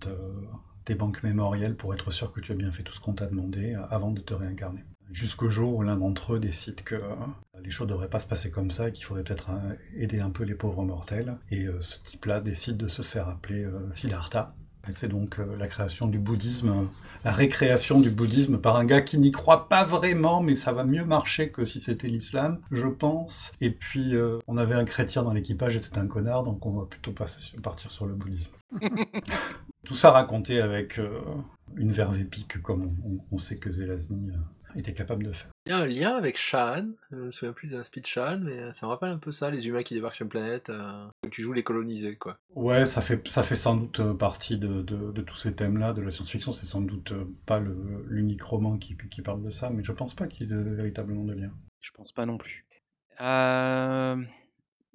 tes banques mémorielles pour être sûr que tu as bien fait tout ce qu'on t'a demandé avant de te réincarner. Jusqu'au jour où l'un d'entre eux décide que euh, les choses ne devraient pas se passer comme ça et qu'il faudrait peut-être euh, aider un peu les pauvres mortels. Et euh, ce type-là décide de se faire appeler Siddhartha. C'est donc la création du bouddhisme, la récréation du bouddhisme par un gars qui n'y croit pas vraiment, mais ça va mieux marcher que si c'était l'islam, je pense. Et puis, euh, on avait un chrétien dans l'équipage et c'était un connard, donc on va plutôt passer sur- partir sur le bouddhisme. Tout ça raconté avec euh, une verve épique, comme on, on- sait que Zelazny était capable de faire. Il y a un lien avec Shaan, je me souviens plus des inspirations de Shaan, mais ça me rappelle un peu ça, les humains qui débarquent sur une planète, euh, tu joues les colonisés, quoi. Ouais, ça fait, ça fait sans doute euh, partie de, de- de tous ces thèmes-là, de la science-fiction. C'est sans doute euh, pas l'unique roman qui, qui parle de ça, mais je pense pas qu'il y ait de- véritablement de lien. Je pense pas non plus. Euh,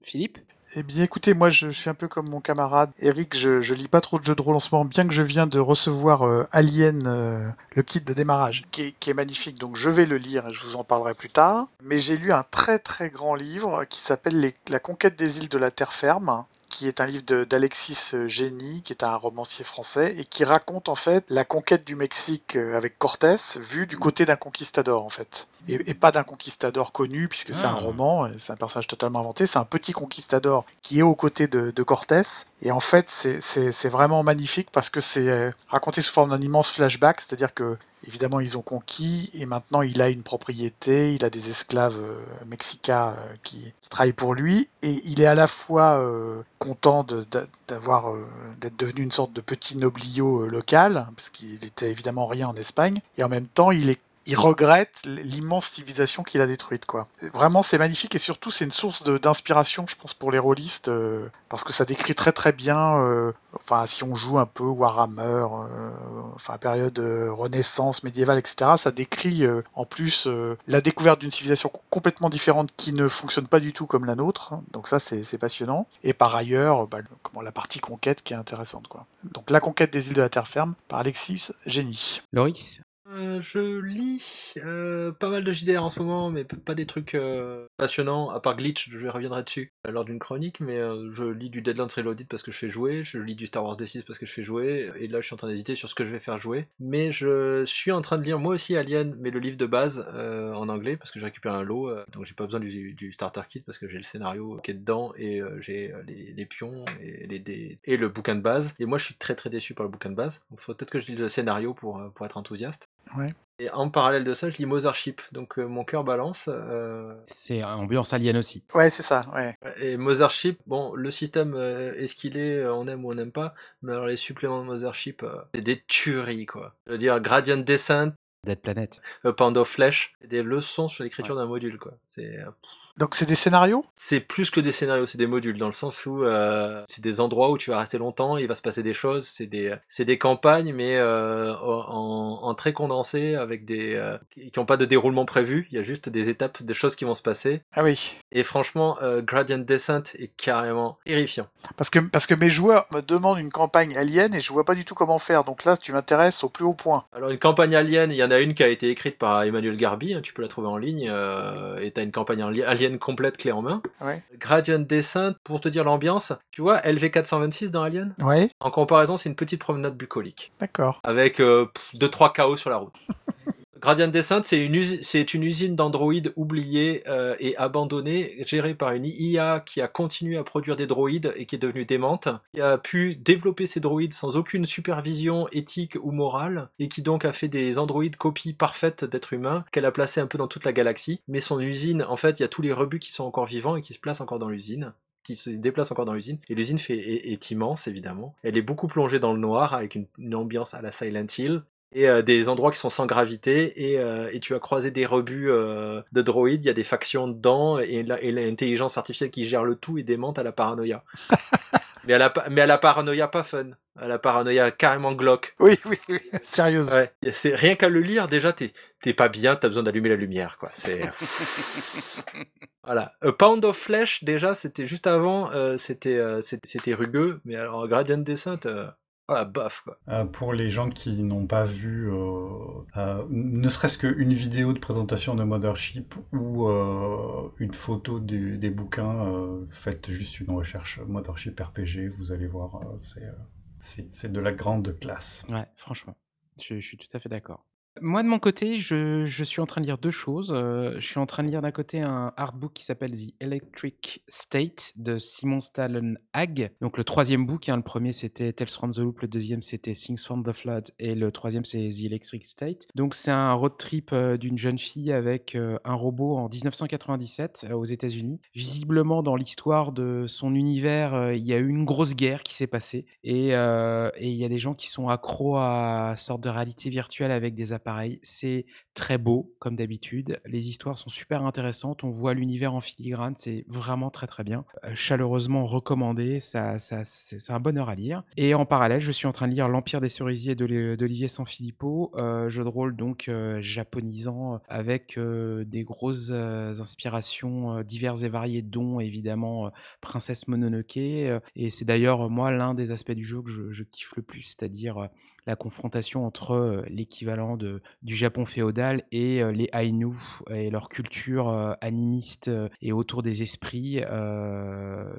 Philippe? Eh bien, écoutez, moi, je suis un peu comme mon camarade Eric. Je, je lis pas trop de jeux de rôle en ce moment, bien que je viens de recevoir euh, Alien, euh, le kit de démarrage, qui est, magnifique. Donc, je vais le lire et je vous en parlerai plus tard. Mais j'ai lu un très très grand livre qui s'appelle La conquête des îles de la terre ferme qui est un livre d'Alexis euh, Génie, qui est un romancier français, et qui raconte en fait la conquête du Mexique avec Cortés, vu du côté d'un conquistador en fait. Et, et pas d'un conquistador connu, puisque c'est un Ah. roman, c'est un personnage totalement inventé, c'est un petit conquistador qui est aux côtés de, de Cortés, et en fait c'est- vraiment magnifique parce que c'est euh, raconté sous forme d'un immense flashback, c'est-à-dire que Évidemment, ils ont conquis et maintenant il a une propriété, il a des esclaves euh, mexicains euh, qui, qui travaillent pour lui. Et il est à la fois euh, content d'avoir d'être devenu une sorte de petit noblio local parce qu'il était évidemment rien en Espagne. Et en même temps il est il regrette l'immense civilisation qu'il a détruite quoi. Vraiment c'est magnifique et surtout c'est une source d'inspiration je pense pour les rôlistes euh, parce que ça décrit très très bien euh, enfin si on joue un peu Warhammer euh, enfin période euh, renaissance médiévale etc ça décrit euh, en plus euh, la découverte d'une civilisation co- complètement différente qui ne fonctionne pas du tout comme la nôtre donc ça c'est passionnant. Et par ailleurs bah, comment la partie conquête qui est intéressante quoi. Donc la conquête des îles de la terre ferme par Alexis Génie. Loris? Euh, je lis euh, pas mal de JDR en ce moment, mais pas des trucs euh, passionnants, à part Glitch, je reviendrai dessus lors d'une chronique, mais je lis du Deadlands Reloaded parce que je fais jouer, je lis du Star Wars D6 parce que je fais jouer, et là je suis en train d'hésiter sur ce que je vais faire jouer. Mais je suis en train de lire moi aussi Alien, mais le livre de base en anglais, parce que j'ai récupéré un lot, donc j'ai pas besoin du, starter kit parce que j'ai le scénario qui est dedans, et j'ai les, pions, et, le bouquin de base. Et moi je suis très très déçu par le bouquin de base, il faut peut-être que je lise le scénario pour être enthousiaste. Ouais. Et en parallèle de ça, je lis Mothership, donc euh, mon cœur balance. euh, C'est un ambiance alien aussi. ouais c'est ça ouais et Mothership, bon, le système euh, est ce qu'il est, on aime ou on n'aime pas, mais alors les suppléments de Mothership, euh, c'est des tueries, quoi. Je veux dire, Gradient Descent, Dead Planet. Pound of Flesh, des leçons sur l'écriture d'un module, quoi. C'est euh, donc c'est des scénarios? C'est plus que des scénarios, c'est des modules, dans le sens où euh, c'est des endroits où tu vas rester longtemps, il va se passer des choses, c'est des, c'est des campagnes, mais euh, en, en très condensé, avec des euh, qui n'ont pas de déroulement prévu, il y a juste des étapes, des choses qui vont se passer. ah oui Et franchement, Gradient Descent est carrément terrifiant. parce que parce que mes joueurs me demandent une campagne alien et je vois pas du tout comment faire donc là tu m'intéresses au plus haut point Alors une campagne alien, il y en a une qui a été écrite par Emmanuel Garbi, hein, tu peux la trouver en ligne, et t'as une campagne en complète clé en main. Ouais. Gradient Descent, pour te dire l'ambiance, tu vois LV426 dans Alien ouais En comparaison, c'est une petite promenade bucolique, d'accord avec 2-3 chaos sur la route. Gradient Descent, c'est une, une usine d'androïdes oubliée euh, et abandonnée, gérée par une IA qui a continué à produire des droïdes et qui est devenue démente, qui a pu développer ces droïdes sans aucune supervision éthique ou morale, et qui donc a fait des androïdes copies parfaites d'êtres humains, qu'elle a placés un peu dans toute la galaxie. Mais son usine, en fait, il y a tous les rebuts qui sont encore vivants et qui se placent encore dans l'usine. qui se déplace encore dans l'usine. Et l'usine est immense, évidemment. Elle est beaucoup plongée dans le noir, avec une, une ambiance à la Silent Hill. Et euh, des endroits qui sont sans gravité, et, euh, et tu as croisé des rebuts euh, de droïdes, il y a des factions dedans, et la- et l'intelligence artificielle qui gère le tout est démente à la paranoïa. mais, à la, mais à la paranoïa pas fun, à la paranoïa carrément glauque. Oui, oui, oui, sérieuse. Ouais, et c'est rien qu'à le lire déjà, t'es t'es pas bien, t'as besoin d'allumer la lumière, quoi. C'est voilà. A Pound of Flesh déjà, c'était juste avant, euh, c'était euh, c'était c'était rugueux, mais alors Gradient Descent, euh, ah bof quoi. Euh, pour les gens qui n'ont pas vu euh, euh, ne serait-ce qu'une vidéo de présentation de Mothership ou euh, une photo du- des bouquins, euh, faites juste une recherche Mothership RPG, vous allez voir, euh, c'est, euh, de la grande classe. Ouais, franchement, je, je suis tout à fait d'accord. Moi, de mon côté, je, suis en train de lire deux choses. Euh, je suis en train de lire d'un côté un artbook qui s'appelle The Electric State de Simon Stallen Hag. Donc le troisième book, hein, le premier c'était Tales from the Loop, le deuxième c'était Things from the Flood et le troisième c'est The Electric State. Donc c'est un road trip euh, d'une jeune fille avec euh, un robot en 1997 euh, aux États-Unis. Visiblement, dans l'histoire de son univers, il y a eu une grosse guerre qui s'est passée et il y a des gens qui sont accros à sorte de réalité virtuelle avec des appareils. C'est très beau, comme d'habitude. Les histoires sont super intéressantes. On voit l'univers en filigrane. C'est vraiment très très bien. Euh, chaleureusement recommandé. Ça, ça, c'est un bonheur à lire. Et en parallèle, je suis en train de lire L'Empire des cerisiers de- d'Olivier Sanfilippo, euh, jeu de rôle donc euh, japonisant avec des grosses inspirations diverses et variées, dont évidemment Princesse Mononoke. et c'est d'ailleurs moi l'un des aspects du jeu que je, kiffe le plus, c'est-à-dire la confrontation entre l'équivalent du Japon féodal et les Ainu et leur culture animiste et autour des esprits.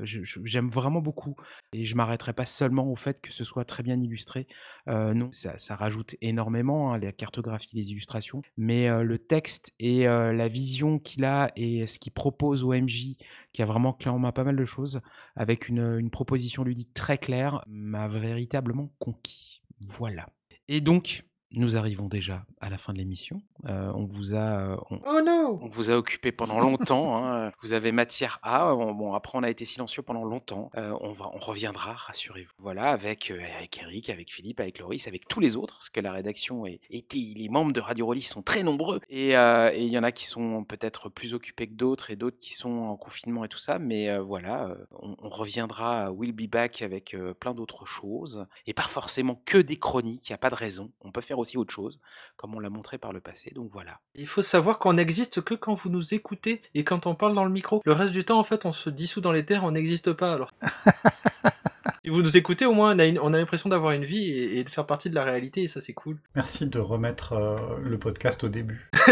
J'aime vraiment beaucoup et je m'arrêterai pas seulement au fait que ce soit très bien illustré. Non, ça, rajoute énormément hein, la cartographie, les illustrations, mais le texte et la vision qu'il a et ce qu'il propose au MJ, qui a vraiment main pas mal de choses, avec une, une proposition ludique très claire, m'a véritablement conquis. Voilà. Et donc, nous arrivons déjà à la fin de l'émission. Euh, on vous a, euh, on, Oh on vous a occupé pendant longtemps. hein. Vous avez matière à. Bon, bon, après, on a été silencieux pendant longtemps. Euh, on, va, on reviendra, rassurez-vous. Voilà, avec, euh, avec Eric, avec Philippe, avec Loris, avec tous les autres, parce que la rédaction est, était, les membres de Radio Rollis sont très nombreux. Et euh, il y en a qui sont peut-être plus occupés que d'autres et d'autres qui sont en confinement et tout ça. Mais euh, voilà, on, on reviendra à Will Be Back avec euh, plein d'autres choses. Et pas forcément que des chroniques, il n'y a pas de raison. On peut faire aussi autre chose, comme on l'a montré par le passé. Donc voilà. Il faut savoir qu'on n'existe que quand vous nous écoutez et quand on parle dans le micro. Le reste du temps, en fait, on se dissout dans les terres, on n'existe pas. Alors, si vous nous écoutez, au moins, on a, une- on a l'impression d'avoir une vie et, et de faire partie de la réalité, et ça, c'est cool. Merci de remettre euh, le podcast au début.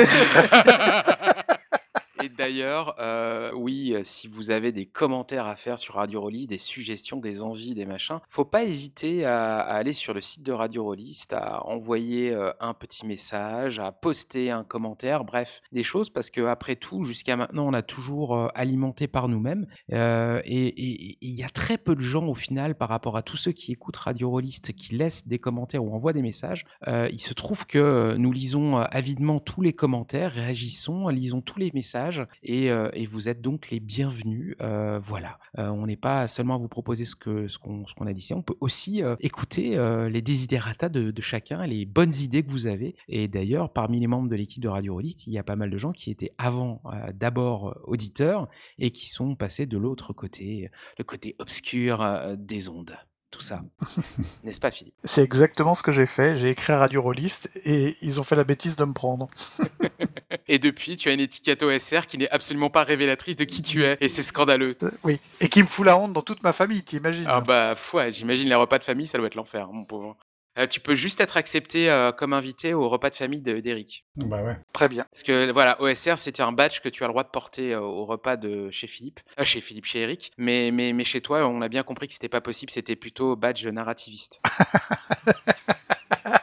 Et d'ailleurs, euh, oui, euh, si vous avez des commentaires à faire sur Radio Rollist, des suggestions, des envies, des machins, faut pas hésiter à, aller sur le site de Radio Rollist, à envoyer euh, un petit message, à poster un commentaire, bref, des choses, parce que après tout, jusqu'à maintenant, on a toujours alimenté par nous-mêmes. et il y a très peu de gens au final par rapport à tous ceux qui écoutent Radio Rollist, qui laissent des commentaires ou envoient des messages. Il se trouve que nous lisons avidement tous les commentaires, réagissons, lisons tous les messages et, euh, et vous êtes donc les bienvenus. Euh, voilà, Euh, on n'est pas seulement à vous proposer ce qu'on a dit ici, on peut aussi écouter les desiderata de, de chacun, les bonnes idées que vous avez. Et d'ailleurs, parmi les membres de l'équipe de Radio Rollist, il y a pas mal de gens qui étaient avant d'abord auditeurs et qui sont passés de l'autre côté, le côté obscur des ondes. Tout ça, n'est-ce pas, Philippe? C'est exactement ce que j'ai fait. J'ai écrit à Radio Rollist et ils ont fait la bêtise de me prendre. Et depuis, tu as une étiquette OSR qui n'est absolument pas révélatrice de qui tu es, et c'est scandaleux. Euh, Oui. Et qui me fout la honte dans toute ma famille, t'imagines? Ah bah, ouais, j'imagine les repas de famille, ça doit être l'enfer, mon pauvre. Euh, tu peux juste être accepté euh, comme invité au repas de famille de- d'Eric. Bah ouais. Très bien. Parce que voilà, OSR, c'était un badge que tu as le droit de porter euh, au repas de chez Philippe, euh, chez Philippe, chez Eric. Mais, mais, mais chez toi, on a bien compris que c'était pas possible, c'était plutôt badge narrativiste.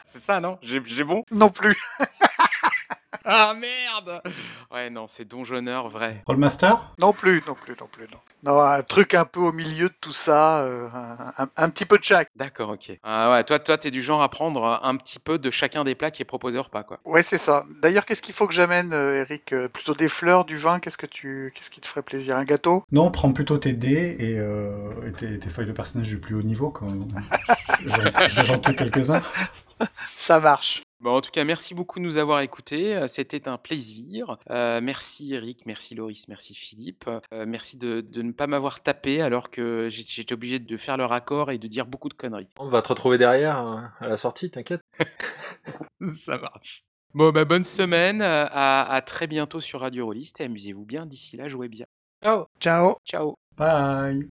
C'est ça, non? J'ai bon? Non plus. Ah merde Ouais, non, c'est donjonneur vrai. Rollmaster Non plus, non plus, non plus, non. Non, un truc un peu au milieu de tout ça, euh, un, un- petit peu de chaque. D'accord, ok. Ah ouais, toi, toi, t'es du genre à prendre un petit peu de chacun des plats qui est proposé au repas, quoi. Ouais, c'est ça. D'ailleurs, qu'est-ce qu'il faut que j'amène, euh, Eric Euh, Plutôt des fleurs, du vin? Qu'est-ce que tu, qu'est-ce qui te ferait plaisir? Un gâteau? Non, prends plutôt tes dés et, euh, et tes, tes feuilles de personnage du plus haut niveau. Quand J'en j'en tue quelques-uns. Ça marche. Bon, en tout cas, merci beaucoup de nous avoir écoutés. euh, C'était un plaisir. Euh, merci Eric, merci Loris, merci Philippe. Euh, merci de, de ne pas m'avoir tapé alors que j'étais obligé de faire le raccord et de dire beaucoup de conneries. On va te retrouver derrière à la sortie, t'inquiète. Ça marche. Bon, bah, bonne semaine. À, à très bientôt sur Radio Rollist et amusez-vous bien. D'ici là, jouez bien. Ciao Ciao Ciao. Bye